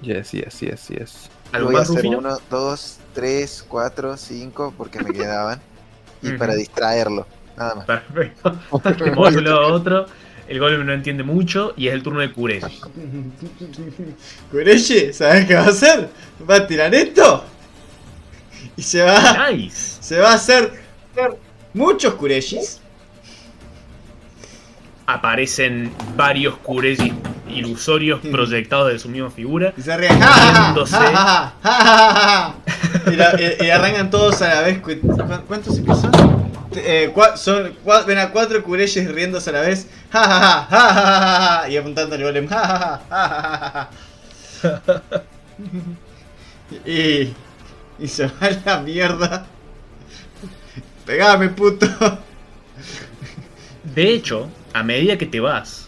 Yes, yes, yes, yes. ¿Algo Voy a más, hacer Rufino? 1, 2, 3, 4, 5 porque me quedaban. Y para distraerlo, nada más. Perfecto. De un lado a otro, el golem no entiende mucho y es el turno de Kureshi. Kureshi, ¿sabes qué va a hacer? Va a tirar esto. Y se va. Nice. Se va a hacer muchos Kureshis. Aparecen varios Kureshis ilusorios proyectados de su misma figura. Y se ríen. ¡Ja, ja, ja! Y, la- y- y arrancan todos a la vez. cu- cu- ¿Cuántos se son? Eh, cua- son, cua- ven a cuatro Kureshis riéndose a la vez. Y apuntando al golem. Y, y se va a la mierda. Pegame, puto. De hecho, a medida que te vas,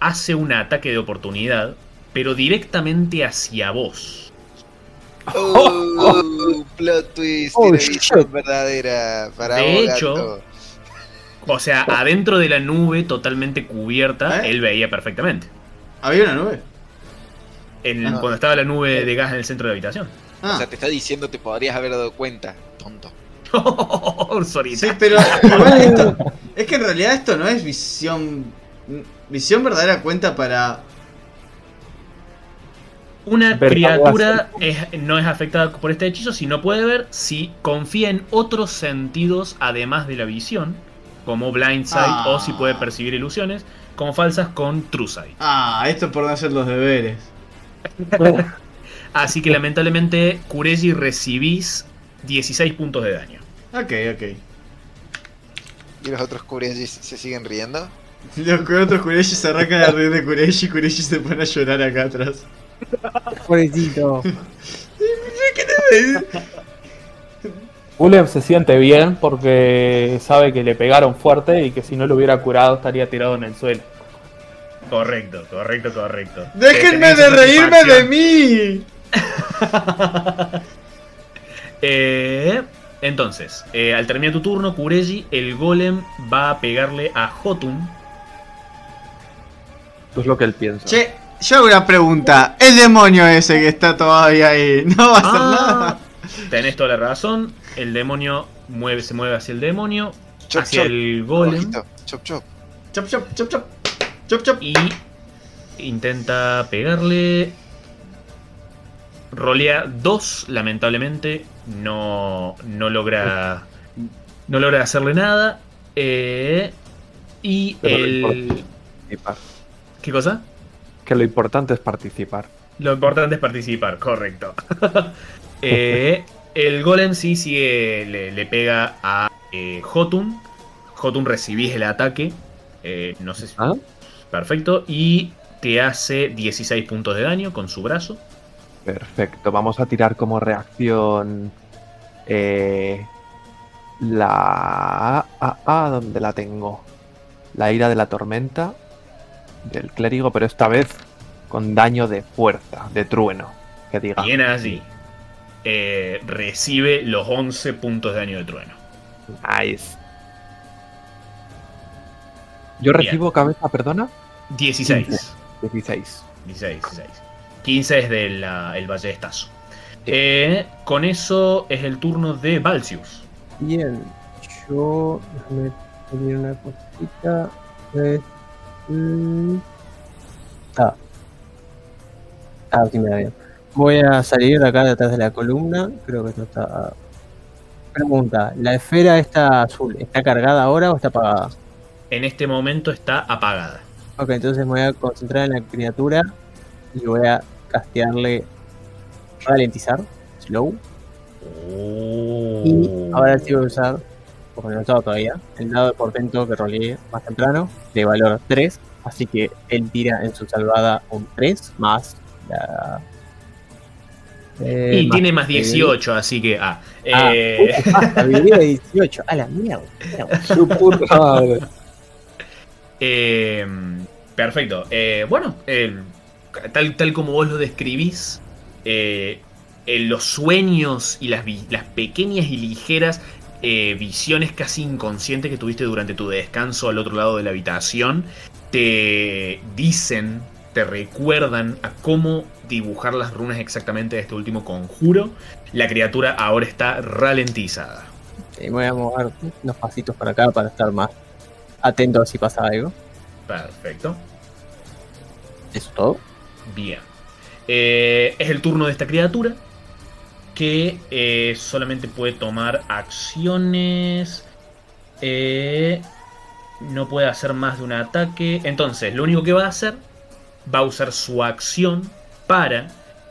hace un ataque de oportunidad, pero directamente hacia vos. Oh, plot twist, Oh, verdadera para De vos, hecho, gato. O sea, adentro de la nube totalmente cubierta, ¿Eh? él veía perfectamente. ¿Había una nube? En- Ah. Cuando estaba la nube de gas en el centro de la habitación. O Ah, sea, te está diciendo te podrías haber dado cuenta, tonto. Sorita. sí, pero igual esto, es que en realidad esto no es visión. Visión verdadera cuenta para. Una Ver criatura es- no es afectada por este hechizo si no puede ver, si confía en otros sentidos además de la visión, como Blind Sight Ah. o si puede percibir ilusiones, como falsas con True Sight. Ah, esto es por no hacer los deberes. Así que lamentablemente, Kureji recibís 16 puntos de daño. Ok, ok. ¿Y los otros Kureji se siguen riendo? Los otros Kureshi se arrancan a reír de Kureshi y Kureshi se pone a llorar acá atrás. Pobrecito. Willem se siente bien porque sabe que le pegaron fuerte y que si no lo hubiera curado estaría tirado en el suelo. Correcto, correcto, correcto. ¡Déjenme de reírme de mí! Eh, entonces, eh, al terminar tu turno, Kureji, el golem va a pegarle a Jotun. Esto es lo que él piensa. Che, yo hago una pregunta. El demonio ese que está todavía ahí, ¿no va a hacer Ah, nada? Tenés toda la razón. El demonio mueve, se mueve hacia el demonio, Chop, hacia chop. el golem Chop, chop. Chop, chop, chop, chop. Chop, chop. y intenta pegarle. Rolea 2, lamentablemente. No, no logra. No logra hacerle nada. Eh, y Pero el. ¿Qué cosa? Que lo importante es participar. Lo importante es participar, correcto. Eh, el golem sí sigue, le, le pega a eh, Jotun. Jotun recibís el ataque. Eh, no sé si. ¿Ah? Perfecto. Y te hace 16 puntos de daño con su brazo. Perfecto. Vamos a tirar como reacción. eh, la. Ah, ah, ¿dónde la tengo? La ira de la tormenta. Del clérigo, pero esta vez con daño de fuerza, de trueno. Que diga. Bien allí. Eh, recibe los 11 puntos de daño de trueno. Nice. Yo Bien. recibo cabeza, perdona. 16. 16. 16, 16. 15 es del el Valle de Estazo. Eh, con eso es el turno de Valsius. Bien, yo. Déjame pedir una cosita. Pues, mm, ah. Ah, sí me da bien. Voy a salir de acá detrás de la columna. Creo que esto está. Pregunta: ¿la esfera esta azul está cargada ahora o está apagada? En este momento está apagada. Ok, entonces me voy a concentrar en la criatura y voy a castearle ralentizar, slow. Y ahora sí voy a usar, porque no he usado todavía, el dado de portento que roleé más temprano, de valor 3. Así que él tira en su salvada un 3 más la. eh, y tiene más sabiduría. 18, así que. Ah, Ah, eh, uh, más sabiduría de 18. A la mierda. mierda. Su puta madre. eh, perfecto. Eh, bueno, eh, tal, tal como vos lo describís, eh, eh, los sueños y las, las pequeñas y ligeras eh, visiones casi inconscientes que tuviste durante tu descanso al otro lado de la habitación te dicen, te recuerdan a cómo dibujar las runas exactamente de este último conjuro. La criatura ahora está ralentizada. Me voy a mover unos pasitos para acá para estar más atento a si pasa algo. Perfecto. Eso es todo. Bien. Eh, es el turno de esta criatura. Que eh, solamente puede tomar acciones. Eh, no puede hacer más de un ataque. Entonces, lo único que va a hacer. Va a usar su acción para.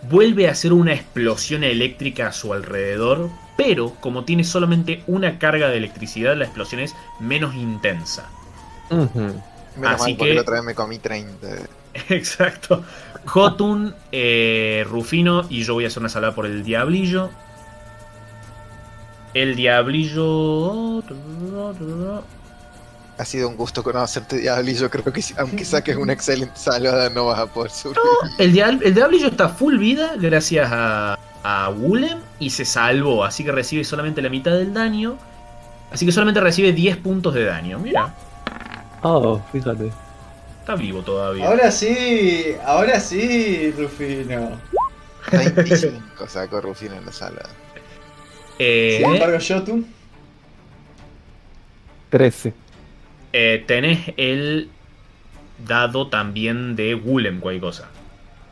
Vuelve a hacer una explosión eléctrica a su alrededor. Pero como tiene solamente una carga de electricidad, la explosión es menos intensa. Menos Así mal porque que- la otra vez me comí 30. Exacto. Jotun, eh, Rufino y yo voy a hacer una salada por el diablillo. El diablillo. Ha sido un gusto conocerte, yo creo que aunque saques una excelente salvada no vas a poder. El, dial- el diablillo está full vida gracias a, a Wulem y se salvó, así que recibe solamente la mitad del daño. Así que solamente recibe 10 puntos de daño. Mira, Oh, fíjate. Está vivo todavía. Ahora sí, ahora sí, Rufino. 25 sacó Rufino en la salvada. Eh, Sin embargo, Jotun. 13. eh, tenés el dado también de Wulem, cualquier cosa.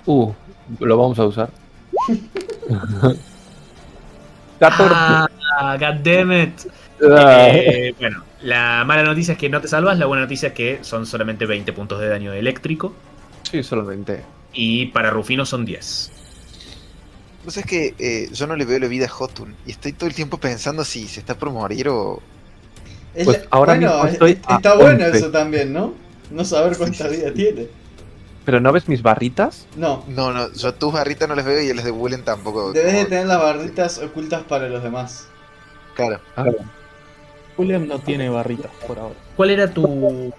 Uh, lo vamos a usar. 14. Ah, goddammit. Ah. Eh, bueno, la mala noticia es que no te salvas, la buena noticia es que son solamente 20 puntos de daño eléctrico Sí, solamente. y para Rufino son 10. Pues es que eh, yo no le veo la vida a Hotun y estoy todo el tiempo pensando si se está por morir o. Es Pues la- ahora bueno, mismo es- estoy está bueno 11. eso también, ¿no? No saber cuánta vida tiene. ¿Pero no ves mis barritas? No, No, no, yo a tus barritas no les veo y a las de Woolen tampoco. debes de tener las barritas ocultas para los demás. Claro. Ah, William no tiene barritas por ahora. ¿Cuál era tu.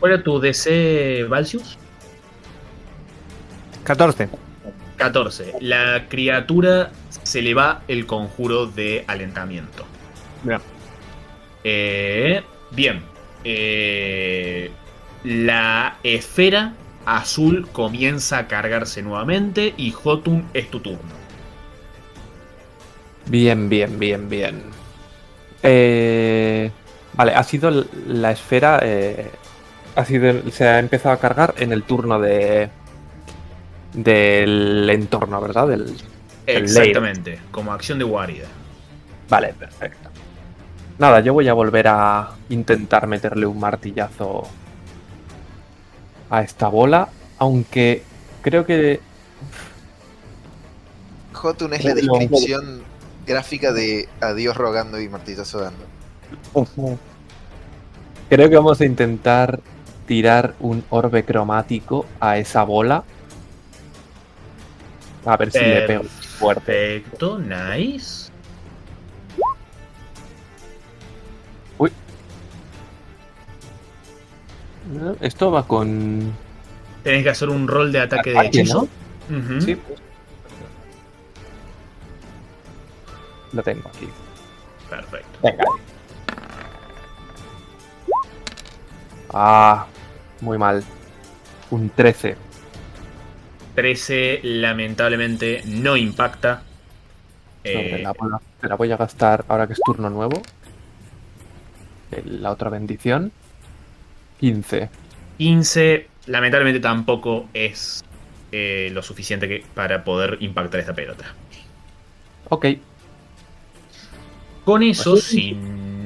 ¿Cuál era tu DC Valsius? 14. 14. La criatura se le va el conjuro de alentamiento. Bien. Eh, bien. Eh, la esfera azul comienza a cargarse nuevamente y Jotun es tu turno. Bien, bien, bien, bien. Eh, vale, ha sido la esfera. eh, ha sido, se ha empezado a cargar en el turno de. del entorno, ¿verdad? Del, El Exactamente, como acción de guarida. Vale, perfecto. Nada, yo voy a volver a intentar meterle un martillazo a esta bola, aunque creo que Hotun es la descripción gráfica de adiós rogando y martillazo dando. creo que vamos a intentar tirar un orbe cromático a esa bola. A ver si le pego fuerte. Perfecto, nice. Esto va con. Tenés que hacer un rol de ataque de hechizo. ¿no? Sí. Lo tengo aquí. Perfecto. Venga. Ah, muy mal. Un 13. 13 lamentablemente no impacta. Sobre Eh, la bola. Me la voy a gastar ahora que es turno nuevo. La otra bendición. 15. 15 lamentablemente tampoco es eh, lo suficiente que, para poder impactar esta pelota. Ok. Con eso, si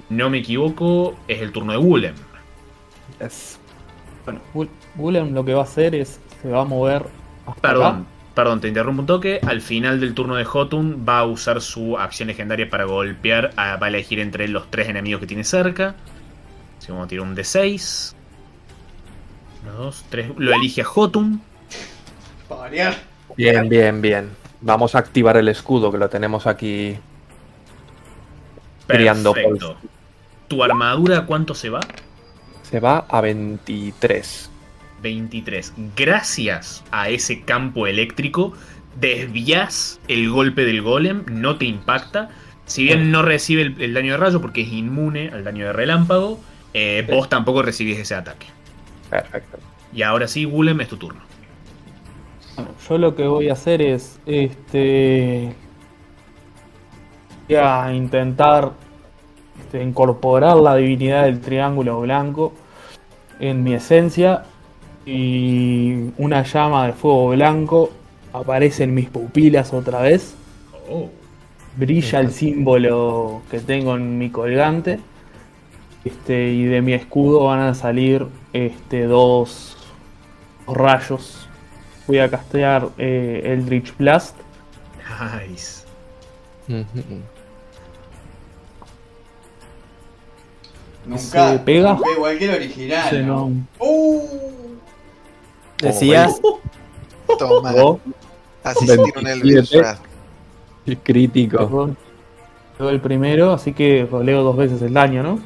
no me equivoco, es el turno de Wulem. Es- Bueno, Willem lo que va a hacer es se va a mover hasta Perdón, acá. perdón, te interrumpo un toque. Al final del turno de Hotun va a usar su acción legendaria para golpear. a- va a elegir entre los tres enemigos que tiene cerca. Así que vamos a tirar un D6. Uno, dos, tres. Lo elige a Hotun. Bien, bien, bien. Vamos a activar el escudo que lo tenemos aquí. Criando Perfecto. ¿Tu armadura cuánto se va? Se va a 23. 23. Gracias a ese campo eléctrico, desvías el golpe del golem, no te impacta. Si bien no recibe el, el daño de rayo porque es inmune al daño de relámpago, eh, vos tampoco recibís ese ataque. Perfecto. Y ahora sí, Golem, es tu turno. Bueno, yo lo que voy a hacer es este a intentar este, incorporar la divinidad del triángulo blanco en mi esencia y una llama de fuego blanco aparece en mis pupilas otra vez Oh. brilla el símbolo que tengo en mi colgante. Este, y de mi escudo van a salir este, dos, dos rayos. Voy a castear eh, Eldritch Blast. Nice. Nunca, ¿Se pega? nunca igual que el original. ¿no? no- Uh, Decías, Toma. Oh, Así se tira un 27. Wrath. Crítico. Pegó el primero, así que roleo dos veces el daño, ¿no?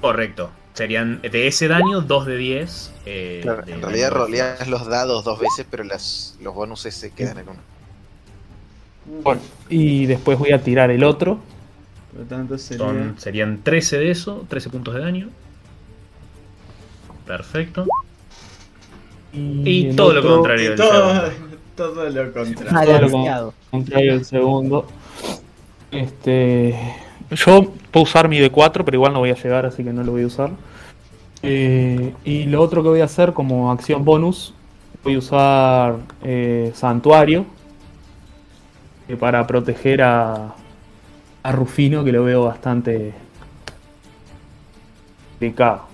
Correcto. Serían de ese daño 2 de 10. eh, Claro, de en realidad roleas los dados dos veces, pero las, los bonuses se quedan en uno. Bueno, y después voy a tirar el otro. Por lo tanto sería... Son, serían 13 de eso, 13 puntos de daño. Perfecto. Y todo lo contrario. Todo, todo lo contrario. Todo lo contrario del segundo. Este. Yo puedo usar mi D4, pero igual no voy a llegar, así que no lo voy a usar. Eh, y lo otro que voy a hacer como acción bonus, voy a usar eh, Santuario eh, para proteger a, a Rufino, que lo veo bastante complicado.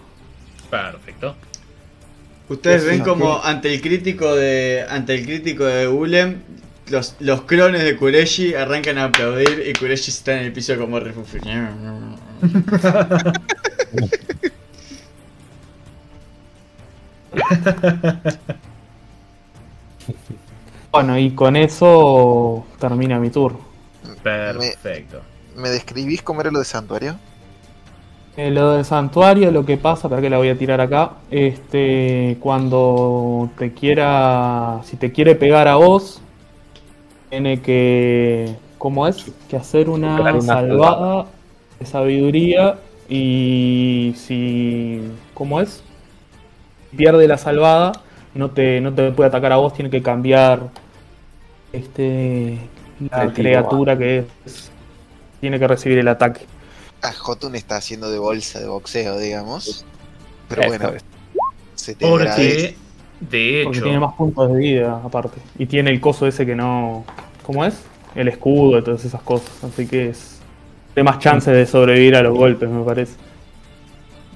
Perfecto. Ustedes ven como ante el crítico de ante el crítico de Ulem los, los clones de Kureshi arrancan a aplaudir y Kureshi está en el piso como refugio. Bueno, y con eso termina mi turno. Perfecto. ¿Me describís cómo era lo de santuario? Eh, lo del santuario, lo que pasa, para que la voy a tirar acá, este, cuando te quiera, si te quiere pegar a vos, tiene que, ¿cómo es? Que hacer una, salvada de sabiduría y si, ¿cómo es? Pierde la salvada, no te, no te puede atacar a vos, tiene que cambiar, este, la criatura que es, tiene que recibir el ataque. Ah, Jotun está haciendo de bolsa de boxeo, digamos. Pero Esto bueno, es. se te agradece. Porque, de Porque hecho, tiene más puntos de vida, aparte. Y tiene el coso ese que no. ¿Cómo es? El escudo y todas esas cosas. Así que es. Tiene más chances de sobrevivir a los golpes, me parece.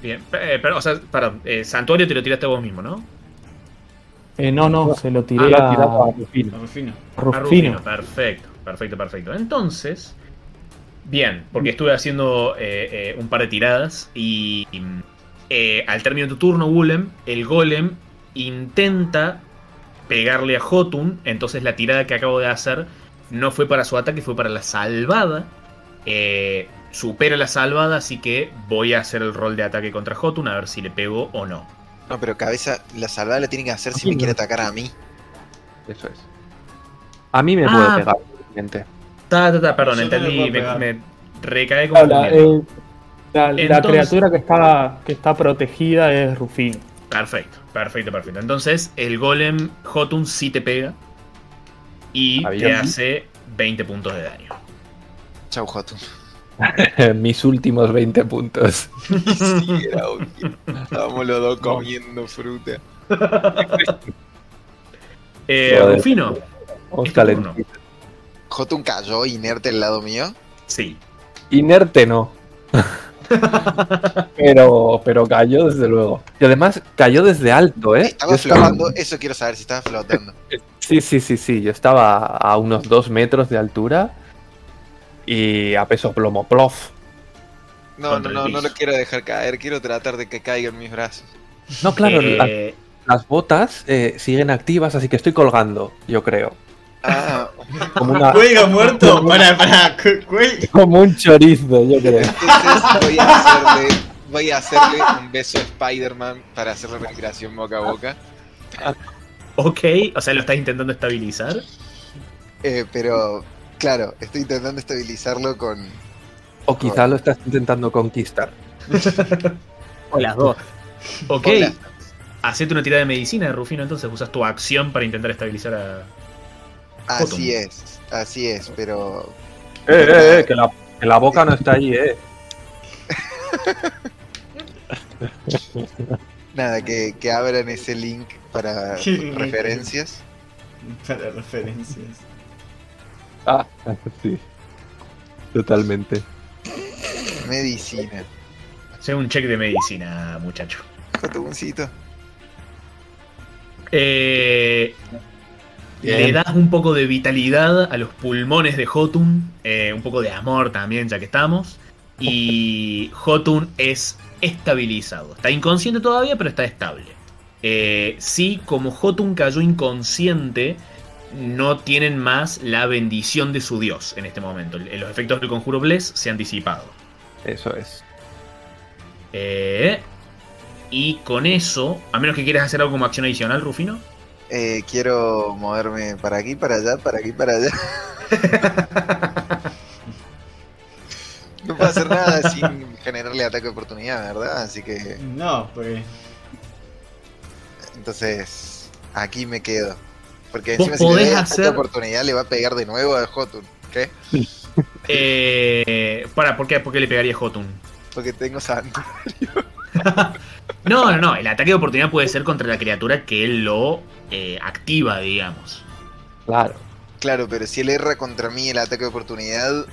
bien, eh, pero, o sea, perdón, eh, Santuario te lo tiraste vos mismo, ¿no? Eh, no, no, se lo Ah, tiré lo a, a Rufino. Rufino. a A Rufino. Perfecto, perfecto, perfecto. Entonces, bien, porque estuve haciendo eh, eh, un par de tiradas y eh, al término de tu turno, Golem, el Golem intenta pegarle a Jotun. Entonces la tirada que acabo de hacer no fue para su ataque, fue para la salvada. Eh, supera la salvada, así que voy a hacer el rol de ataque contra Jotun a ver si le pego o no. No, pero cabeza, la salvada la tiene que hacer si me quiere atacar a mí. Eso es. A mí me Ah. puede pegar, obviamente. Ta, ta, ta, perdón, entendí, me, recae como eh, la- la criatura que está, que está protegida es Rufino. Perfecto, perfecto, perfecto. Entonces, el golem Jotun sí te pega y te Maravilloso. hace 20 puntos de daño. Chau, Jotun. Mis últimos 20 puntos. Sí, era. Estábamos los dos comiendo fruta. Eh. Rufino, Vamos. Jotun cayó inerte al lado mío. sí. Inerte no. pero, pero cayó desde luego. Y además cayó desde alto, ¿eh? Estaba Yo estaba- flotando, eso quiero saber si estaba flotando. Sí, sí, sí, sí. Yo estaba a unos dos metros de altura y a peso plomo, plof. No, no, no, no lo quiero dejar caer, quiero tratar de que caiga en mis brazos. No, claro, las, Eh, las botas eh, siguen activas, así que estoy colgando, yo creo. Ah, Como, una, Cuelga muerto. Para, para. cu- cuel- como un chorizo, yo creo. entonces voy a hacerle, voy a hacerle un beso a Spider-Man para hacerle respiración boca a boca. ok, o sea, lo estás intentando estabilizar. Eh, pero, claro, estoy intentando estabilizarlo con. O quizá lo estás intentando conquistar. O las dos. Ok, Hola. hacete una tirada de medicina, Rufino, entonces usas tu acción para intentar estabilizar a. Así es, así es, pero. Eh, eh, eh, que la, que la boca no está ahí, eh. Nada, que, que abran ese link para referencias. Para referencias. Ah, sí. Totalmente. Medicina. Hace un check de medicina, muchacho. Jotuncito. Eh, Bien. le das un poco de vitalidad a los pulmones de Jotun, eh, un poco de amor también, ya que estamos. Y Jotun es estabilizado. Está inconsciente todavía, pero está estable. Eh, sí, como Jotun cayó inconsciente, no tienen más la bendición de su dios en este momento. Los efectos del conjuro Bless se han disipado. Eso es. Eh, y con eso, a menos que quieras hacer algo como acción adicional, Rufino. Eh, quiero moverme para aquí, para allá, para aquí, para allá. no puedo hacer nada sin generarle ataque de oportunidad, ¿verdad? Así que No, porque. entonces aquí me quedo. Porque encima si le hacer- oportunidad le va a pegar de nuevo a Jotun. ¿Qué? Eh, para, ¿por qué? ¿Por qué le pegaría a Jotun? Porque tengo santo. No, no, no. El ataque de oportunidad puede ser contra la criatura que él lo eh, activa, digamos. Claro. Claro, pero si él erra contra mí el ataque de oportunidad,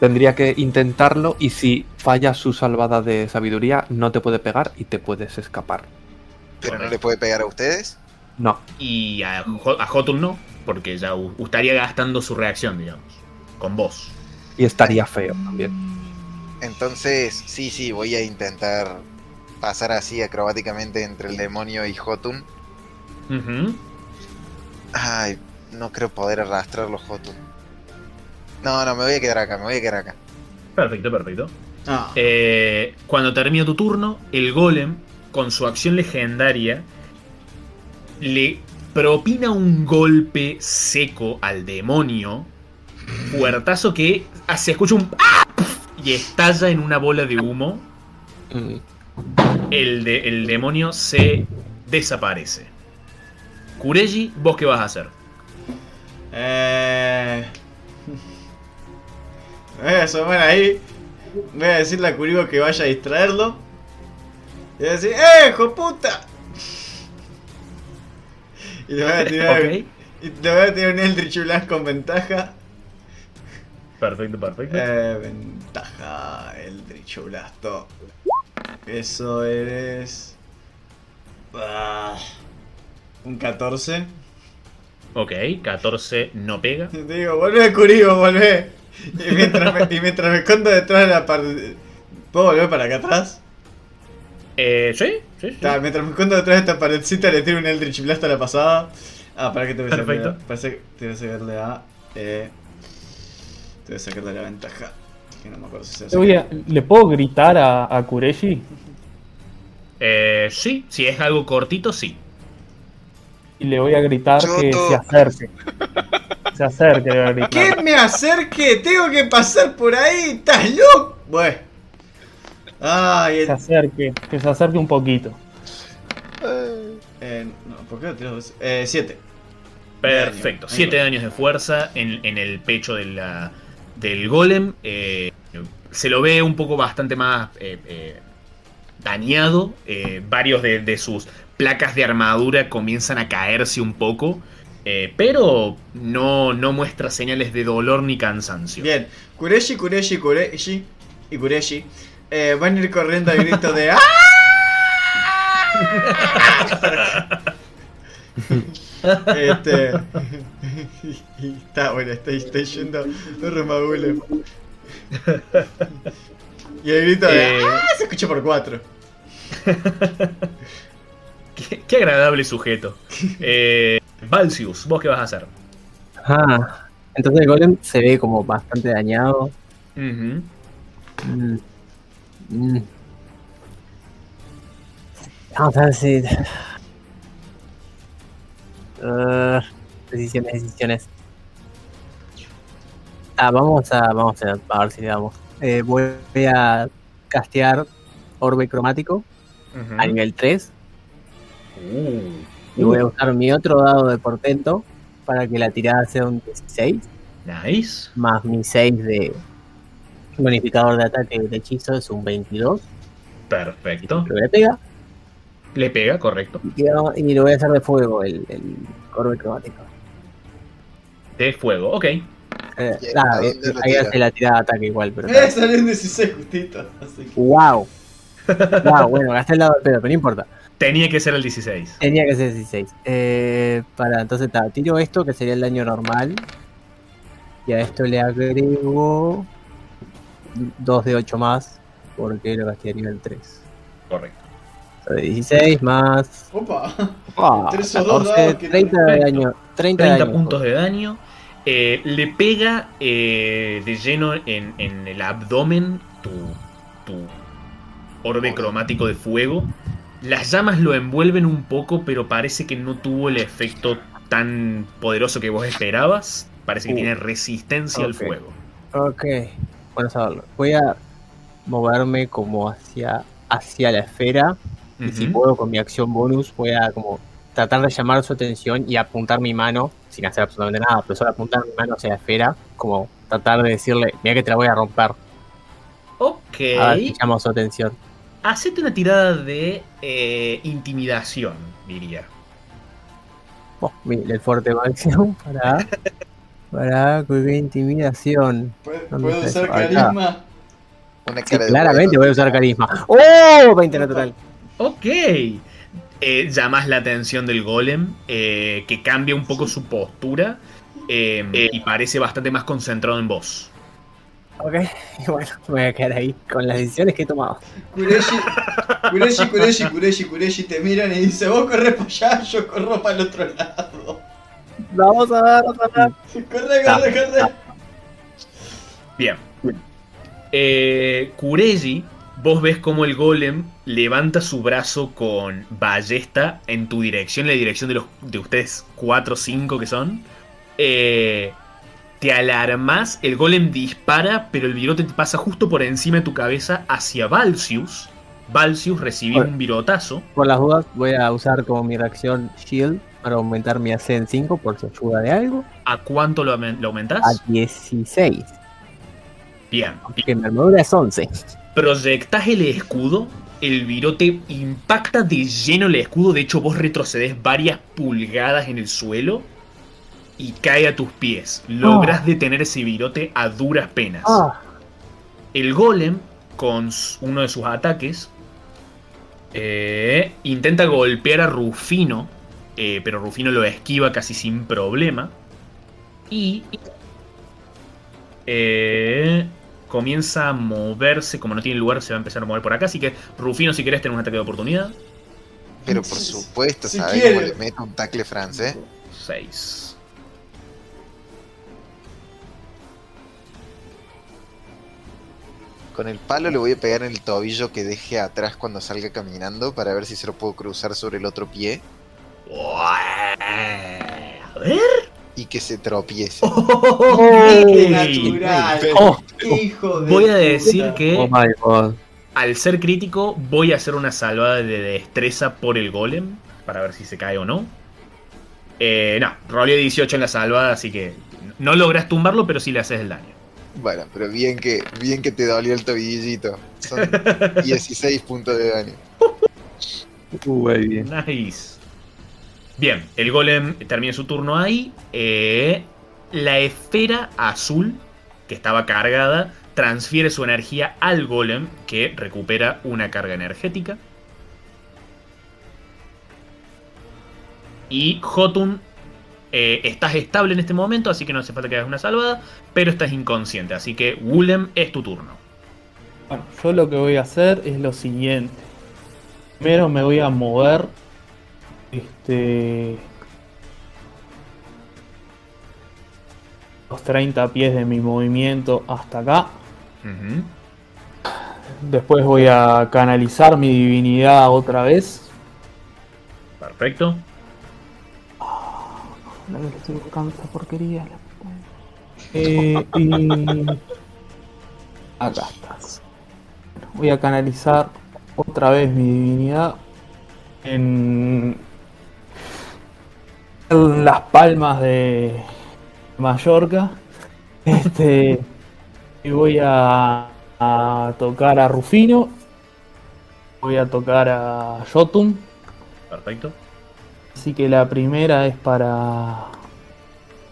Tendría que intentarlo y si falla su salvada de sabiduría, no te puede pegar y te puedes escapar. pero no le puede pegar a ustedes. No. Y a, a Jotun no, porque ya estaría gastando su reacción, digamos. Con vos. Y estaría feo también. Entonces, sí, sí, voy a intentar pasar así acrobáticamente entre el demonio y Jotun. Ay, no creo poder arrastrarlo Jotun. No, no, me voy a quedar acá, me voy a quedar acá. Perfecto, perfecto. Ah, Eh, cuando termina tu turno, el golem, con su acción legendaria, le propina un golpe seco al demonio. Fuertazo que se escucha un ¡ah! Y estalla en una bola de humo. Mm, El, de- el demonio se desaparece. Kureji, ¿vos qué vas a hacer? Eh... Me voy a asomar ahí. Voy a decirle a Kuribo que vaya a distraerlo. Y voy a decir, ¡eh, hijo puta! Y le voy a tirar, Ok. y le voy a tirar un Eldritch Blast con ventaja. Perfecto, perfecto. Eh, ventaja, Eldritch Blast. Eso eres. Ah, un 14. Ok, 14 no pega. Te digo, volvé, Kuribo, volvé. Y mientras me, y mientras me escondo detrás de la parte. ¿Puedo volver para acá atrás? Eh, sí, sí, sí. Ta, mientras me escondo detrás de esta paredcita le tiro un Eldritch Blast a la pasada. Ah, para que te voy a. Perfecto. Parece que te voy a sacarle a. Eh, te voy a sacarle la ventaja. Que no me acuerdo si se Le, voy a- ¿le puedo gritar a, a Kureshi? Eh, sí, si es algo cortito, sí. Y le voy a gritar que se acerque. Se acerque, le voy a gritar. ¿Qué me acerque? Tengo que pasar por ahí. ¿Estás loco? Bueno. Ay, Se el- acerque, que se acerque un poquito. eh, no, ¿por qué dos? Eh, 7. Perfecto. Daño. 7 daños de fuerza en, en el pecho de la- del golem. Eh, se lo ve un poco bastante más eh, eh, dañado. Varios de, de sus placas de armadura comienzan a caerse un poco. pero no, no muestra señales de dolor ni cansancio. Bien. Kureshi, Kureshi, Kureshi y Kureshi van a ir corriendo al grito de ¡Ah! este. y está bueno, estoy, estoy yendo Rumagule. y el grito de Eh. ¡Ah! se escucha por cuatro. Qué, qué agradable sujeto. Eh, Valsius, ¿vos qué vas a hacer? Ah, entonces el golem se ve como bastante dañado. Ujú. Mm. Mm. Vamos a ver si. Uh, decisiones, decisiones. Ah, vamos a, vamos a, a ver si le damos. Eh, voy a castear Orbe Cromático a nivel 3 Uh, y voy a usar mi otro dado de portento para que la tirada sea un 16 nice. más mi 6 de bonificador de ataque de hechizo es un 22. Perfecto. Le pega. Le pega, correcto. Y, quedo- y lo voy a hacer de fuego el, el orbe cromático. De fuego, ok. Eh, ¿Y nada, eh, ahí hace la tirada de ataque igual, pero. Eh, salió un 16 justito. Así que. ¡Wow! ¡Wow! Bueno, gasté el lado de pedo, pero no importa. Tenía que ser el 16. Tenía que ser 16. Eh, para, entonces, ta, tiro esto que sería el daño normal. Y a esto le agrego 2 de 8 más, porque lo gasté a nivel 3. Correcto. O sea, de 16 más. Opa. ah, Entre esos dos 14, dados que 30 de daño. 30, de 30 daño. puntos de daño. Eh, le pega eh, de lleno en, en el abdomen tu, tu orbe cromático de fuego. Las llamas lo envuelven un poco, pero parece que no tuvo el efecto tan poderoso que vos esperabas. Parece que Uh. tiene resistencia al Ok. fuego. Ok, bueno saberlo. Voy a moverme como hacia, hacia la esfera. Y si puedo con mi acción bonus, voy a como tratar de llamar su atención y apuntar mi mano, sin hacer absolutamente nada, pero solo apuntar mi mano hacia la esfera, como tratar de decirle, mira que te la voy a romper. Ok. A ver si llamo su atención. Hacete una tirada de eh, intimidación, diría. Oh, mi- el fuerte máximo para. Para cualquier intimidación. ¿Puedo, ¿Dónde puedo está usar carisma? Una cara claramente voy a usar carisma. ¡Oh! 20 natural. Ok. Eh, llamas la atención del golem, eh, que cambia un poco su postura eh, y parece bastante más concentrado en vos. Ok, y bueno, me voy a quedar ahí con las decisiones que he tomado. Kureshi, Kureshi, Kureshi, Kureshi, Kureshi te miran y dice, vos corres para allá, yo corro para el otro lado. Vamos a ver, vamos a ver. Corre, corre, corre. Bien. Eh, Kureji, vos ves como el golem levanta su brazo con ballesta en tu dirección, en la dirección de, los, de ustedes 4 o 5 que son. Eh, te alarmas, el golem dispara, pero el virote te pasa justo por encima de tu cabeza hacia Valsius. Valsius recibió un virotazo. Por las dudas, voy a usar como mi reacción Shield para aumentar mi AC en 5 por si ayuda de algo. ¿A cuánto lo, lo aumentás? A 16. Bien. Que mi armadura es 11. Proyectás el escudo, el virote impacta de lleno el escudo, de hecho vos retrocedes varias pulgadas en el suelo y cae a tus pies. Lográs detener ese virote a duras penas. Ah, El golem, con uno de sus ataques, eh, intenta golpear a Rufino, eh, pero Rufino lo esquiva casi sin problema. Y eh, comienza a moverse, como no tiene lugar, se va a empezar a mover por acá. Así que, Rufino, si querés tener un ataque de oportunidad, Pero por supuesto, Si ¿sabes cómo le meto un tackle francés? 6. Con el palo le voy a pegar en el tobillo que deje atrás cuando salga caminando para ver si se lo puedo cruzar sobre el otro pie A ver. Y que se tropiece. Natural. Oh. Hijo de Voy a puta. decir que oh my god. al ser crítico voy a hacer una salvada de destreza por el golem para ver si se cae o no. Eh, no, rolé 18 en la salvada, así que no logras tumbarlo, pero sí le haces el daño. Bueno, pero bien que, bien que te dolió el tobillito. Son 16 puntos de daño. Muy bien. Nice. Bien, el golem termina su turno ahí. Eh, la esfera azul, que estaba cargada, transfiere su energía al golem, que recupera una carga energética. Y Jotun, eh, estás estable en este momento, así que no hace falta que hagas una salvada, pero estás inconsciente. Así que, Wulem, es tu turno. Bueno, yo lo que voy a hacer es lo siguiente. Primero me voy a mover. Este. Los 30 pies de mi movimiento hasta acá. Después voy a canalizar mi divinidad otra vez. Perfecto. La que estoy buscando esta porquería. la puta. Eh, y. Acá estás. Voy a canalizar otra vez mi divinidad en, en las palmas de Mallorca. Este. Y voy a, a tocar a Rufino. Voy a tocar a Jotun. Perfecto. Así que la primera es para.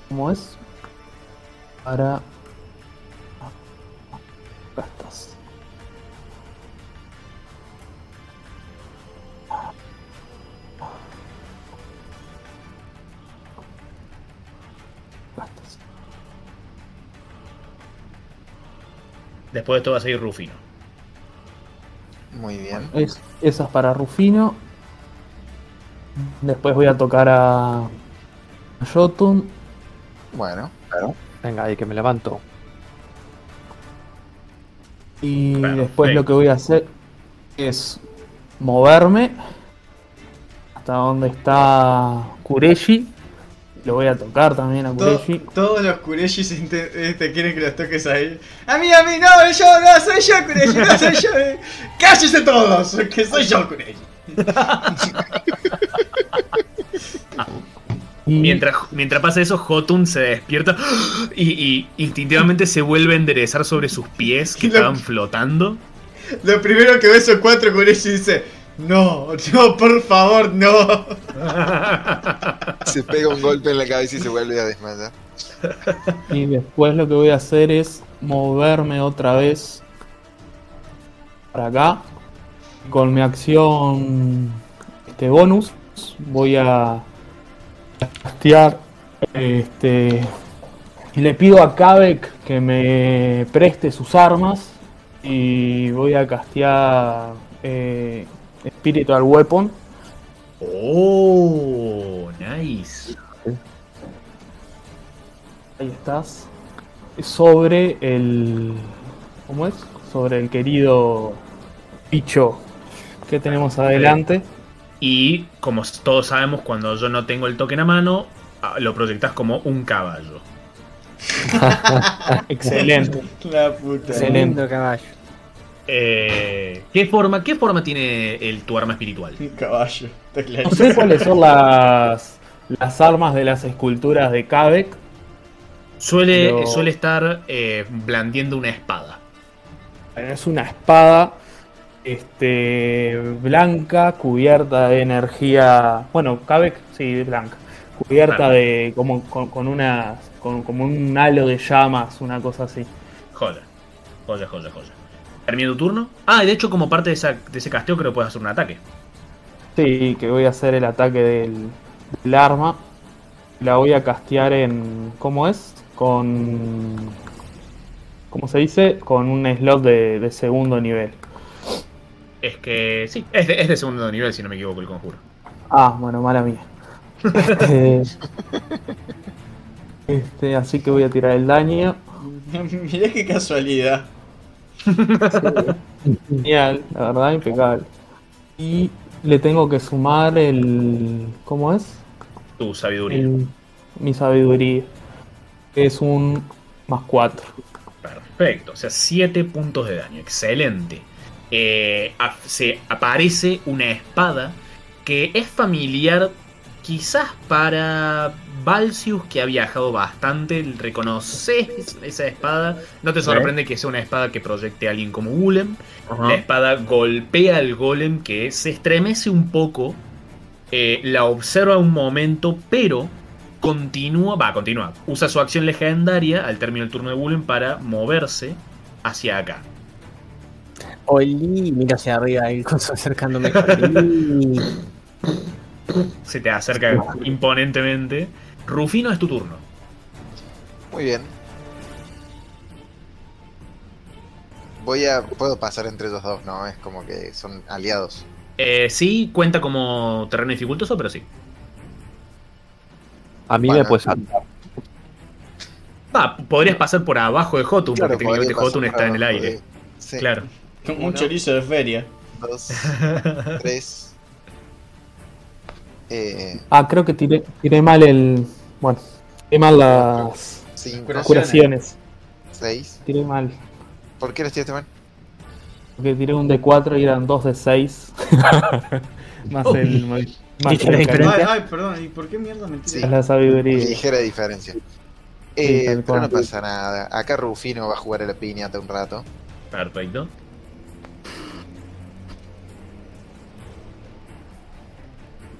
¿Cómo es? Para. Después de esto va a seguir Rufino. Muy bien. Es, esa es para Rufino. Después voy a tocar a. a Jotun. Bueno, Venga, ahí que me levanto. Y después lo que voy a hacer. es moverme hasta donde está Kureshi. Lo voy a tocar también a To- Kureshi. todos los Kureshis te quieren que los toques ahí. A mí, a mí, no, yo, no, soy yo Kureshi, no soy yo. eh. Cállense todos, que soy yo Kureshi. Y Mientras, mientras pasa eso, Jotun se despierta y, y instintivamente se vuelve a enderezar sobre sus pies que Lo- estaban flotando. Lo primero que ve son cuatro Kureshi y dice: No, no, por favor, no. Se pega un golpe en la cabeza y se vuelve a desmayar. Y después lo que voy a hacer es moverme otra vez para acá. Con mi acción este bonus voy a castear este y le pido a Kavek que me preste sus armas y voy a castear eh, Spiritual Weapon Oh, nice. Ahí estás. Sobre el. ¿Cómo es? Sobre el querido bicho que tenemos adelante. Y como todos sabemos, cuando yo no tengo el token a mano, ah, lo proyectas como un caballo. Excelente. La puta. Excelente. Lindo caballo. Eh, ¿qué, forma, ¿Qué forma tiene el, tu arma espiritual? Un caballo, No sé cuáles son las, las armas de las esculturas de Kavek. Suele, Pero- suele estar eh, blandiendo una espada. Es una espada este, blanca, cubierta de energía. Bueno, Kavek, sí, blanca. Cubierta Claro. de. como con, con una. Con, como un halo de llamas, una cosa así. Joya. Joya, joya, joya. ¿Termina tu turno? Ah, y de hecho, como parte de, esa- de ese casteo, creo que puedes hacer un ataque. Sí, que voy a hacer el ataque del, del arma. La voy a castear en. ¿Cómo es? Con. ¿Cómo se dice? Con un slot de, de segundo nivel. Es que sí, es de, es de segundo nivel, si no me equivoco, el conjuro. Ah, bueno, mala mía. Este, este, así que voy a tirar el daño. Mirá qué casualidad. Genial, la verdad, impecable. Y le tengo que sumar el. ¿Cómo es? Tu sabiduría. El- mi sabiduría. Es un más 4. Perfecto, o sea, 7 puntos de daño. Excelente. Eh, a- se aparece una espada que es familiar quizás para Valsius, que ha viajado bastante. ¿Reconoces esa espada? No te sorprende que sea una espada que proyecte a alguien como Golem. La espada golpea al golem que se estremece un poco. eh, la observa un momento, pero continúa. Va, continúa. Usa su acción legendaria al término del turno de golem para moverse hacia acá. Oli, mira hacia arriba el coso acercándome. Se te acerca imponentemente. Rufino es tu turno. Muy bien. Voy a. Puedo pasar entre ellos dos, no, es como que son aliados. Eh, sí, cuenta como terreno dificultoso, pero sí. A mí Bueno. me puedes saltar. Va, podrías pasar por abajo de Hotun, Claro, porque técnicamente pasar está en el aire. de- Sí. Claro. Como un chorizo de feria. Dos, tres. Eh, Ah, creo que tiré, tiré mal el. Bueno, tiré mal las cinco, Curaciones. seis. Tiré mal. ¿Por qué los tiraste mal? Porque tiré un de 4 y eran dos de 6. más el. Más ¿Viste el la Ay, diferencia? ay, perdón, ¿y por qué mierda me Sí. es la sabiduría. Ligera diferencia. Eh, pero no pasa nada. Acá Rufino va a jugar a la piñata un rato. Perfecto.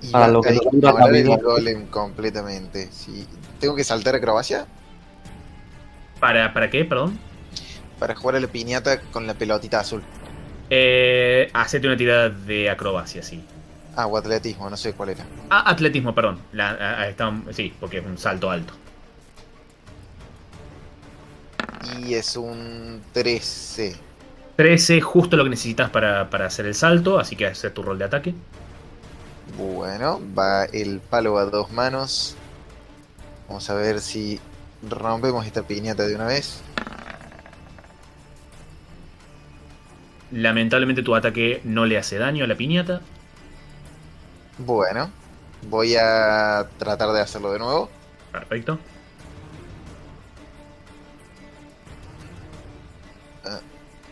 Y Para lo que dura la vida. golem completamente. Sí. ¿Tengo que saltar acrobacia? ¿Para, ¿Para qué? Perdón. Para jugar a la piñata con la pelotita azul. Eh, hacete una tirada de acrobacia, sí. Ah, o atletismo, no sé cuál era. Ah, atletismo, perdón. La, ah, ah, está- sí, porque es un salto alto. Y es un 13. 13, justo lo que necesitas para, para hacer el salto, así que hacer tu rol de ataque. Bueno, va el palo a dos manos. Vamos a ver si rompemos esta piñata de una vez. Lamentablemente tu ataque no le hace daño a la piñata. Bueno, voy a tratar de hacerlo de nuevo. Perfecto.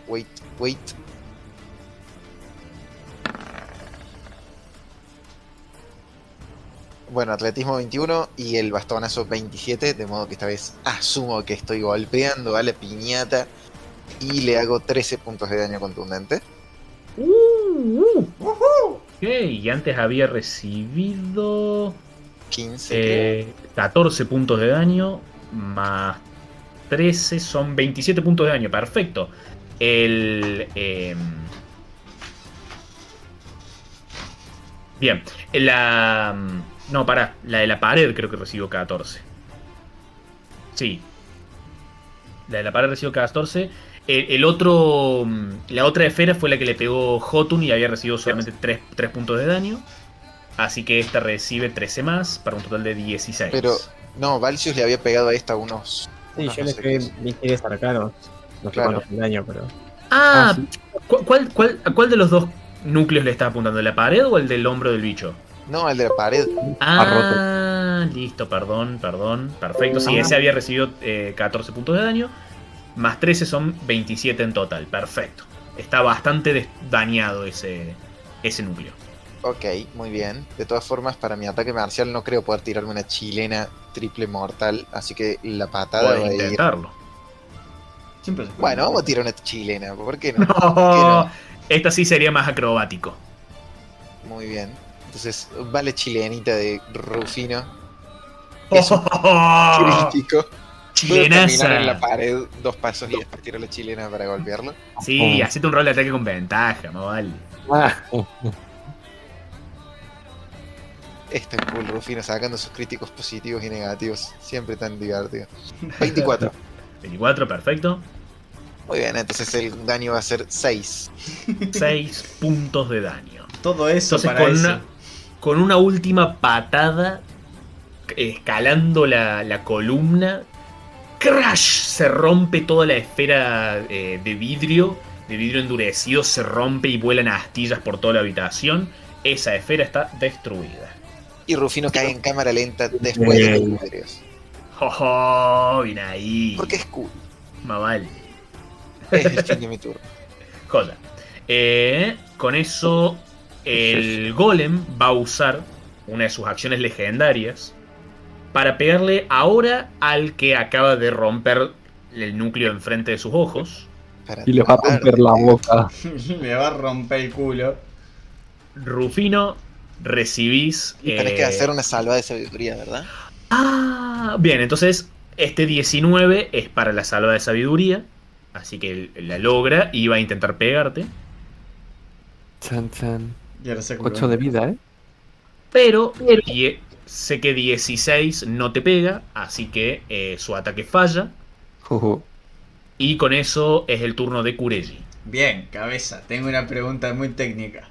Wait, wait. Bueno, atletismo 21 y el bastonazo 27, de modo que esta vez asumo que estoy golpeando a la piñata y le hago 13 puntos de daño contundente. Ok, y antes había recibido 15. creo. eh, 14 puntos de daño más 13 son 27 puntos de daño. Perfecto. El. em, bien, la. No, pará, la de la pared creo que recibió 14. Sí. La de la pared recibió 14. El, el otro. mm, La otra esfera fue la que le pegó Jotun y había recibido solamente 3, puntos de daño. Así que esta recibe 13 más para un total de 16. Pero, no, Valsius le había pegado a esta unos. Sí, unos yo no le sé pegué misiles arcanos. No sé Claro. cuánto el daño, pero. Ah, Ah, sí. ¿cu- ¿cuál, cuál, a cuál de los dos núcleos le está apuntando? ¿La pared o el del hombro del bicho? No, el de la pared. Ah, listo, perdón, perdón. Perfecto, sí, Ah. ese había recibido eh, 14 puntos de daño. Más 13 son 27 en total. Perfecto. Está bastante dañado ese, ese núcleo. Ok, muy bien. De todas formas, para mi ataque marcial no creo poder tirarme una chilena triple mortal, así que la patada va Puedes a ir. intentarlo. Siempre se puede. Bueno, vamos a tirar una chilena, ¿por qué no? No, esta sí sería más acrobático. Muy bien. Entonces, vale chilenita de Rufino. Es un crítico. ¿Puedo caminar en la Chilenaza. pared dos pasos y después tirar la chilena para golpearlo? Sí, hacete un rol de ataque con ventaja, no vale. Ah, Este es cool, Rufino, sacando sus críticos positivos y negativos. Siempre tan divertido. 24. 24, perfecto. Muy bien, entonces el daño va a ser 6. 6 puntos de daño. Todo eso Entonces para con eso. una, con una última patada, escalando la, la columna, ¡crash! Se rompe toda la esfera eh, de vidrio, de vidrio endurecido, se rompe y vuelan astillas por toda la habitación. Esa esfera está destruida. Y Rufino cae en cámara lenta después de los vidrios. ¡Jojo! Bien ahí. Porque es cool. Más vale. Es el fin de mi turno. Eh, con eso, el golem va a usar una de sus acciones legendarias para pegarle ahora al que acaba de romper el núcleo enfrente de sus ojos. Para y le va a romper la boca. Le va a romper el culo. Rufino, recibís. Y tenés eh, que hacer una salva de sabiduría, ¿verdad? Ah, bien, entonces este 19 es para la salva de sabiduría. Así que la logra y va a intentar pegarte. Chan, chan. Y ahora se 8 de vida, ¿eh? Pero die- sé que 16 no te pega, así que eh, su ataque falla. Juju. Y con eso es el turno de Kureji. Bien, cabeza. Tengo una pregunta muy técnica.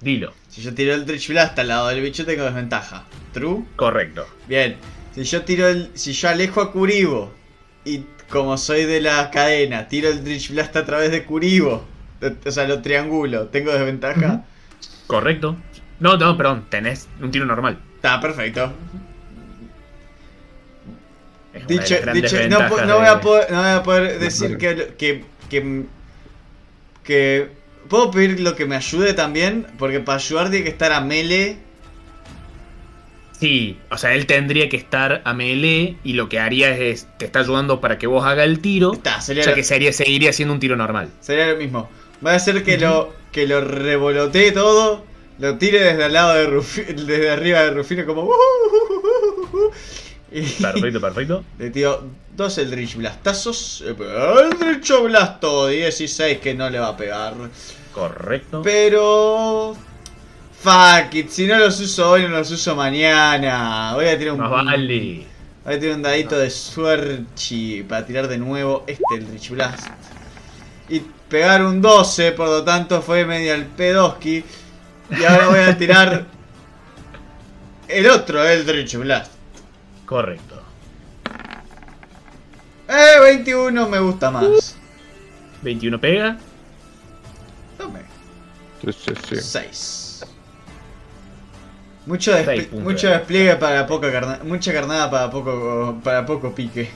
Dilo. Si yo tiro el Dredge Blast al lado del bicho, tengo desventaja. ¿True? Correcto. Bien. Si yo tiro el. Si yo alejo a Kuribo y como soy de la cadena, tiro el Dredge Blast a través de Kuribo. O sea, lo triangulo. ¿Tengo desventaja? Correcto. No, no, perdón, tenés un tiro normal. Está perfecto. Es Dicho, dicho, no, voy a de- poder, no voy a poder decir que, que, que, que- ¿Puedo pedir lo que me ayude también? Porque para ayudar tiene que estar a melee. Sí, o sea, él tendría que estar a melee y lo que haría es, te está ayudando para que vos haga el tiro. Está, O sería, sea lo, que sería, seguiría siendo un tiro normal. sería lo mismo. Va a ser que lo que lo revolotee todo, lo tire desde el lado de Rufino, desde arriba de Rufino como... "Uh, Y Perfecto, perfecto. le tiro dos Eldritch Blastazos. Eldritch Blasto 16 que no le va a pegar. Correcto. Pero. Fuck it, si no los uso hoy, no los uso mañana. Voy a tirar un. Vale. Voy a tirar un dadito de suerte para tirar de nuevo este Eldritch Blast. Y pegar un 12, por lo tanto fue medio el pedoski. Y ahora voy a tirar. El otro Eldritch Blast. Correcto. Eh, 21 me gusta más. 21 pega. Sí, sí, sí. 6. Mucho, mucho despliegue para poca carnada. Mucha carnada para poco, para poco pique.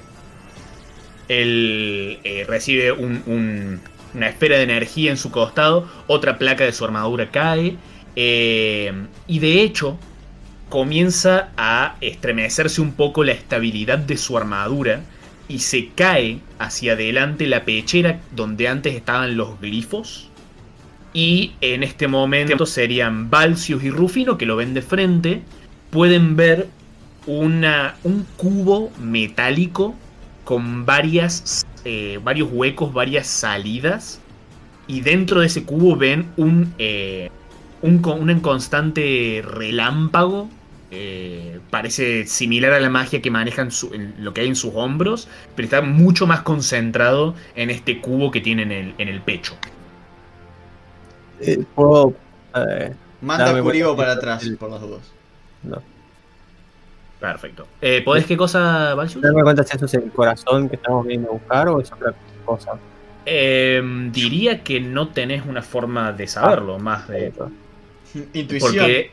Él eh, recibe un- un- una esfera de energía en su costado, otra placa de su armadura cae, eh, y de hecho comienza a estremecerse un poco la estabilidad de su armadura y se cae hacia adelante la pechera donde antes estaban los glifos. Y en este momento serían Balcius y Rufino que lo ven de frente. Pueden ver una, un cubo metálico con varias, eh, varios huecos, varias salidas. Y dentro de ese cubo ven un, eh, un, un constante relámpago. eh, parece similar a la magia que manejan su- en lo que hay en sus hombros, pero está mucho más concentrado en este cubo que tiene en el, en el pecho. Eh, Puedo. eh, Manda vuelta. para atrás, por las dudas. no. Perfecto. Eh, ¿Podés qué cosa, Balcius? Darme cuenta si eso es el corazón que estamos viendo a buscar o es otra cosa. Eh, diría que no tenés una forma de saberlo, más de... Intuición. Porque,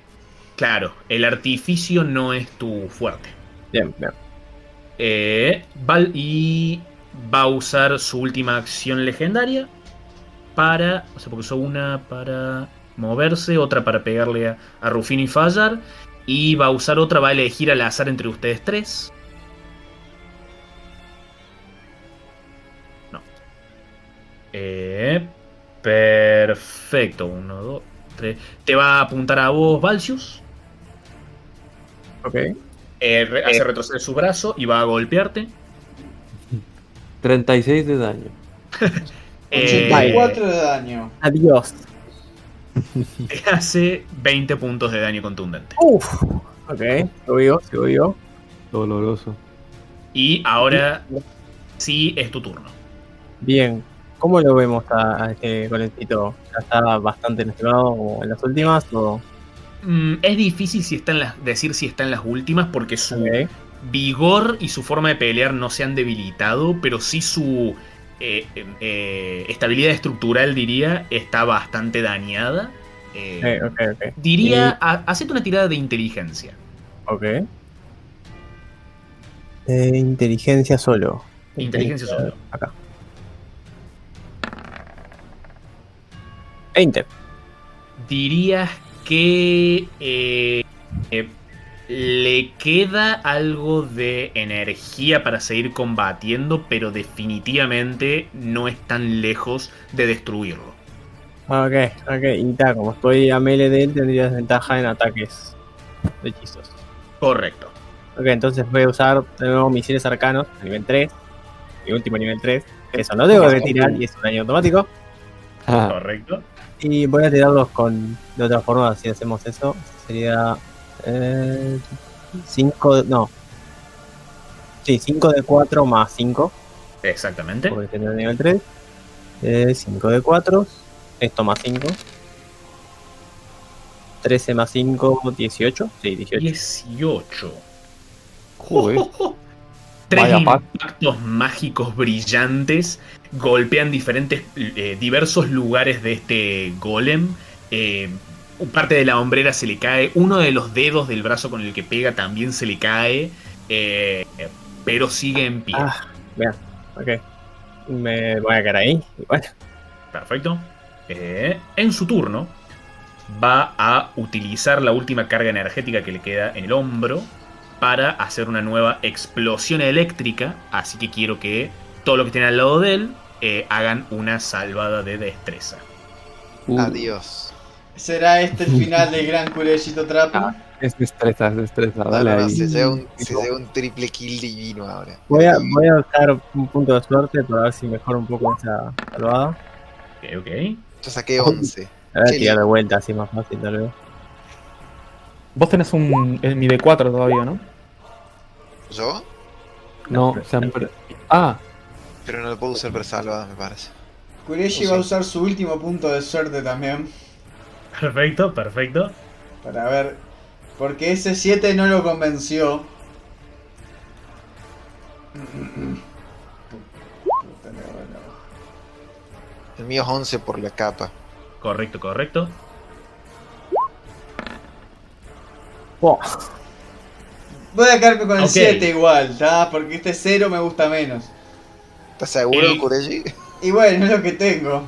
claro, el artificio no es tu fuerte. Bien, bien. Eh, Val- y va a usar su última acción legendaria para. O sea, porque usó una para moverse, otra para pegarle a, a Rufino y fallar. Y va a usar otra, va a elegir al azar entre ustedes tres. No. Eh, perfecto. Uno, dos, tres. Te va a apuntar a vos, Valsius. Ok. Eh, re- hace retroceder su brazo y va a golpearte. 36 de daño. Eh, 84 de daño. Adiós. te hace 20 puntos de daño contundente. Uf. Ok, sigo vivo, sigo vivo. Doloroso. Y ahora sí es tu turno. Bien. ¿Cómo lo vemos a, a este golencito? ¿Ya está bastante lastimado en las últimas? O... Mm, es difícil si está en las- decir si está en las últimas porque su vigor y su forma de pelear no se han debilitado, pero sí su eh, eh, estabilidad estructural, diría, está bastante dañada. Eh, Ok, ok, ok. Diría, hacete una tirada de inteligencia. Ok. Eh, inteligencia solo. Inteligencia solo. Acá. 20. dirías que eh, eh, le queda algo de energía para seguir combatiendo, pero definitivamente no es tan lejos de destruirlo. Ok, ok. Y ta, como estoy a melee de él, tendría desventaja en ataques de hechizos. Correcto. Ok, entonces voy a usar de nuevo misiles arcanos, nivel 3. Mi último nivel 3. Eso no debo de tirar y es un daño automático. Ah, Correcto. Y voy a tirarlos con. De otra forma, si hacemos eso, sería. 5. no. Sí, 5 de 4 más 5. Exactamente. Porque tenía nivel 3. 5 de 4. Esto más 5. 13 más 5, 18. Sí, 18. 18. joder. Tres Vaya pack. impactos mágicos brillantes golpean diferentes, eh, diversos lugares de este golem. Eh, parte de la hombrera se le cae, uno de los dedos del brazo con el que pega también se le cae, eh, pero sigue en pie. Ah, vean. Ok. Me voy a quedar ahí. Bueno, Perfecto. Eh, en su turno, va a utilizar la última carga energética que le queda en el hombro para hacer una nueva explosión eléctrica. Así que quiero que todos los que estén al lado de él eh, hagan una salvada de destreza. Uh, Adiós. ¿Será este el final del gran Curellito Trap? Ah, Es destreza, es destreza. Dale no, no, ahí. se lleva un, se lleva un triple kill divino ahora. voy a, voy a usar un punto de suerte para ver si mejora un poco esa salvada. Ok, ok. Yo saqué 11. A ver, Qué tirar de vuelta, así más fácil tal vez. Vos tenés un el mi D4 todavía, ¿no? ¿Yo? No, per- Ah, Pero no lo puedo usar para salvadas, me parece. Kureshi va a usar su último punto de suerte también. Perfecto, perfecto. Para ver. Porque ese 7 no lo convenció. El mío es 11 por la capa. Correcto, correcto. Oh, Voy a quedarme con el Ok. 7 igual, ¿tá? Porque este 0 me gusta menos. ¿Estás seguro, El- Kureji? Y bueno, es lo que tengo.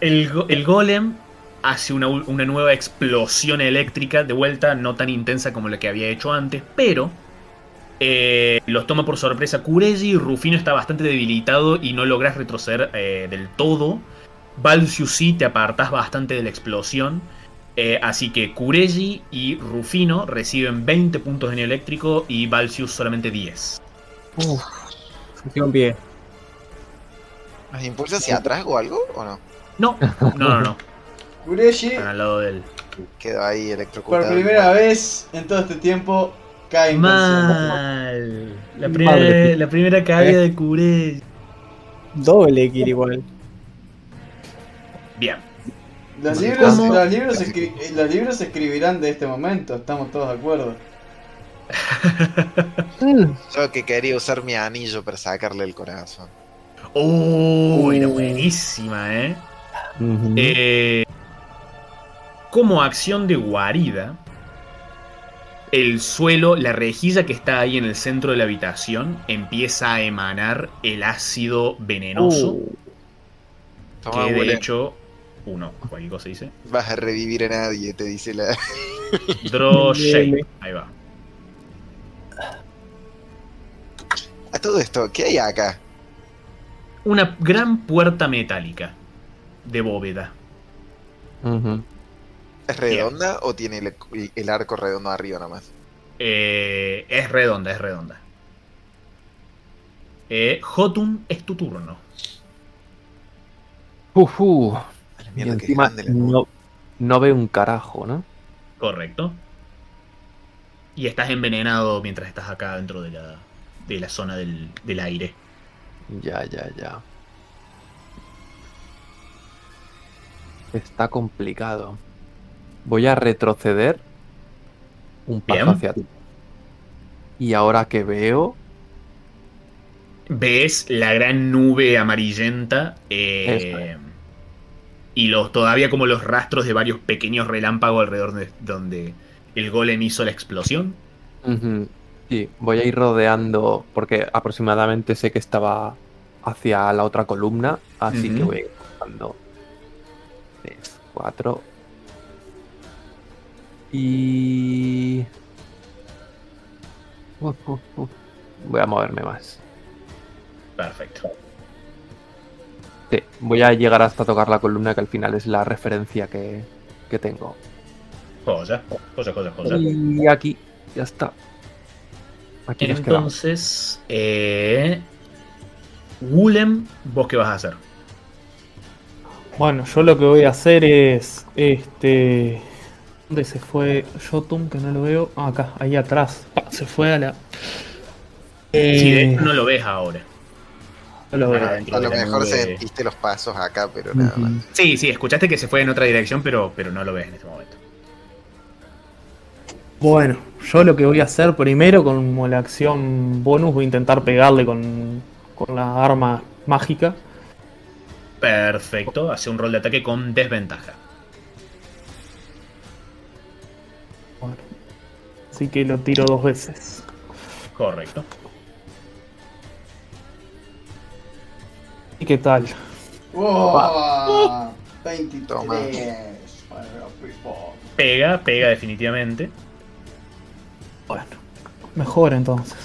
El, go- el golem hace una, una nueva explosión eléctrica, de vuelta, no tan intensa como la que había hecho antes, pero eh, los toma por sorpresa Kureji. Rufino está bastante debilitado y no logras retroceder eh, del todo. Valsius sí, te apartas bastante de la explosión. eh, así que Kureji y Rufino reciben 20 puntos de eléctrico y Valsius solamente 10. Uf, se quedó en pie. ¿Nos impulsa hacia atrás o algo? ¿O no? No, no, no, no. Kureshi, Están al lado del. Quedó ahí electrocutado. por primera vez en todo este tiempo, cae. Mal. La Madre primera, mía. la primera caída de Kureji. Doble kill igual. Bien. Los libros, los, libros eh, los libros se escribirán de este momento, estamos todos de acuerdo. Yo que quería usar mi anillo para sacarle el corazón. Oh, era buenísima, ¿eh? Eh, Como acción de guarida, el suelo, la rejilla que está ahí en el centro de la habitación, empieza a emanar el ácido venenoso. Toma, que de hecho, uno, cualquier cosa dice. Vas a revivir a nadie, te dice la. Draw shape. Ahí va. A todo esto, ¿qué hay acá? Una gran puerta metálica de bóveda. Ujú. ¿Es redonda o tiene el, el arco redondo arriba nomás? Eh, es redonda, es redonda. Eh, Jotun, es tu turno. La Y que encima no, no veo un carajo, ¿no? Correcto. Y estás envenenado mientras estás acá dentro de la, de la zona del, del aire. Ya, ya, ya. Está complicado. Voy a retroceder un paso hacia ti. Y ahora que veo. Ves la gran nube amarillenta. Eh, y los, todavía como los rastros de varios pequeños relámpagos alrededor de donde el golem hizo la explosión. Sí, voy a ir rodeando. Porque aproximadamente sé que estaba hacia la otra columna. Así que voy a ir 4, y... Uh, uh, uh. Voy a moverme más. Perfecto. Sí, voy a llegar hasta tocar la columna que al final es la referencia que, que tengo. Joya, joya, joya, joya. Y aquí, ya está. Aquí. Entonces, eh, Wulem, ¿vos qué vas a hacer? Bueno, yo lo que voy a hacer es. Este. ¿Dónde se fue Jotun? Que no lo veo. Ah, acá, ahí atrás. Ah, se fue a la. Eh, Sí, de hecho no lo ves ahora. no lo veo. Ah, A lo mejor nube. sentiste los pasos acá, pero nada más. Sí, sí, escuchaste que se fue en otra dirección, pero, pero no lo ves en este momento. Bueno, yo lo que voy a hacer primero, como la acción bonus, voy a intentar pegarle con, con la arma mágica. Perfecto, hace un rol de ataque con desventaja. Así que lo tiro dos veces. Correcto. ¿Y qué tal? ¡Oh! 23. Toma. Pega, pega definitivamente. Bueno, mejor entonces.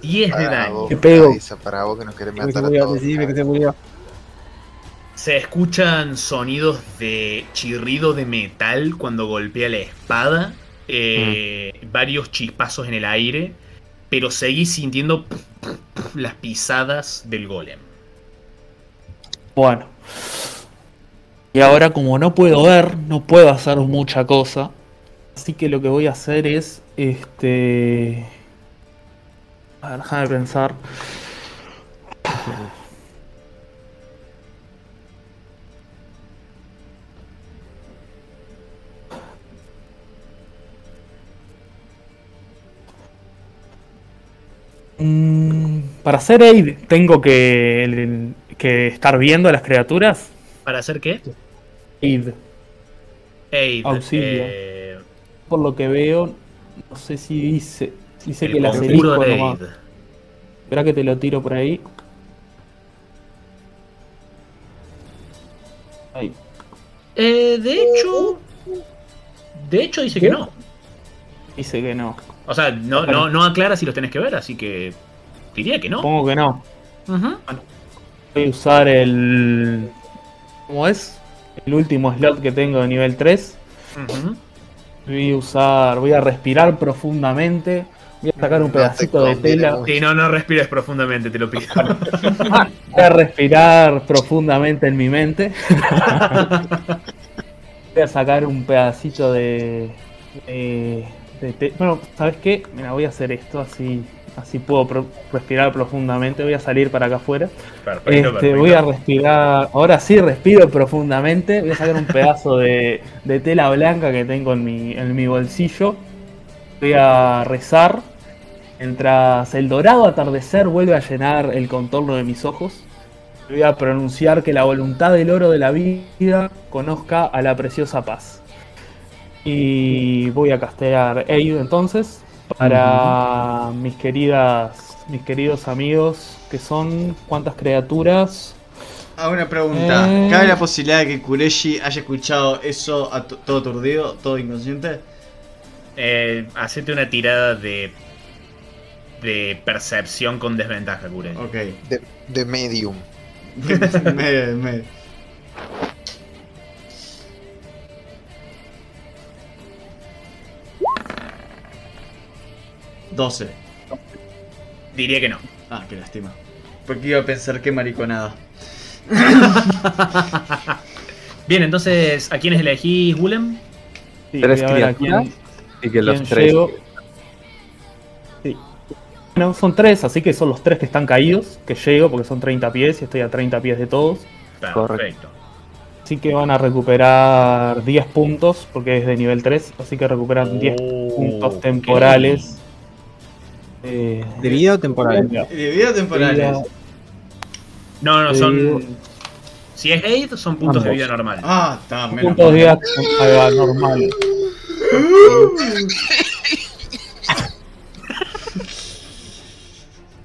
10 de daño. Te pego. Kaisa, para vos que nos querés Que matar a todos. decime que se murió. Se escuchan sonidos de chirrido de metal cuando golpea la espada. eh, Varios chispazos en el aire. Pero seguís sintiendo las pisadas del golem. Bueno. Y ahora como no puedo ver, no puedo hacer mucha cosa. Así que lo que voy a hacer es, este... A ver, déjame pensar. Para hacer aid tengo que, que estar viendo a las criaturas. ¿Para hacer qué? Aid. Aid. Auxilio. eh, Por lo que veo, no sé si dice. Dice que el las conjuro elijo de nomás. Aid. Espera que te lo tiro por ahí. Ahí. Eh, de hecho. De hecho, dice que no. Dice que no. O sea, no, no, no aclara si los tenés que ver, así que. Diría que no. Supongo que no. Ujú. Voy a usar el. ¿Cómo es? El último slot que tengo de nivel 3. Ujú. Voy a usar. Voy a respirar profundamente. Voy a sacar un No pedacito de tela. Sí, no, no respires profundamente, te lo pido. Voy a respirar profundamente en mi mente. voy a sacar un pedacito de. de, de te- bueno, ¿sabes qué? Mira, voy a hacer esto así. Así puedo pro- respirar profundamente. Voy a salir para acá afuera. Perfecto, Este, perfecto. voy a respirar. Ahora sí respiro profundamente. Voy a sacar un pedazo de, de tela blanca que tengo en mi, en mi bolsillo. Voy a rezar. Mientras el dorado atardecer vuelve a llenar el contorno de mis ojos. Voy a pronunciar que la voluntad del oro de la vida conozca a la preciosa paz. Y voy a castear Aid entonces para mis queridas, mis queridos amigos, que son cuántas criaturas. Ah, una pregunta. Eh. ¿Cabe la posibilidad de que Kureshi haya escuchado eso a todo aturdido, todo inconsciente? Eh, hacete una tirada de de percepción con desventaja, Kureshi. Ok. De, de medium. de, de, 12. Diría que no. Ah, qué lástima. Porque iba a pensar que mariconada. Bien, entonces, ¿a quiénes elegís, Willem? Sí, tres criaturas y que los tres. Llego. Bueno, son tres, así que son los tres que están caídos, que llego porque son 30 pies y estoy a 30 pies de todos. Correcto. Así que van a recuperar 10 puntos porque es de nivel 3, así que recuperan oh, 10 puntos temporales eh, ¿De vida o temporal? De vida temporales. vida- No, no, Eh, son. Si es Aid, son puntos de vida normal. Ah, está, menos puntos de vida normales.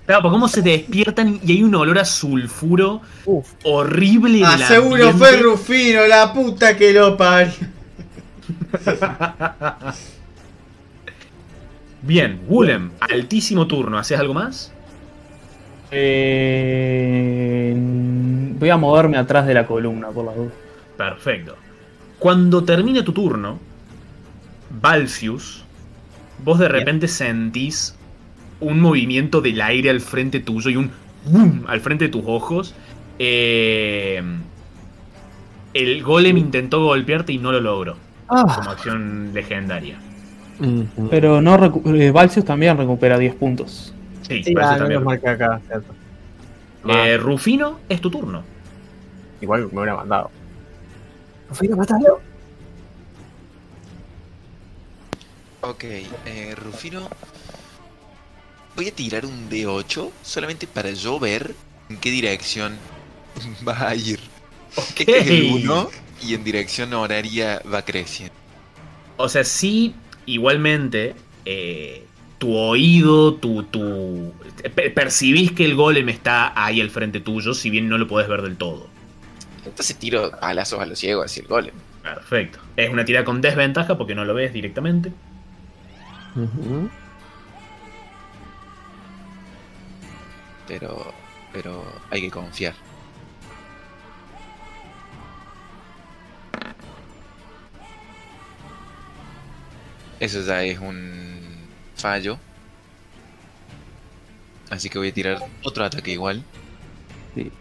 Claro, porque cómo se te despiertan y hay un olor a sulfuro Uf. horrible. Ah, seguro fue Rufino, la puta que lo parió. Bien, Willem, altísimo turno. ¿Haces algo más? Eh, voy a moverme atrás de la columna, por la duda. Perfecto. Cuando termine tu turno, Balcius, vos de repente sentís un movimiento del aire al frente tuyo y un boom al frente de tus ojos. Eh, el golem intentó golpearte y no lo logró. Ah, Como acción legendaria. Ujú. Pero no eh, Valsius también recupera 10 puntos. Sí, sí, ah, también. que acá, cierto. Eh, Rufino, es tu turno. Igual me hubiera mandado. Rufino, mátalo. Ok, eh, Rufino. Voy a tirar un D8 solamente para yo ver en qué dirección va a ir. Este es el 1 y en dirección horaria va creciendo. O sea, sí, igualmente, eh, tu oído, tu, tu... per- Percibís que el golem está ahí al frente tuyo, si bien no lo podés ver del todo. Entonces tiro palazos a lo ciego hacia el golem. Perfecto. Es una tirada con desventaja porque no lo ves directamente. Pero, pero hay que confiar. Eso ya es un fallo. Así que voy a tirar otro ataque igual. Sí.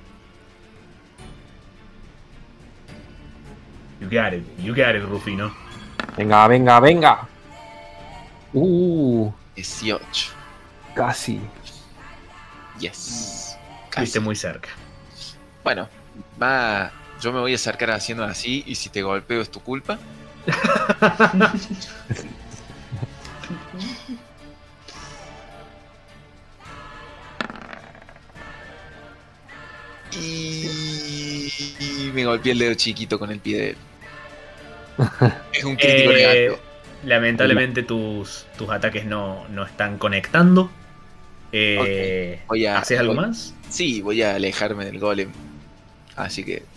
You got it, you got it, Rufino. Venga, venga, venga. Uh, 18. casi. Yes. Estuviste Casi. muy cerca. Bueno, va. Yo me voy a acercar haciendo así y si te golpeo es tu culpa. Y Y me golpeé el dedo chiquito con el pie de él. Es un crítico Eh, negativo. lamentablemente tus, tus ataques no, no están conectando. Eh, a, ¿Haces algo voy- más? Sí, voy a alejarme del golem. Así que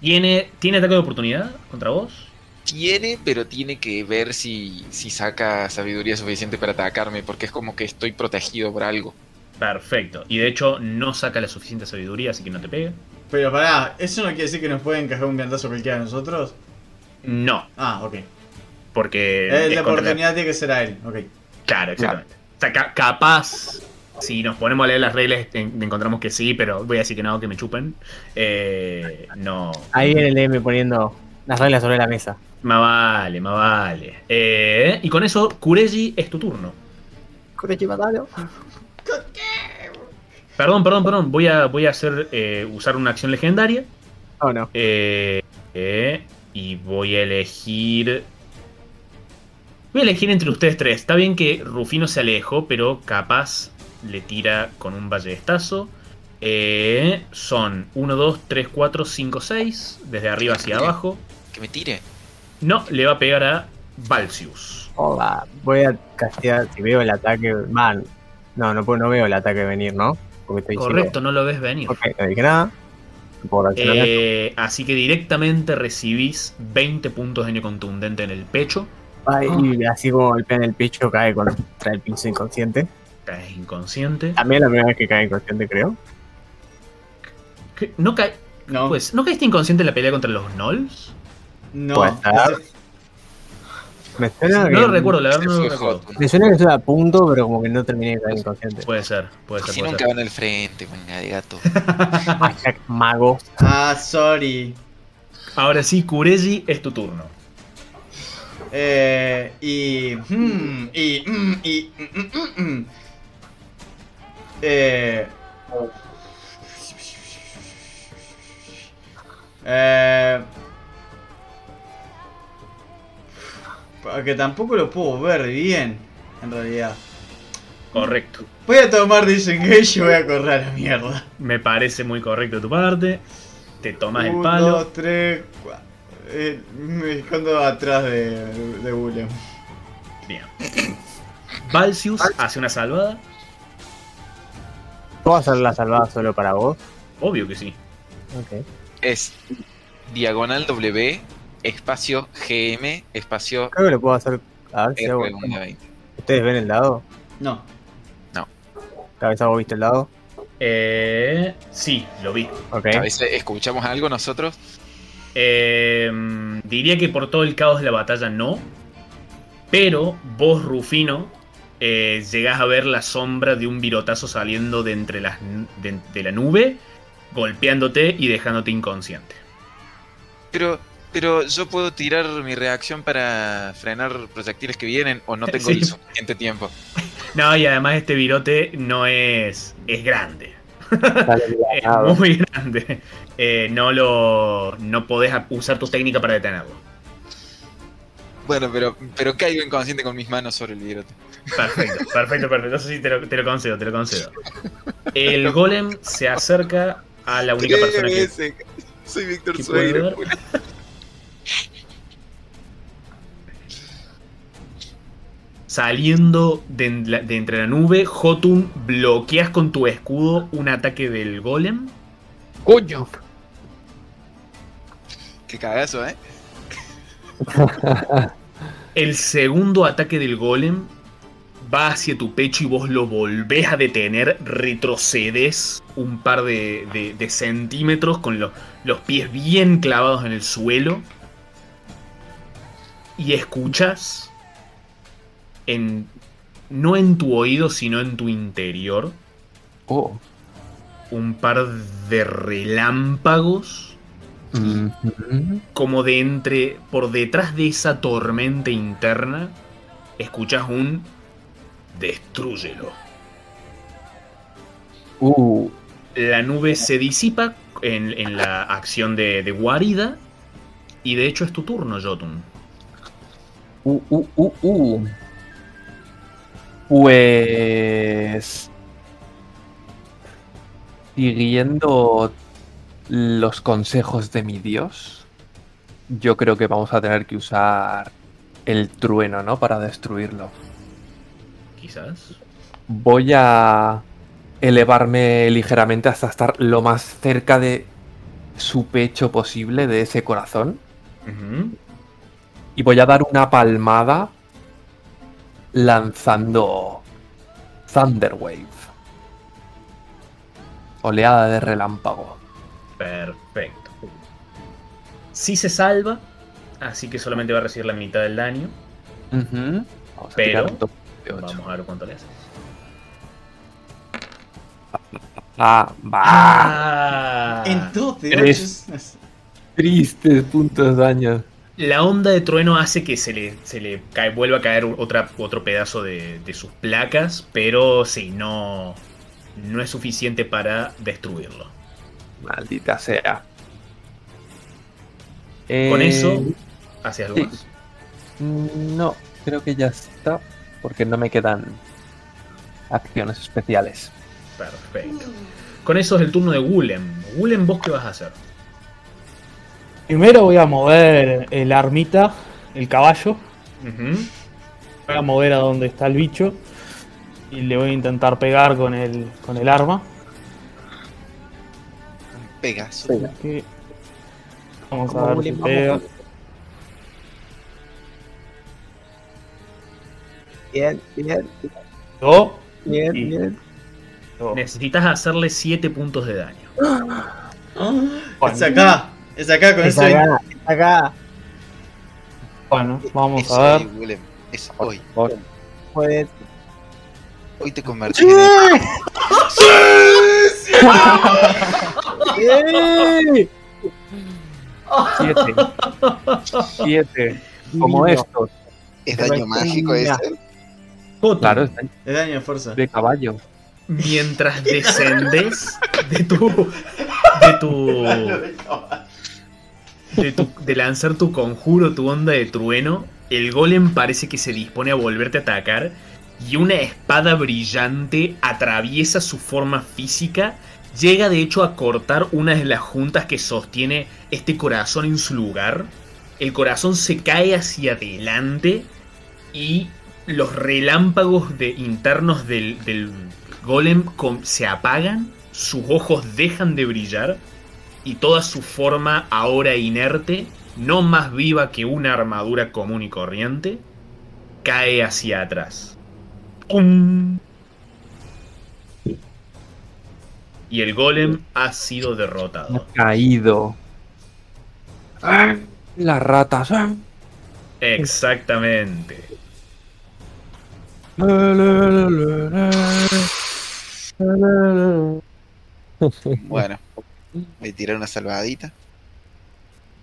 ¿Tiene, ¿Tiene ataque de oportunidad contra vos? tiene, pero tiene que ver si, si saca sabiduría suficiente para atacarme, porque es como que estoy protegido por algo. Perfecto. Y de hecho no saca la suficiente sabiduría, así que no te pegue. Pero pará, ¿eso no quiere decir que nos puede encajar un viandazo cualquiera de nosotros? No, Ah, ok. porque... Eh, es la oportunidad tiene que ser a él, ok. Claro, exactamente. O sea, ca- capaz, si nos ponemos a leer las reglas, en- encontramos que sí, pero voy a decir que no, que me chupen. Eh, no. Ahí viene el M poniendo las reglas sobre la mesa. Más vale, más vale. Eh, y con eso, Kureji, es tu turno. Perdón, perdón, perdón. Voy a, voy a hacer eh, usar una acción legendaria. Oh, no. Eh, eh, y voy a elegir. Voy a elegir entre ustedes tres. Está bien que Rufino se alejó, pero capaz le tira con un ballestazo. Eh, son 1, 2, 3, 4, 5, 6. Desde arriba hacia abajo. Que me tire. No, le va a pegar a Valsius. Hola. Voy a castear si veo el ataque. Man. No, no, no veo el ataque venir, ¿no? Porque Correcto, no lo ves venir. Ok, no dije nada. Eh, así que directamente recibís 20 puntos de daño contundente en el pecho. Ay, y así como golpea en el pecho, cae contra el piso inconsciente. Caes inconsciente. También la primera vez que cae inconsciente, creo. ¿Qué? ¿No, cae, No. pues, ¿No caíste inconsciente en la pelea contra los Gnolls? no. Estar. Me suena No que, lo recuerdo, la verdad no lo recuerdo. Me suena que estoy a punto, pero como que no terminé de caer inconsciente. Puede ser, puede ser, Si puede nunca ser. van al frente, venga de gato. Hashtag mago. Ah, sorry. Ahora sí, Kureji, es tu turno. Eh, y. y. mm, y. mm, mm, mm, mm. Eh. Eh. Que tampoco lo puedo ver bien, en realidad. Correcto. Voy a tomar disengage y voy a correr a la mierda. Me parece muy correcto de tu parte. Te tomas el Uno, palo. dos, tres, cua- eh, me escondo atrás de, de Willem. Bien. Valsius hace una salvada. ¿Puedo hacer la salvada solo para vos? Obvio que sí. Ok. Es diagonal W, espacio GM, espacio Creo que lo puedo hacer. A ver si hago. R120. ¿Ustedes ven el dado? No. ¿Cabeza vos viste el dado? Eh, sí, lo vi. Ok. A veces escuchamos algo nosotros. Eh, diría que por todo el caos de la batalla no. Pero vos, Rufino, eh, llegás a ver la sombra de un virotazo saliendo de entre las, de la nube, golpeándote y dejándote inconsciente. Pero, pero yo puedo tirar mi reacción para frenar proyectiles que vienen o no tengo Sí. el suficiente tiempo. No, y además este virote no es. es grande. Es muy grande. Eh, no lo. no podés usar tu técnica para detenerlo. Bueno, pero, pero caigo inconsciente con mis manos sobre el virote. Perfecto, perfecto, perfecto. Eso sí te lo, te lo concedo, te lo concedo. El golem se acerca a la única persona que. Soy Víctor que Saliendo de, en la- de entre la nube, Jotun bloqueas con tu escudo un ataque del golem. ¡Coño! Qué cagazo, ¿eh? El segundo ataque del golem va hacia tu pecho y vos lo volvés a detener. Retrocedes un par de, de- de centímetros con lo- los pies bien clavados en el suelo. Y escuchas, en, no en tu oído, sino en tu interior, Oh. un par de relámpagos como de entre, por detrás de esa tormenta interna, escuchas un destrúyelo. Uh. La nube se disipa en, en la acción de, de guarida y de hecho es tu turno, Jotun. Uh, uh, uh, uh. Pues. Siguiendo los consejos de mi dios, yo creo que vamos a tener que usar el trueno, ¿no? Para destruirlo. Quizás. Voy a elevarme ligeramente hasta estar lo más cerca de su pecho posible, de ese corazón. Y voy a dar una palmada lanzando Thunderwave. Oleada de relámpago. Perfecto. Sí se salva, así que solamente va a recibir la mitad del daño. Ujú. Vamos a Pero-. Vamos a ver cuánto le hace. Ah, va. Ah. En dos de Tres. ocho. Tristes puntos de daño. La onda de trueno hace que se le, se le cae, vuelva a caer otra, otro pedazo de, de sus placas, pero sí, no, no es suficiente para destruirlo. Maldita sea. Con Eh, eso, ¿hace algo sí. más? No, creo que ya está. Porque no me quedan acciones especiales. Perfecto. Con eso es el turno de Gulem. Gulem, ¿vos qué vas a hacer? Primero voy a mover el armita, el caballo. Voy a mover a donde está el bicho. Y le voy a intentar pegar con el, con el arma. Un Pegaso. Que- Vamos a ver si pega. Bien, bien, Pegó. bien, Sí. bien. Necesitas hacerle 7 puntos de daño. Ah, es acá. Es acá con Es ese. acá, es acá. Bueno, vamos Es a ver. hoy, Willem. Es hoy. Puedes. Hoy te convertí en el- ¡Sí! Siete. Siete. Como Divino. estos. ¿Es daño mágico Mira. ese? Jota, Claro, es Es daño de fuerza. de caballo. mientras descendes de tu. de tu. De, lanzar tu conjuro, tu onda de trueno, el golem parece que se dispone a volverte a atacar y una espada brillante atraviesa su forma física, llega de hecho a cortar una de las juntas que sostiene este corazón en su lugar. El corazón se cae hacia adelante y los relámpagos de, internos del, golem se apagan, sus ojos dejan de brillar y toda su forma ahora inerte, no más viva que una armadura común y corriente, cae hacia atrás. ¡Pum! Y el golem ha sido Ha derrotado. caído. Ah, Las ratas. ah. Exactamente. Bueno, voy a tirar una salvadita.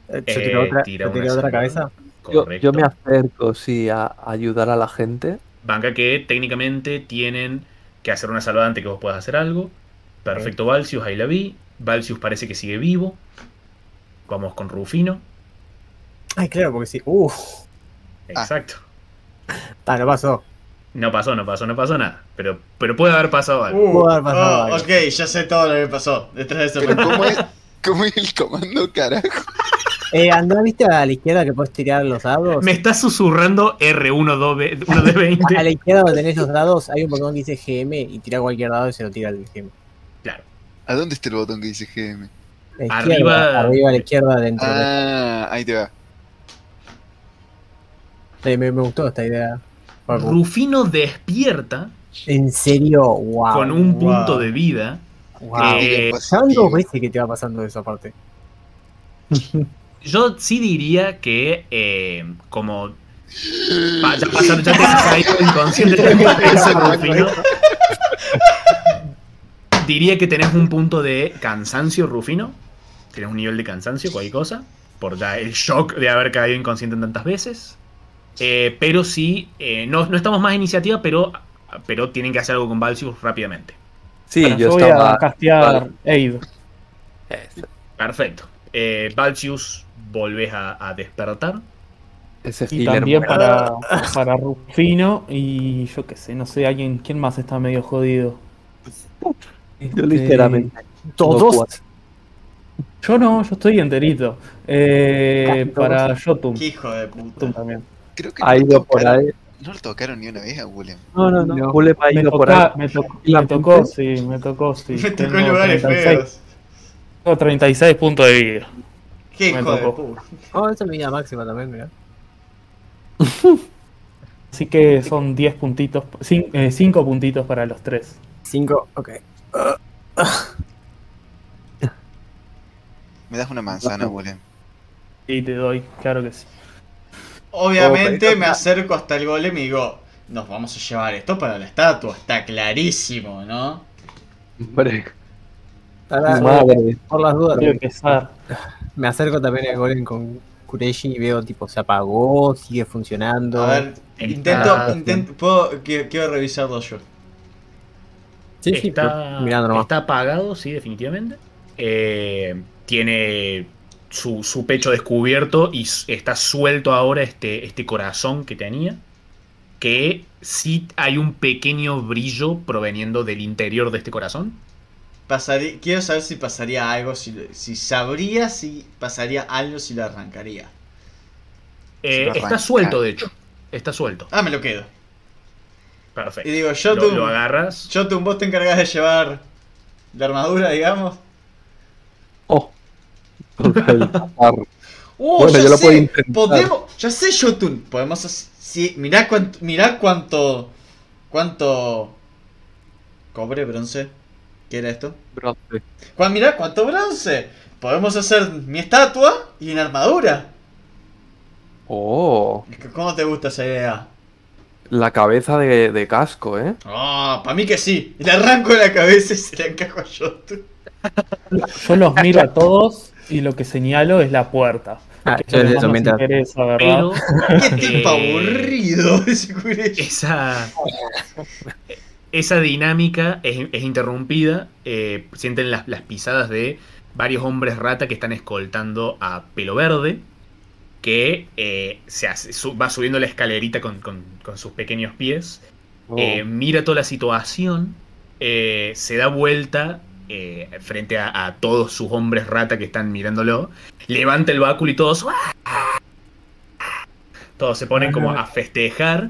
¿Yo Eh, otra, tira una tiro otra cabeza? Yo, me acerco, sí, a ayudar a la gente. Banca que técnicamente tienen que hacer una salvada antes que vos puedas hacer algo. Perfecto, Valsius, ahí la vi. Valsius parece que sigue vivo. Vamos con Rufino. Ay, claro, porque sí. Uf, Exacto. está, no pasó. No pasó, no pasó, no pasó nada. Pero, pero puede haber pasado algo. Uh, Pudo haber pasado oh, algo. ok, ya sé todo lo que pasó detrás de ese. ¿cómo es, cómo es el comando, carajo? Eh, andá, viste a la izquierda que puedes tirar los dados. Me está susurrando R1 2B 1 de 20. A la izquierda donde tenés los dados, hay un botón que dice GM y tira cualquier dado y se lo tira al GM. Claro. ¿A dónde está el botón que dice GM? La Arriba- arriba a la izquierda dentro. Ah, ahí te va. Eh, me, me gustó esta idea. Rufino despierta En serio, wow. con un wow. punto de vida. Wow. Eh, Pasan dos veces que te va pasando esa parte. Yo sí diría que eh, como ya pasaron, ya te has caído inconsciente ese Rufino. Diría que tenés un punto de cansancio, Rufino. Tienes un nivel de cansancio, cualquier cosa. Por ya el shock de haber caído inconsciente tantas veces. Eh, pero sí, eh, no, no estamos más en iniciativa, pero, pero tienen que hacer algo con Valsius rápidamente. Sí, Bueno, yo voy estaba. a castear Perfecto. Eh, Valsius, volvés a, a despertar. Ese Y también para, para Rufino. Y yo qué sé, no sé, alguien, ¿quién más está medio jodido? Yo ligeramente. Todos. Yo no, yo estoy enterito. Eh, para Jotun. Hijo de Jotun puta. también. Creo que Ha no, ido por tocaron, ahí. no lo tocaron ni una vez a Willem. No, no, no. No. Julep ha Me, ido por toca- ahí. me, to- ¿Y la me tocó, sí, me tocó, sí. Me tocó Tengo en lugares 36 feos. tengo 36 puntos de vida. Qué Me hijo de tocó. puta. Oh, esa es mi vida máxima también, mira. Así que son 10 puntitos, 5 puntitos para los tres. 5, ok. Me das una manzana, Willem. Y te doy, claro que sí. Obviamente Oh, me acerco hasta el golem y digo, nos vamos a llevar esto para la estatua, está clarísimo, ¿no? Hombre, madre. por las dudas, empezar. me acerco también al golem con Kureshi y veo tipo se apagó, sigue funcionando. A ver, intento, intento, puedo, qui- quiero revisarlo yo. sí, sí, Está, mirando nomás. está apagado, sí, definitivamente. Eh, tiene su, su pecho descubierto y está suelto ahora este, este corazón que tenía. Que sí hay un pequeño brillo proveniendo del interior de este corazón. Pasaría, quiero saber si pasaría algo, si, si sabría si pasaría algo si lo arrancaría. Eh, está suelto, de hecho. Está suelto. Ah, me lo quedo. Perfecto. Y digo, Lo, Jotun, lo agarras. Jotun, vos te encargás de llevar la armadura, digamos. Oh. Total. Bueno, ya yo lo sé, puedo intentar. Podemos, ya sé, Jotun. Podemos hacer. Sí, mirá cuánto. Mirá cuánto. Cuánto. Cobre, bronce. ¿Qué era esto? Bronce. Cuan, mirá cuánto bronce. Podemos hacer mi estatua y una armadura. Oh. ¿Cómo te gusta esa idea? La cabeza de, de casco, ¿eh? Ah, para mí que sí. Le arranco la cabeza y se la encajo a Jotun. Yo los miro a todos y lo que señalo es la puerta. Ah, Que es mientras- interesa, ¿verdad? Pero Qué tipo Eh, aburrido esa, esa dinámica es, es interrumpida. eh, sienten las, las pisadas de varios hombres rata que están escoltando a Pelo Verde. Que eh, se hace- su- va subiendo la escalerita con, con- con sus pequeños pies. Oh. eh, mira toda la situación. eh, se da vuelta eh, frente a, a todos sus hombres rata que están mirándolo. Levanta el báculo y todos. Todos se ponen como a festejar.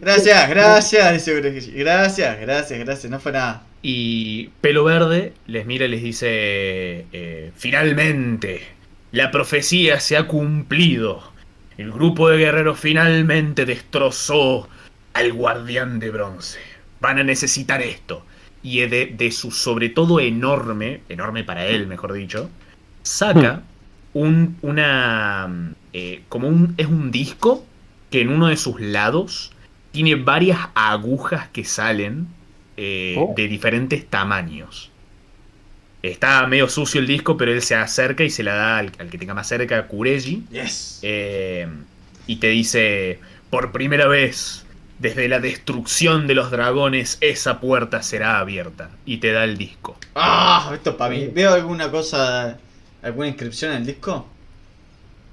Gracias, gracias. Gracias, gracias, gracias. No fue nada. Y Pelo Verde les mira y les dice, eh, finalmente, la profecía se ha cumplido. El grupo de guerreros finalmente destrozó al guardián de bronce. Van a necesitar esto. Y de, de su sobre todo enorme, enorme para él, mejor dicho, saca un, una... eh, como un... es un disco que en uno de sus lados tiene varias agujas que salen eh, Oh. de diferentes tamaños. Está medio sucio el disco, pero él se acerca y se la da al, al que tenga más cerca, a Kureji. Yes. eh, y te dice, por primera vez, desde la destrucción de los dragones, esa puerta será abierta. Y te da el disco. Ah, esto para mí. ¿Veo alguna cosa, alguna inscripción en el disco?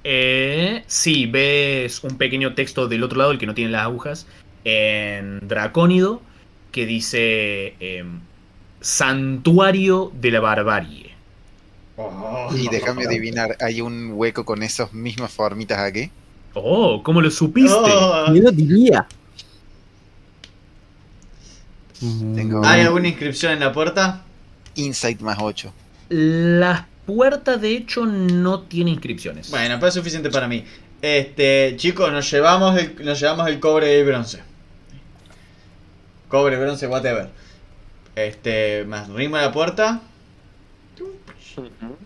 Eh, sí, ves un pequeño texto del otro lado, el que no tiene las agujas, en dracónido, que dice em, Santuario de la Barbarie. Oh. Y déjame adivinar, ¿hay un hueco con esas mismas formitas aquí? Oh, ¿cómo lo supiste? Oh. Yo no diría. Tengo ¿Hay alguna inscripción en la puerta? Insight más 8. La puerta, de hecho, no tiene inscripciones. Bueno, pero es suficiente para mí. Este, chicos, nos llevamos el, nos llevamos el cobre y el bronce. Cobre, bronce, whatever. Este, más rimo a la puerta.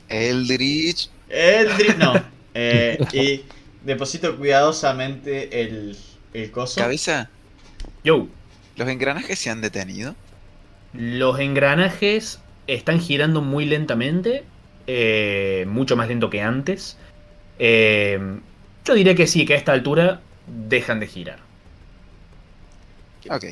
Eldritch. El drip, no. Eh, y deposito cuidadosamente el, el coso. Cabeza, Yo, ¿los engranajes se han detenido? los engranajes están girando muy lentamente, eh, mucho más lento que antes. Eh, yo diría que sí, que a esta altura dejan de girar. Ok.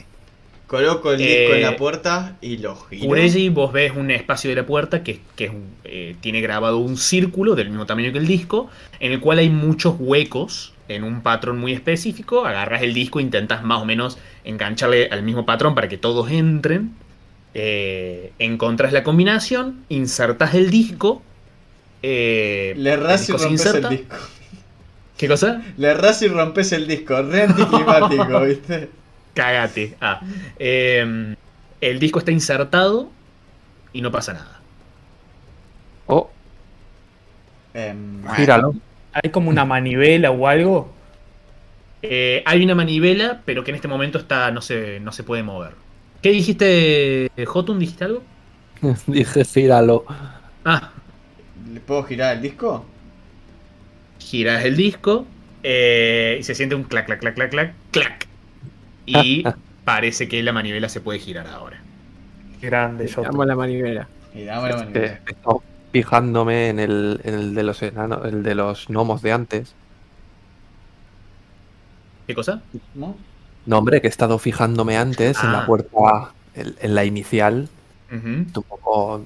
Coloco el disco Eh, en la puerta y lo giro. Kureji, vos ves un espacio de la puerta que, que es un- eh, tiene grabado un círculo del mismo tamaño que el disco, en el cual hay muchos huecos en un patrón muy específico. Agarras el disco e intentas más o menos engancharle al mismo patrón para que todos entren. Eh, encontrás la combinación, insertas el disco. eh, Le el errás y rompes el disco. ¿Qué cosa? Le errás y rompes el disco. Re anticlimático, ¿viste? Cágate. Ah. Eh, el disco está insertado y no pasa nada. Oh, Em, gíralo. ¿Hay como una manivela o algo? Eh, hay una manivela, pero que en este momento está no se, no se puede mover. ¿Qué dijiste, Jotun? ¿Dijiste algo? Dije gíralo. Ah, ¿Le puedo girar el disco? giras el disco eh, y se siente un clac, clac, clac, clac, clac, clac. Y parece que la manivela se puede girar ahora. Grande, yo. Damos la manivela. Y dame la manivela. Fijándome en el, en el de los enanos, el de los gnomos de antes. ¿Qué cosa? ¿No? No, hombre, que he estado fijándome antes en Ah. la puerta, en, en la inicial, Ujú. un poco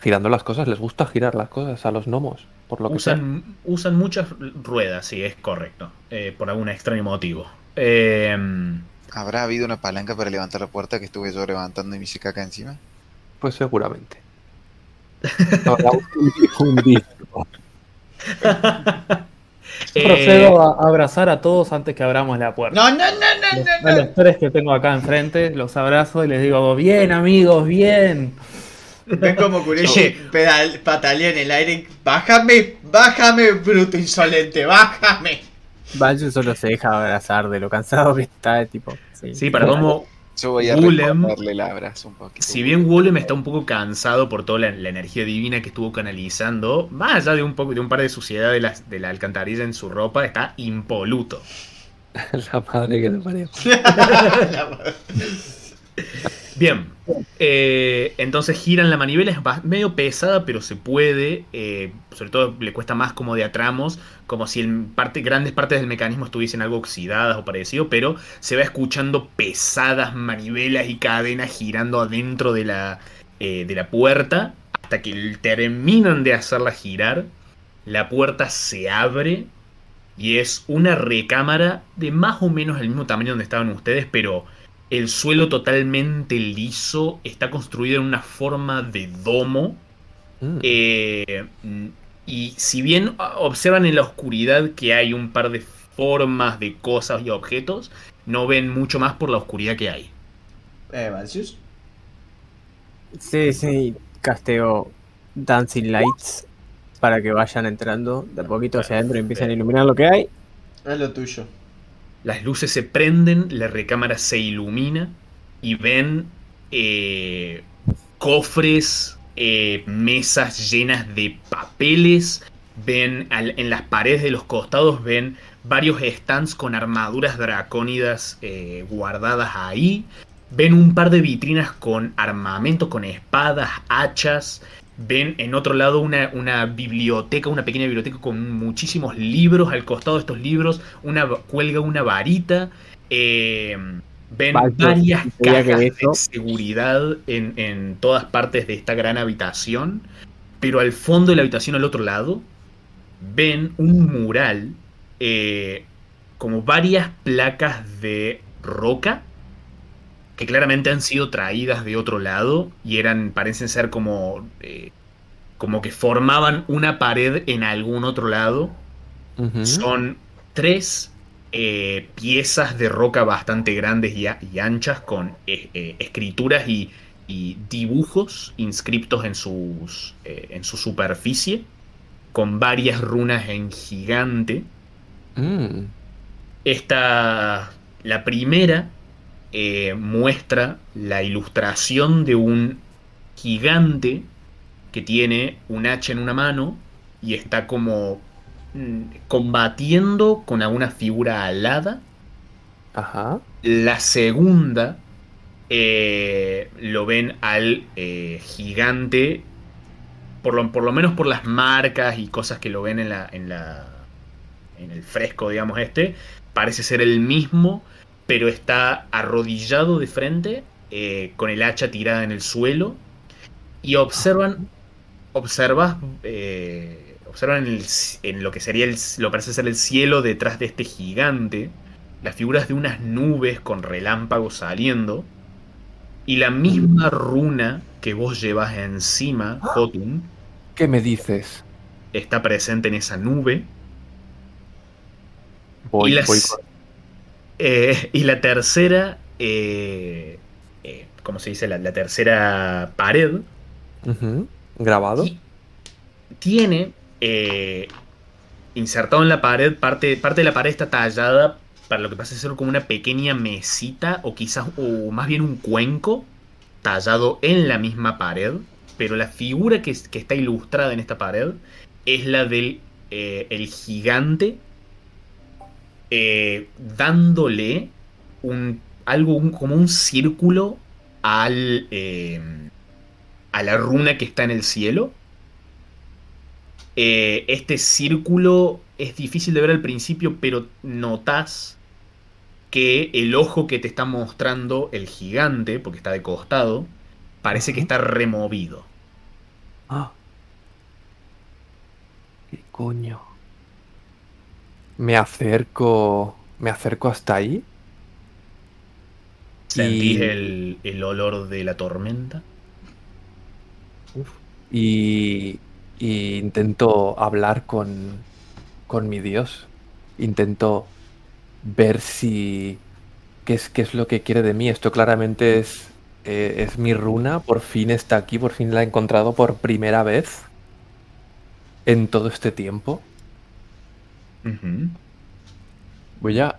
girando las cosas. Les gusta girar las cosas a los gnomos, por lo que sea. Usan, usan muchas ruedas, sí, es correcto. eh, por algún extraño motivo. Eh, ¿Habrá habido una palanca para levantar la puerta que estuve yo levantando y me hice caca encima? Pues seguramente. Habrá un, un disco. Yo eh, procedo a abrazar a todos antes que abramos la puerta. No, no, no, no, Los- no, a los tres que tengo acá enfrente, los abrazo y les digo, bien amigos, bien. Ven como Kureshi pedal, patalea en el aire. Bájame, bájame, bruto insolente, bájame. Valju solo se deja abrazar de lo cansado que está, tipo. Sí, sí, para cómo, Yo voy a darle el abrazo un poquito. si bien Wolem está un poco cansado por toda la, la energía divina que estuvo canalizando, más allá de un poco de un par de suciedad de la, de la alcantarilla en su ropa, está impoluto. La madre que te parió. Bien, eh, entonces giran la manivela, es medio pesada, pero se puede, eh, sobre todo le cuesta más como de a tramos, como si en parte, grandes partes del mecanismo estuviesen algo oxidadas o parecido, pero se va escuchando pesadas manivelas y cadenas girando adentro de la, eh, de la puerta, hasta que terminan de hacerla girar, la puerta se abre y es una recámara de más o menos el mismo tamaño donde estaban ustedes, pero el suelo totalmente liso, está construido en una forma de domo. Mm. eh, y si bien observan en la oscuridad que hay un par de formas de cosas y objetos, no ven mucho más por la oscuridad que hay. Eh, Valsius. Sí, sí, casteo Dancing Lights para que vayan entrando de a poquito hacia adentro y empiecen a iluminar lo que hay. Es lo tuyo. Las luces se prenden, la recámara se ilumina y ven eh, cofres, eh, mesas llenas de papeles, ven en las paredes de los costados, ven varios stands con armaduras dracónidas eh, guardadas ahí, ven un par de vitrinas con armamento, con espadas, hachas, ven en otro lado una, una biblioteca, una pequeña biblioteca con muchísimos libros, al costado de estos libros una, cuelga una varita, eh, ven varias cajas de seguridad en, en todas partes de esta gran habitación, pero al fondo de la habitación al otro lado ven un mural, eh, como varias placas de roca que claramente han sido traídas de otro lado y eran, parecen ser como, eh, como que formaban una pared en algún otro lado. Son tres eh, piezas de roca bastante grandes y, y anchas con eh, escrituras y, y dibujos inscriptos en, sus, en su superficie, con varias runas en gigante. Mm. Esta, la primera, eh, muestra la ilustración de un gigante que tiene un hacha en una mano y está como mm, combatiendo con alguna figura alada. Ajá. La segunda eh, lo ven al eh, gigante, por lo, por lo menos por las marcas y cosas que lo ven en la, en la en el fresco, digamos este, parece ser el mismo, pero está arrodillado de frente, eh, con el hacha tirada en el suelo, y observan, observas, eh, observan el- en lo que sería el, lo parece ser el cielo detrás de este gigante, las figuras de unas nubes con relámpagos saliendo, Y la misma runa que vos llevas encima, Jotun, ¿Qué me dices? está presente en esa nube. Voy, y, las- voy con- eh, y la tercera, eh, eh, ¿cómo se dice? La, la tercera pared ¿Grabado? Y tiene eh, insertado en la pared, parte, parte de la pared está tallada para lo que pasa a ser como una pequeña mesita o quizás, o más bien un cuenco tallado en la misma pared, pero la figura que, que está ilustrada en esta pared es la del eh, el gigante eh, dándole un, algo un- como un círculo al, eh, a la runa que está en el cielo. Eh, este círculo es difícil de ver al principio, pero notas que el ojo que te está mostrando el gigante, porque está de costado, parece que está removido. Ah. ¿Qué coño? Me acerco. Me acerco hasta ahí. Sentís Y- el, el olor de la tormenta. Y, y intento hablar con, con mi Dios. Intento ver si. ¿Qué es, qué es lo que quiere de mí? Esto claramente es, eh, es mi runa. Por fin está aquí. Por fin la he encontrado por primera vez. En todo este tiempo. Voy a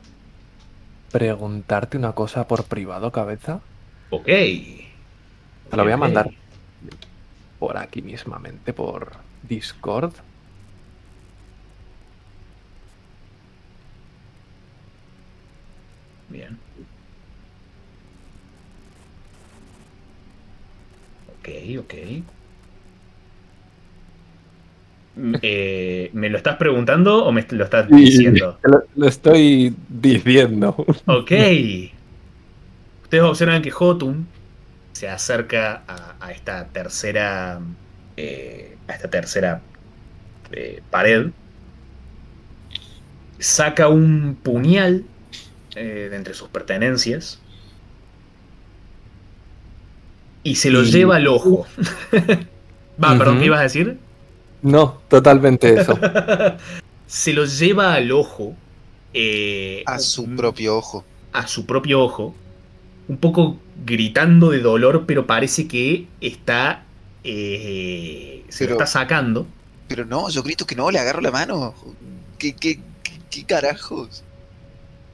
preguntarte una cosa por privado, cabeza. Ok. Te lo voy a mandar por aquí mismamente, por Discord. Bien. Ok, ok. Mm, eh, ¿Me lo estás preguntando o me lo estás diciendo? Lo, lo estoy diciendo. Ok. Ustedes observan que Jotun se acerca a, a esta tercera. eh, a esta tercera eh, pared. Saca un puñal eh, de entre sus pertenencias. Y se lo Y- lleva al ojo. Va, perdón. ¿qué ibas a decir? No, totalmente eso. se lo lleva al ojo. eh, A su propio ojo. a su propio ojo, un poco gritando de dolor, pero parece que está. eh, se Pero- lo está sacando. Pero no, yo grito que no, le agarro la mano. ¿Qué, qué, qué, qué carajos?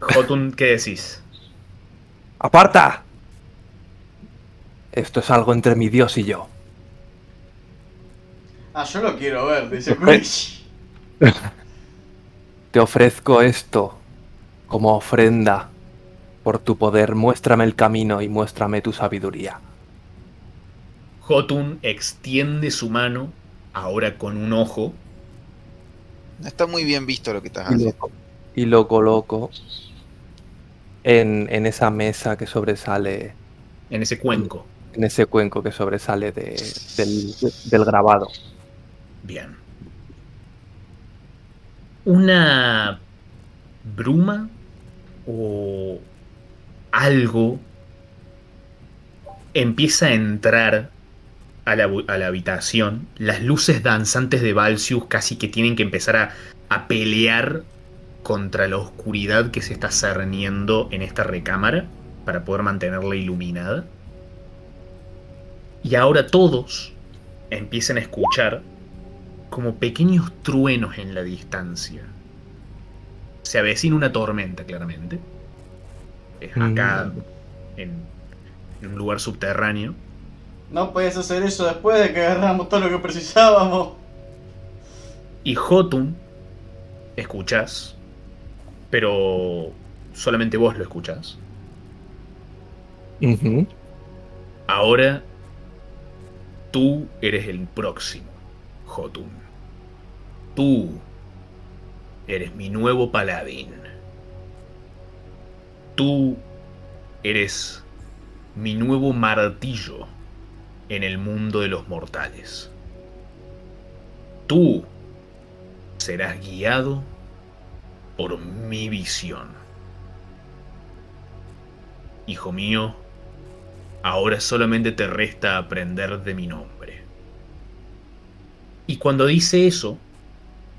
Jotun, ¿qué decís? ¡Aparta! Esto es algo entre mi Dios y yo. Ah, yo lo quiero ver, dice Quish. Te ofrezco esto como ofrenda por tu poder. Muéstrame el camino y muéstrame tu sabiduría. Jotun extiende su mano, ahora con un ojo, No está muy bien visto lo que estás haciendo. y lo coloco en, en esa mesa que sobresale, en ese cuenco. en ese cuenco que sobresale de- del, del grabado. Bien. Una bruma o algo empieza a entrar a la, a la habitación. Las luces danzantes de Valsius casi que tienen que empezar a, a pelear contra la oscuridad que se está cerniendo en esta recámara para poder mantenerla iluminada. Y ahora todos empiezan a escuchar como pequeños truenos en la distancia. Se avecina una tormenta, claramente. Es acá, en, en un lugar subterráneo. No podías hacer eso después de que agarramos todo lo que precisábamos. Y Jotun, escuchás, pero solamente vos lo escuchás. Ujú. Ahora tú eres el próximo, Jotun. Tú eres mi nuevo paladín. Tú eres mi nuevo martillo en el mundo de los mortales. Tú serás guiado por mi visión. Hijo mío, Ahora solamente te resta aprender de mi nombre. Y cuando dice eso,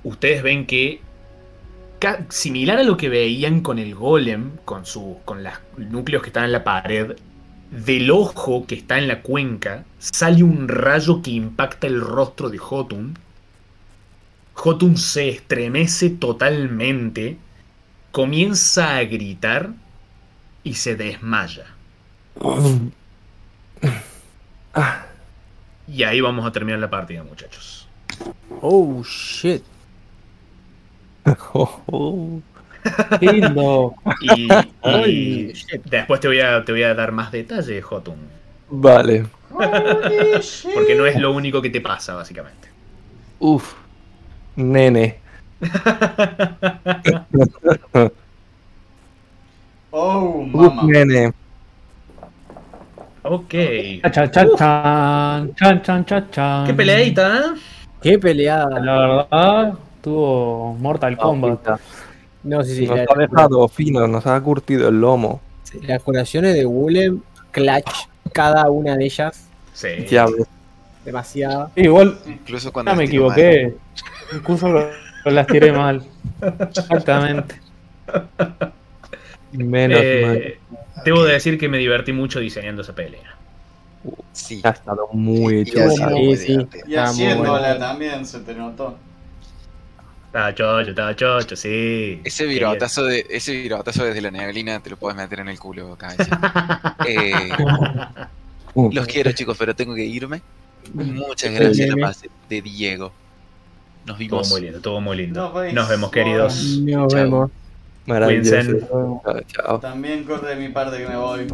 ustedes ven que, similar a lo que veían con el golem, con, su, con los núcleos que están en la pared, del ojo que está en la cuenca sale un rayo que impacta el rostro de Jotun. Jotun se estremece totalmente, comienza a gritar y se desmaya. Y ahí vamos a terminar la partida, muchachos. Oh, shit. Oh, oh. Qué lindo. Y, después te voy, a, te voy a dar más detalles, Jotun. Vale. Porque no es lo único que te pasa, básicamente. Uf. Nene. Oh, Uf, mamá. nene. Ok. Cha, cha, cha, chan, chan, chan, cha, chan. Qué peleadita, ¿eh? Qué peleada. La verdad, tuvo Mortal Kombat. Papita. No, sí, sí. Nos la- ha dejado fino, nos ha curtido el lomo. Las curaciones de Wulem, Clutch, cada una de ellas, Sí. Ya ves. demasiada. Igual, Incluso cuando ya me equivoqué. Incluso lo- lo las tiré mal. Exactamente. Menos mal. Eh, debo de decir que me divertí mucho diseñando esa pelea. mal. Sí. Ha estado muy Y hecho. divertido. Y Está muy haciéndola bueno. también se te notó. Estaba chocho, estaba chocho, sí. Ese virotazo, de, ese virotazo desde la neblina te lo puedes meter en el culo, cabeza. Eh, Uh, los quiero, chicos, pero tengo que irme. Muchas gracias, la paz de Diego. Nos Todo vimos. muy lindo, todo muy lindo. Nos vemos. Nos vemos, queridos. Nos vemos. maravilloso. Cuídense. Chao, chao. También corre de mi parte que me voy.